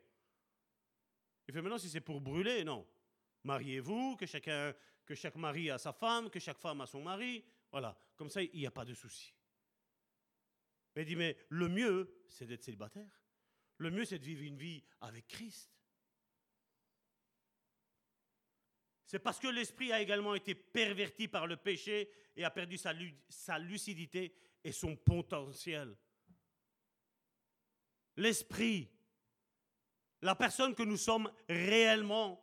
Speaker 4: Il fait maintenant, si c'est pour brûler, non. Mariez-vous, que, chacun, que chaque mari a sa femme, que chaque femme a son mari. Voilà, comme ça, il n'y a pas de souci. Mais il dit, mais le mieux, c'est d'être célibataire. Le mieux, c'est de vivre une vie avec Christ. C'est parce que l'esprit a également été perverti par le péché et a perdu sa, sa lucidité et son potentiel. L'esprit, la personne que nous sommes réellement,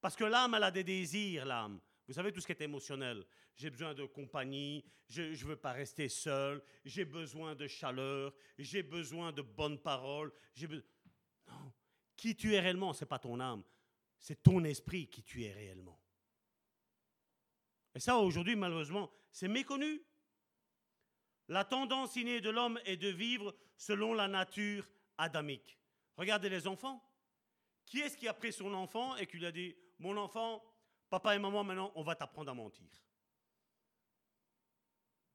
Speaker 4: parce que l'âme, elle a des désirs, l'âme. Vous savez, tout ce qui est émotionnel. J'ai besoin de compagnie, je ne veux pas rester seul, j'ai besoin de chaleur, j'ai besoin de bonnes paroles. Non. qui tu es réellement, c'est pas ton âme, c'est ton esprit qui tu es réellement. Et ça, aujourd'hui, malheureusement, c'est méconnu. La tendance innée de l'homme est de vivre selon la nature adamique. Regardez les enfants. Qui est-ce qui a pris son enfant et qui lui a dit, mon enfant, papa et maman, maintenant, on va t'apprendre à mentir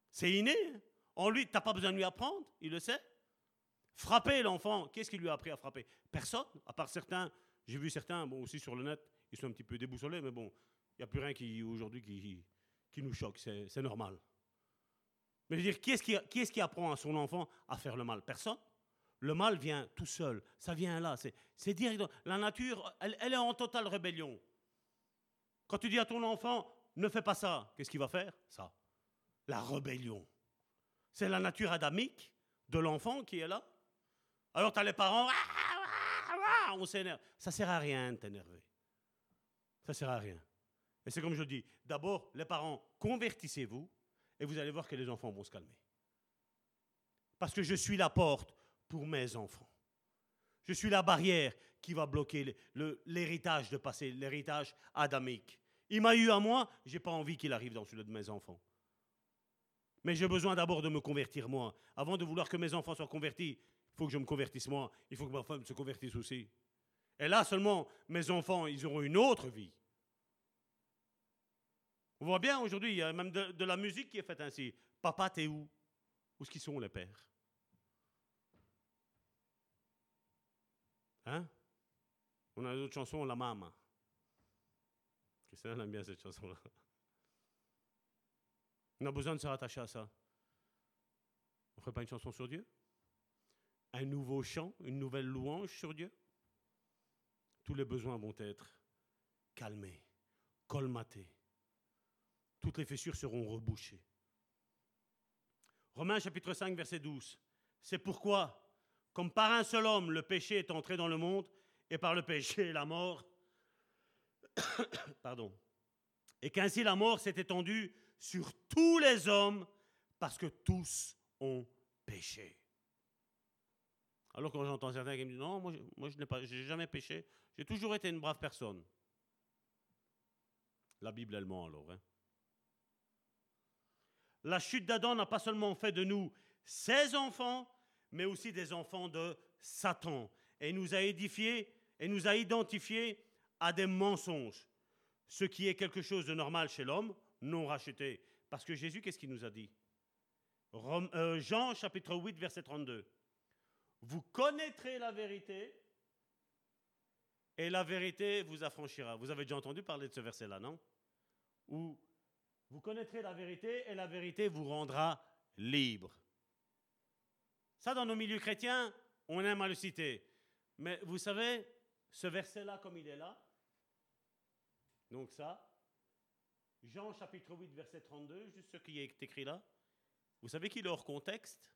Speaker 4: C'est inné. Hein. en lui, tu n'as pas besoin de lui apprendre, il le sait. Frapper l'enfant, qu'est-ce qu'il lui a appris à frapper? Personne, à part certains. J'ai vu certains, bon, aussi sur le net, ils sont un petit peu déboussolés, mais bon, il n'y a plus rien qui, aujourd'hui qui, qui nous choque, c'est normal. Mais je veux dire, qui est-ce qui, apprend à son enfant à faire le mal? Personne. Le mal vient tout seul, ça vient là, c'est direct. La nature, elle, est en totale rébellion. Quand tu dis à ton enfant, ne fais pas ça, qu'est-ce qu'il va faire? Ça. La rébellion. C'est la nature adamique de l'enfant qui est là. Alors tu as les parents, on s'énerve. Ça sert à rien de t'énerver. Ça sert à rien. Et c'est comme je dis, d'abord, les parents, convertissez-vous et vous allez voir que les enfants vont se calmer. Parce que je suis la porte pour mes enfants. Je suis la barrière qui va bloquer l'héritage de passé, l'héritage adamique. Il m'a eu à moi, j'ai pas envie qu'il arrive dans celui de mes enfants. Mais j'ai besoin d'abord de me convertir moi. Avant de vouloir que mes enfants soient convertis, il faut que je me convertisse moi. Il faut que ma femme se convertisse aussi. Et là seulement, mes enfants, ils auront une autre vie. On voit bien aujourd'hui, il y a même de, la musique qui est faite ainsi. Papa, t'es où? Où sont les pères? Hein? On a une autre chanson, La Mama. Christian aime bien cette chanson-là. On a besoin de se rattacher à ça. On ne ferait pas une chanson sur Dieu? Un nouveau chant, une nouvelle louange sur Dieu? Tous les besoins vont être calmés, colmatés. Toutes les fissures seront rebouchées. Romains chapitre 5, verset 12. C'est pourquoi, comme par un seul homme le péché est entré dans le monde, et par le péché la mort, pardon, et qu'ainsi la mort s'est étendue sur tous les hommes parce que tous ont péché. Alors quand j'entends certains qui me disent non, moi, je n'ai jamais péché, j'ai toujours été une brave personne. La Bible elle ment alors. Hein. La chute d'Adam n'a pas seulement fait de nous ses enfants, mais aussi des enfants de Satan, et nous a édifiés et nous a identifiés à des mensonges, ce qui est quelque chose de normal chez l'homme, non racheté. Parce que Jésus, qu'est-ce qu'il nous a dit? Euh, Jean chapitre 8, verset 32. Vous connaîtrez la vérité et la vérité vous affranchira. Vous avez déjà entendu parler de ce verset-là, non? Vous connaîtrez la vérité et la vérité vous rendra libre. Ça, dans nos milieux chrétiens, on aime à le citer. Mais vous savez, ce verset-là, comme il est là, donc ça, Jean chapitre 8, verset 32, juste ce qui est écrit là. Vous savez qu'il est hors contexte?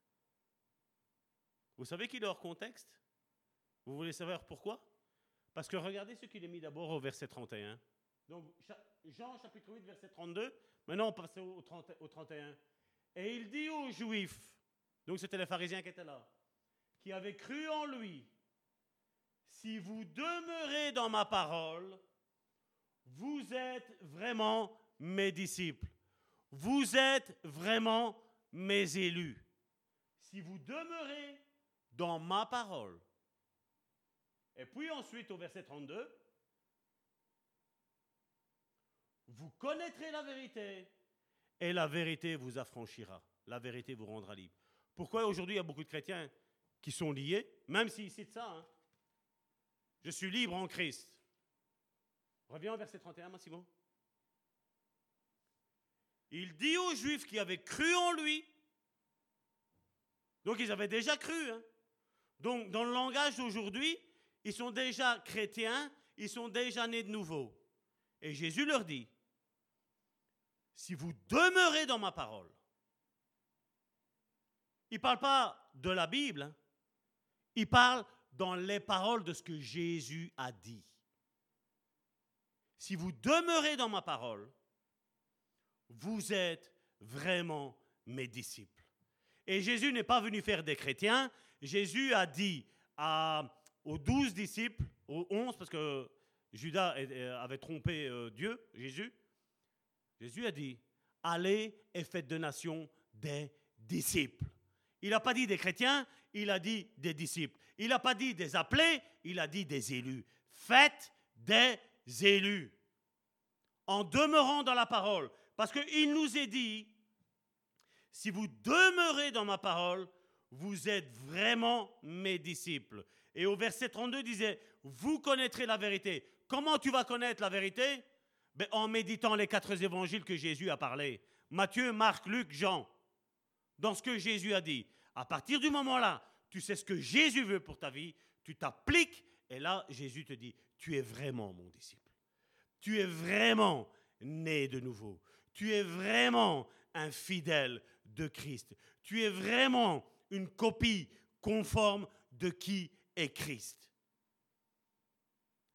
Speaker 4: Vous savez qu'il est hors contexte? Vous voulez savoir pourquoi? Parce que regardez ce qu'il est mis d'abord au verset 31. Donc Jean chapitre 8, verset 32. Maintenant on passe au, 30, au 31. Et il dit aux Juifs, donc c'était les pharisiens qui étaient là, qui avaient cru en lui, si vous demeurez dans ma parole, vous êtes vraiment mes disciples. Vous êtes vraiment mes élus. Si vous demeurez dans ma parole. Et puis ensuite au verset 32, vous connaîtrez la vérité et la vérité vous affranchira. La vérité vous rendra libre. Pourquoi aujourd'hui il y a beaucoup de chrétiens qui sont liés, même s'ils citent ça hein? Je suis libre en Christ. Reviens au verset 31, Massimo. Il dit aux Juifs qui avaient cru en lui, donc ils avaient déjà cru, hein. donc dans le langage d'aujourd'hui, ils sont déjà chrétiens, ils sont déjà nés de nouveau. Et Jésus leur dit, si vous demeurez dans ma parole, il ne parle pas de la Bible, hein. il parle dans les paroles de ce que Jésus a dit. Si vous demeurez dans ma parole, vous êtes vraiment mes disciples. Et Jésus n'est pas venu faire des chrétiens. Jésus a dit aux douze disciples, au 11, parce que Judas avait trompé euh, Dieu, Jésus. Jésus a dit, allez et faites de nations des disciples. Il n'a pas dit des chrétiens, il a dit des disciples. Il n'a pas dit des appelés, il a dit des élus. Faites des élus. En demeurant dans la parole. Parce qu'il nous est dit, si vous demeurez dans ma parole, vous êtes vraiment mes disciples. Et au verset 32 disait, vous connaîtrez la vérité. Comment tu vas connaître la vérité? En méditant les quatre évangiles que Jésus a parlé. Matthieu, Marc, Luc, Jean. Dans ce que Jésus a dit. À partir du moment-là, tu sais ce que Jésus veut pour ta vie, tu t'appliques, et là, Jésus te dit, tu es vraiment mon disciple. Tu es vraiment né de nouveau. Tu es vraiment un fidèle de Christ. Tu es vraiment une copie conforme de qui est Christ.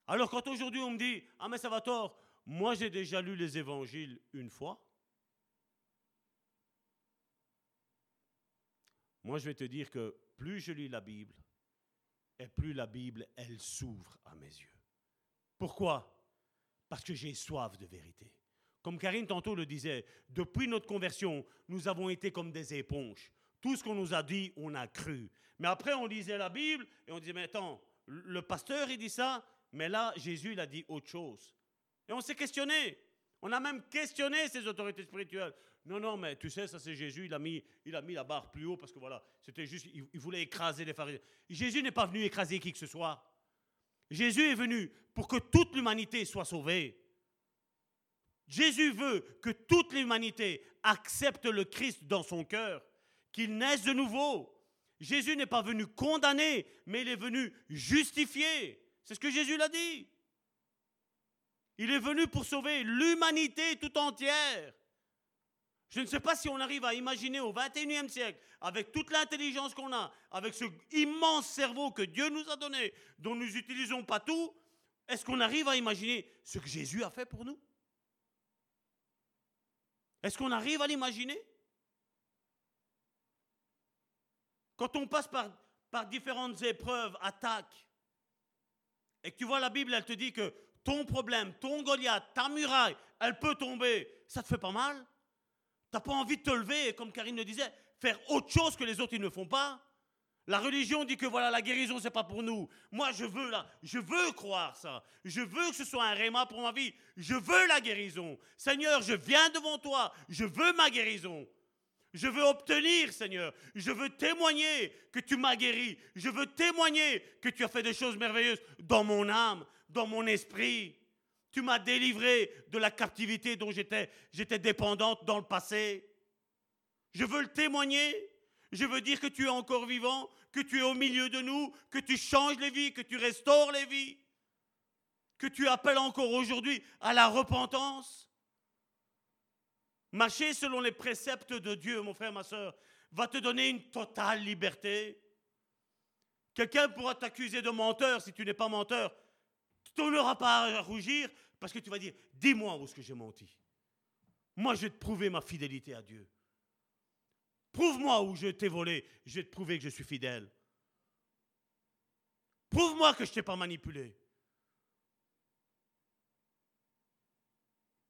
Speaker 4: Alors quand aujourd'hui on me dit, ah mais ça va tort, moi j'ai déjà lu les évangiles une fois. Moi je vais te dire que plus je lis la Bible, et plus la Bible, elle s'ouvre à mes yeux. Pourquoi? Parce que j'ai soif de vérité. Comme Karine tantôt le disait, depuis notre conversion, nous avons été comme des éponges. Tout ce qu'on nous a dit, on a cru. Mais après, on lisait la Bible et on disait, mais attends, le pasteur, il dit ça, mais là, Jésus, il a dit autre chose. Et on s'est questionné. On a même questionné ces autorités spirituelles. Non, non, mais tu sais, ça c'est Jésus, il a, mis, il a mis la barre plus haut parce que voilà, c'était juste, il, il voulait écraser les pharisiens. Jésus n'est pas venu écraser qui que ce soit. Jésus est venu pour que toute l'humanité soit sauvée. Jésus veut que toute l'humanité accepte le Christ dans son cœur, qu'il naisse de nouveau. Jésus n'est pas venu condamner, mais il est venu justifier. C'est ce que Jésus l'a dit. Il est venu pour sauver l'humanité tout entière. Je ne sais pas si on arrive à imaginer au 21e siècle, avec toute l'intelligence qu'on a, avec ce immense cerveau que Dieu nous a donné, dont nous n'utilisons pas tout, est-ce qu'on arrive à imaginer ce que Jésus a fait pour nous? Est-ce qu'on arrive à l'imaginer? Quand on passe par, par différentes épreuves, attaques, et que tu vois la Bible, elle te dit que ton problème, ton Goliath, ta muraille, elle peut tomber, ça te fait pas mal? Tu n'as pas envie de te lever comme Karine le disait, faire autre chose que les autres ne font pas? La religion dit que voilà, la guérison, c'est pas pour nous. Moi, je veux là, je veux croire ça. Je veux que ce soit un réma pour ma vie. Je veux la guérison. Seigneur, je viens devant toi. Je veux ma guérison. Je veux obtenir, Seigneur. Je veux témoigner que tu m'as guéri. Je veux témoigner que tu as fait des choses merveilleuses dans mon âme, dans mon esprit. Tu m'as délivré de la captivité dont j'étais, j'étais dépendante dans le passé. Je veux le témoigner. Je veux dire que tu es encore vivant, que tu es au milieu de nous, que tu changes les vies, que tu restaures les vies, que tu appelles encore aujourd'hui à la repentance. Marcher selon les préceptes de Dieu, mon frère, ma soeur, va te donner une totale liberté. Quelqu'un pourra t'accuser de menteur si tu n'es pas menteur. Tu n'auras pas à rougir parce que tu vas dire, dis-moi où est-ce que j'ai menti. Moi, je vais te prouver ma fidélité à Dieu. Prouve-moi où je t'ai volé, je vais te prouver que je suis fidèle. Prouve-moi que je ne t'ai pas manipulé.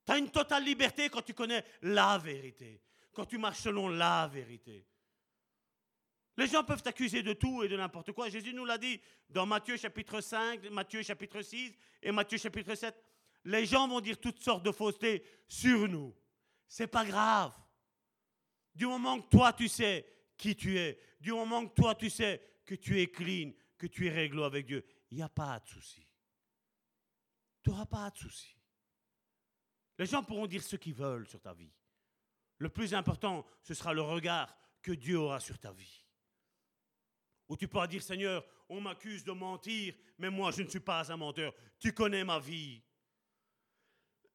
Speaker 4: Tu as une totale liberté quand tu connais la vérité, quand tu marches selon la vérité. Les gens peuvent t'accuser de tout et de n'importe quoi. Jésus nous l'a dit dans Matthieu chapitre 5, Matthieu chapitre 6 et Matthieu chapitre 7. Les gens vont dire toutes sortes de faussetés sur nous. C'est pas grave. Du moment que toi, tu sais qui tu es, du moment que toi, tu sais que tu es clean, que tu es réglo avec Dieu, il n'y a pas de souci. Tu n'auras pas de souci. Les gens pourront dire ce qu'ils veulent sur ta vie. Le plus important, ce sera le regard que Dieu aura sur ta vie. Ou tu pourras dire, Seigneur, on m'accuse de mentir, mais moi je ne suis pas un menteur. Tu connais ma vie.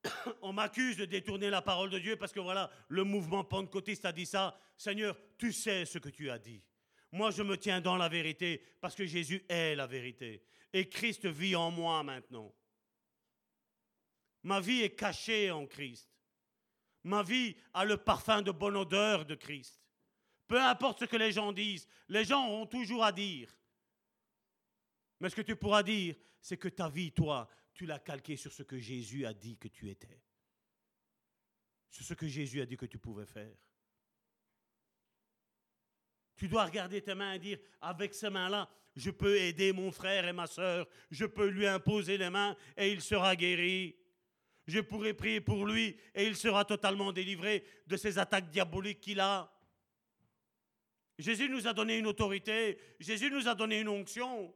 Speaker 4: on m'accuse de détourner la parole de Dieu parce que voilà, le mouvement pentecôtiste a dit ça. Seigneur, tu sais ce que tu as dit. Moi, je me tiens dans la vérité parce que Jésus est la vérité. Et Christ vit en moi maintenant. Ma vie est cachée en Christ. Ma vie a le parfum de bonne odeur de Christ. Peu importe ce que les gens disent, les gens auront toujours à dire. Mais ce que tu pourras dire, c'est que ta vie, toi, tu l'as calquée sur ce que Jésus a dit que tu étais. Sur ce que Jésus a dit que tu pouvais faire. Tu dois regarder tes mains et dire, avec ces mains-là, je peux aider mon frère et ma soeur, je peux lui imposer les mains et il sera guéri. Je pourrai prier pour lui et il sera totalement délivré de ces attaques diaboliques qu'il a. Jésus nous a donné une autorité, Jésus nous a donné une onction.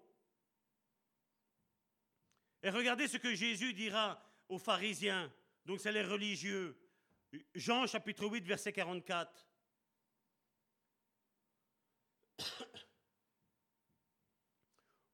Speaker 4: Et regardez ce que Jésus dira aux pharisiens, donc c'est les religieux. Jean chapitre 8, verset 44.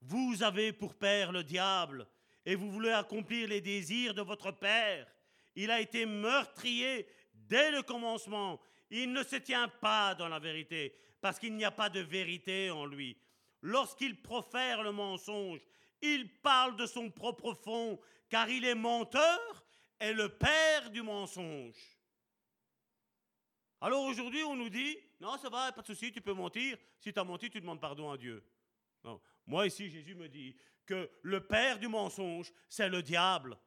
Speaker 4: Vous avez pour père le diable et vous voulez accomplir les désirs de votre père. Il a été meurtrier dès le commencement. Il ne se tient pas dans la vérité parce qu'il n'y a pas de vérité en lui. Lorsqu'il profère le mensonge, il parle de son propre fond car il est menteur et le père du mensonge. Alors aujourd'hui, on nous dit, non, ça va, pas de souci, tu peux mentir. Si tu as menti, tu demandes pardon à Dieu. Moi ici, Jésus me dit que le père du mensonge, c'est le diable.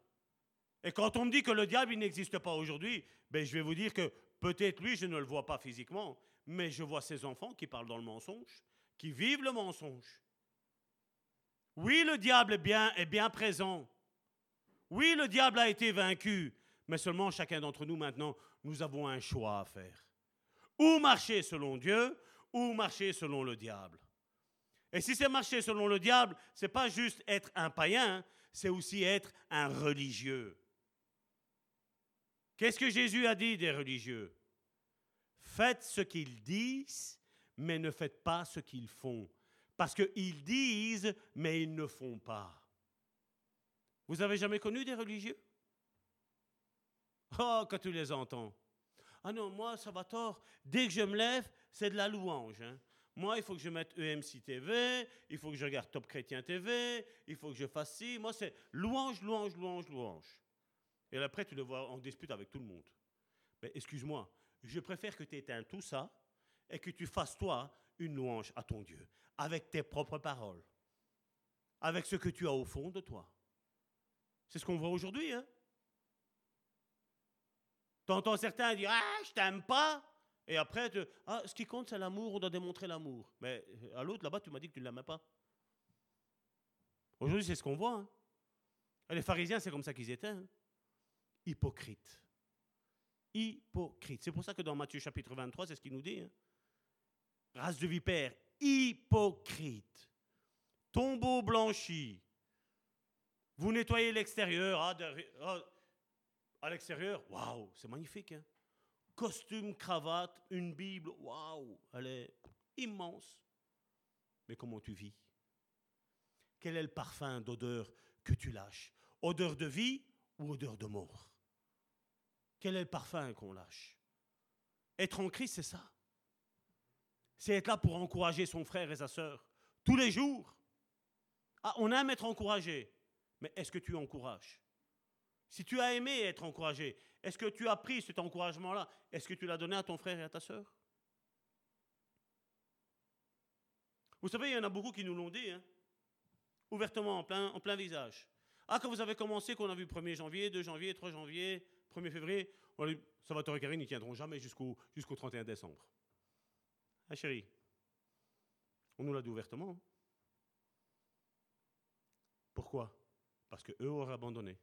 Speaker 4: Et quand on me dit que le diable, il n'existe pas aujourd'hui, ben, je vais vous dire que peut-être lui, je ne le vois pas physiquement, mais je vois ses enfants qui parlent dans le mensonge, qui vivent le mensonge. Oui, le diable est bien, présent. Oui, le diable a été vaincu, mais seulement chacun d'entre nous maintenant, nous avons un choix à faire. Ou marcher selon Dieu, ou marcher selon le diable. Et si c'est marcher selon le diable, c'est pas juste être un païen, c'est aussi être un religieux. Qu'est-ce que Jésus a dit des religieux? Faites ce qu'ils disent, mais ne faites pas ce qu'ils font. Parce qu'ils disent, mais ils ne font pas. Vous avez jamais connu des religieux? Oh, quand tu les entends. Ah non, moi, ça va tort. Dès que je me lève, c'est de la louange. Hein. Moi, il faut que je mette EMC TV, il faut que je regarde Top Chrétien TV, il faut que je fasse ci. Moi, c'est louange, louange, louange, louange. Et après, tu le vois en dispute avec tout le monde. Mais excuse-moi, je préfère que tu éteignes tout ça et que tu fasses toi une louange à ton Dieu, avec tes propres paroles, avec ce que tu as au fond de toi. C'est ce qu'on voit aujourd'hui. Hein? T'entends certains dire Ah, je t'aime pas. Et après, ah, ce qui compte, c'est l'amour, on doit démontrer l'amour. Mais euh, à l'autre, là-bas, tu m'as dit que tu ne l'aimais pas. Aujourd'hui, c'est ce qu'on voit. Hein. les pharisiens, c'est comme ça qu'ils étaient. Hein. Hypocrites. Hypocrites. C'est pour ça que dans Matthieu chapitre 23, c'est ce qu'il nous dit. Hein. Race de vipère, hypocrite. Tombeau blanchi. Vous nettoyez l'extérieur. Ah, ah, à l'extérieur, waouh, c'est magnifique. Hein costume, cravate, une Bible, waouh, elle est immense. Mais comment tu vis? Quel est le parfum d'odeur que tu lâches? Odeur de vie ou odeur de mort? Quel est le parfum qu'on lâche? Être en Christ, c'est ça. C'est être là pour encourager son frère et sa sœur tous les jours. Ah, on aime être encouragé, mais est-ce que tu encourages? Si tu as aimé être encouragé, est-ce que tu as pris cet encouragement-là? Est-ce que tu l'as donné à ton frère et à ta sœur? Vous savez, il y en a beaucoup qui nous l'ont dit, hein. ouvertement, en plein, visage. Ah, quand vous avez commencé, qu'on a vu 1er janvier, 2 janvier, 3 janvier, 1er février, on dit, Salvatore et Karine, ils ne tiendront jamais jusqu'au jusqu'au 31 décembre. Ah chérie, on nous l'a dit ouvertement. Pourquoi? Parce qu'eux auraient abandonné.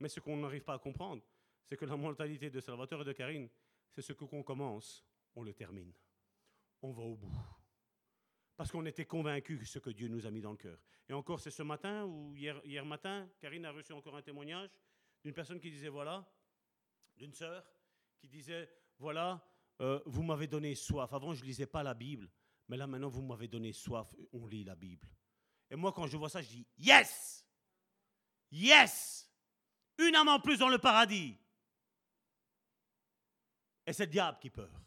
Speaker 4: Mais ce qu'on n'arrive pas à comprendre, c'est que la mentalité de Salvatore et de Karine, c'est ce qu'on commence, on le termine. On va au bout. Parce qu'on était convaincus de ce que Dieu nous a mis dans le cœur. Et encore, c'est ce matin ou hier matin, Karine a reçu encore un témoignage d'une personne qui disait voilà, d'une sœur qui disait voilà, euh, vous m'avez donné soif. Avant, je ne lisais pas la Bible, mais là maintenant, vous m'avez donné soif. On lit la Bible. Et moi, quand je vois ça, je dis yes, yes. Une âme en plus dans le paradis. Et c'est le diable qui pleure.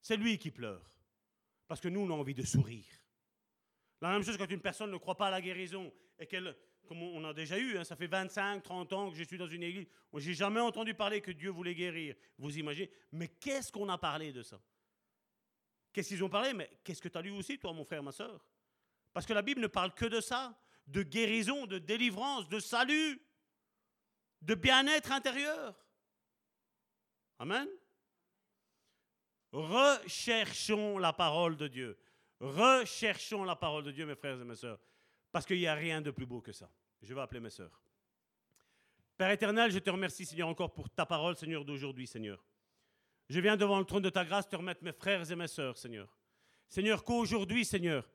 Speaker 4: C'est lui qui pleure. Parce que nous, on a envie de sourire. La même chose quand une personne ne croit pas à la guérison et qu'elle, comme on a déjà eu, hein, ça fait 25, 30 ans que je suis dans une église, j'ai jamais entendu parler que Dieu voulait guérir. Vous imaginez? Mais qu'est-ce qu'on a parlé de ça? Qu'est-ce qu'ils ont parlé? Mais qu'est-ce que tu as lu aussi, toi, mon frère, ma soeur Parce que la Bible ne parle que de ça, de guérison, de délivrance, de salut, de bien-être intérieur. Amen. Recherchons la parole de Dieu. Recherchons la parole de Dieu, mes frères et mes sœurs, parce qu'il n'y a rien de plus beau que ça. Je vais appeler mes sœurs. Père éternel, je te remercie, Seigneur, encore pour ta parole, Seigneur, d'aujourd'hui, Seigneur. Je viens devant le trône de ta grâce te remettre mes frères et mes sœurs, Seigneur. Seigneur, qu'aujourd'hui, Seigneur,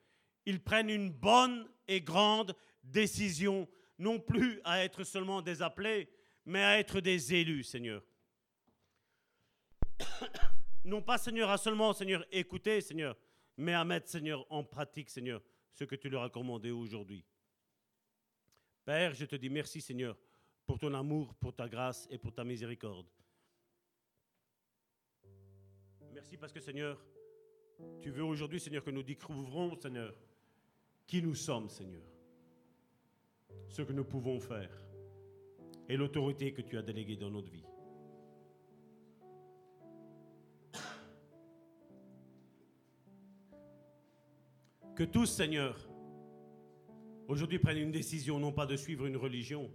Speaker 4: ils prennent une bonne et grande décision, non plus à être seulement des appelés, mais à être des élus, Seigneur. non pas, Seigneur, à seulement, Seigneur, écouter, Seigneur, mais à mettre, Seigneur, en pratique, Seigneur, ce que tu leur as commandé aujourd'hui. Père, je te dis merci, Seigneur, pour ton amour, pour ta grâce et pour ta miséricorde. Merci parce que, Seigneur, tu veux aujourd'hui, Seigneur, que nous découvrons, Seigneur, qui nous sommes, Seigneur, ce que nous pouvons faire et l'autorité que tu as déléguée dans notre vie. Que tous, Seigneur, aujourd'hui prennent une décision, non pas de suivre une religion,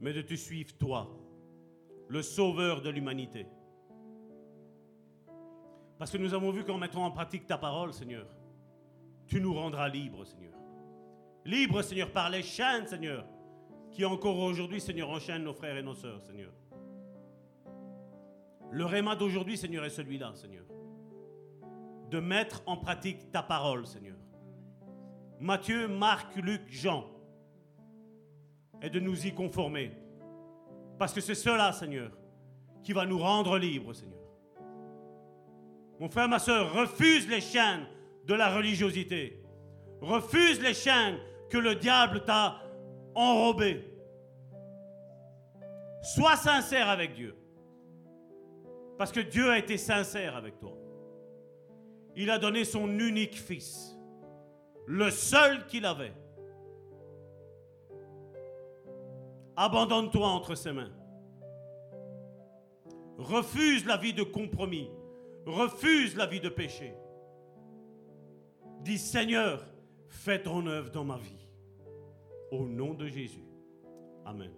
Speaker 4: mais de te suivre, toi, le sauveur de l'humanité. Parce que nous avons vu qu'en mettant en pratique ta parole, Seigneur, tu nous rendras libres, Seigneur. Libres, Seigneur, par les chaînes, Seigneur, qui encore aujourd'hui, Seigneur, enchaînent nos frères et nos sœurs, Seigneur. Le réma d'aujourd'hui, Seigneur, est celui-là, Seigneur de mettre en pratique ta parole, Seigneur. Matthieu, Marc, Luc, Jean. Et de nous y conformer. Parce que c'est cela, Seigneur, qui va nous rendre libres, Seigneur. Mon frère, ma soeur, refuse les chaînes de la religiosité. Refuse les chaînes que le diable t'a enrobées. Sois sincère avec Dieu. Parce que Dieu a été sincère avec toi il a donné son unique fils, le seul qu'il avait. Abandonne-toi entre ses mains. Refuse la vie de compromis. Refuse la vie de péché. Dis Seigneur, fais ton œuvre dans ma vie. Au nom de Jésus. Amen.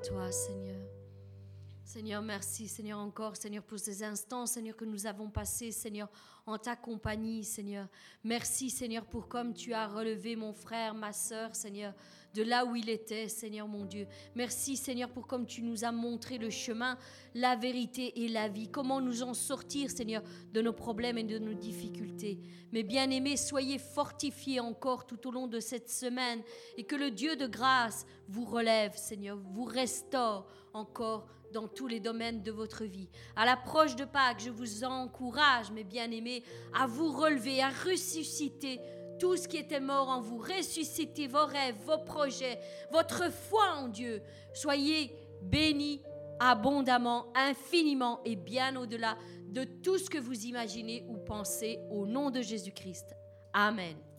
Speaker 1: Majestueux. Gloire à toi, Seigneur. Merci, Seigneur, encore, Seigneur, pour ces instants, Seigneur, que nous avons passés, Seigneur, en ta compagnie, Seigneur. Merci, Seigneur, pour comme tu as relevé mon frère, ma sœur, Seigneur, de là où il était, Seigneur, mon Dieu. Merci, Seigneur, pour comme tu nous as montré le chemin, la vérité et la vie. Comment nous en sortir, Seigneur, de nos problèmes et de nos difficultés. Mais bien aimés, soyez fortifiés encore tout au long de cette semaine et que le Dieu de grâce vous relève, Seigneur, vous restaure encore dans tous les domaines de votre vie. À l'approche de Pâques, je vous encourage, mes bien-aimés, à vous relever, à ressusciter tout ce qui était mort en vous. Ressuscitez vos rêves, vos projets, votre foi en Dieu. Soyez bénis abondamment, infiniment et bien au-delà de tout ce que vous imaginez ou pensez au nom de Jésus-Christ. Amen.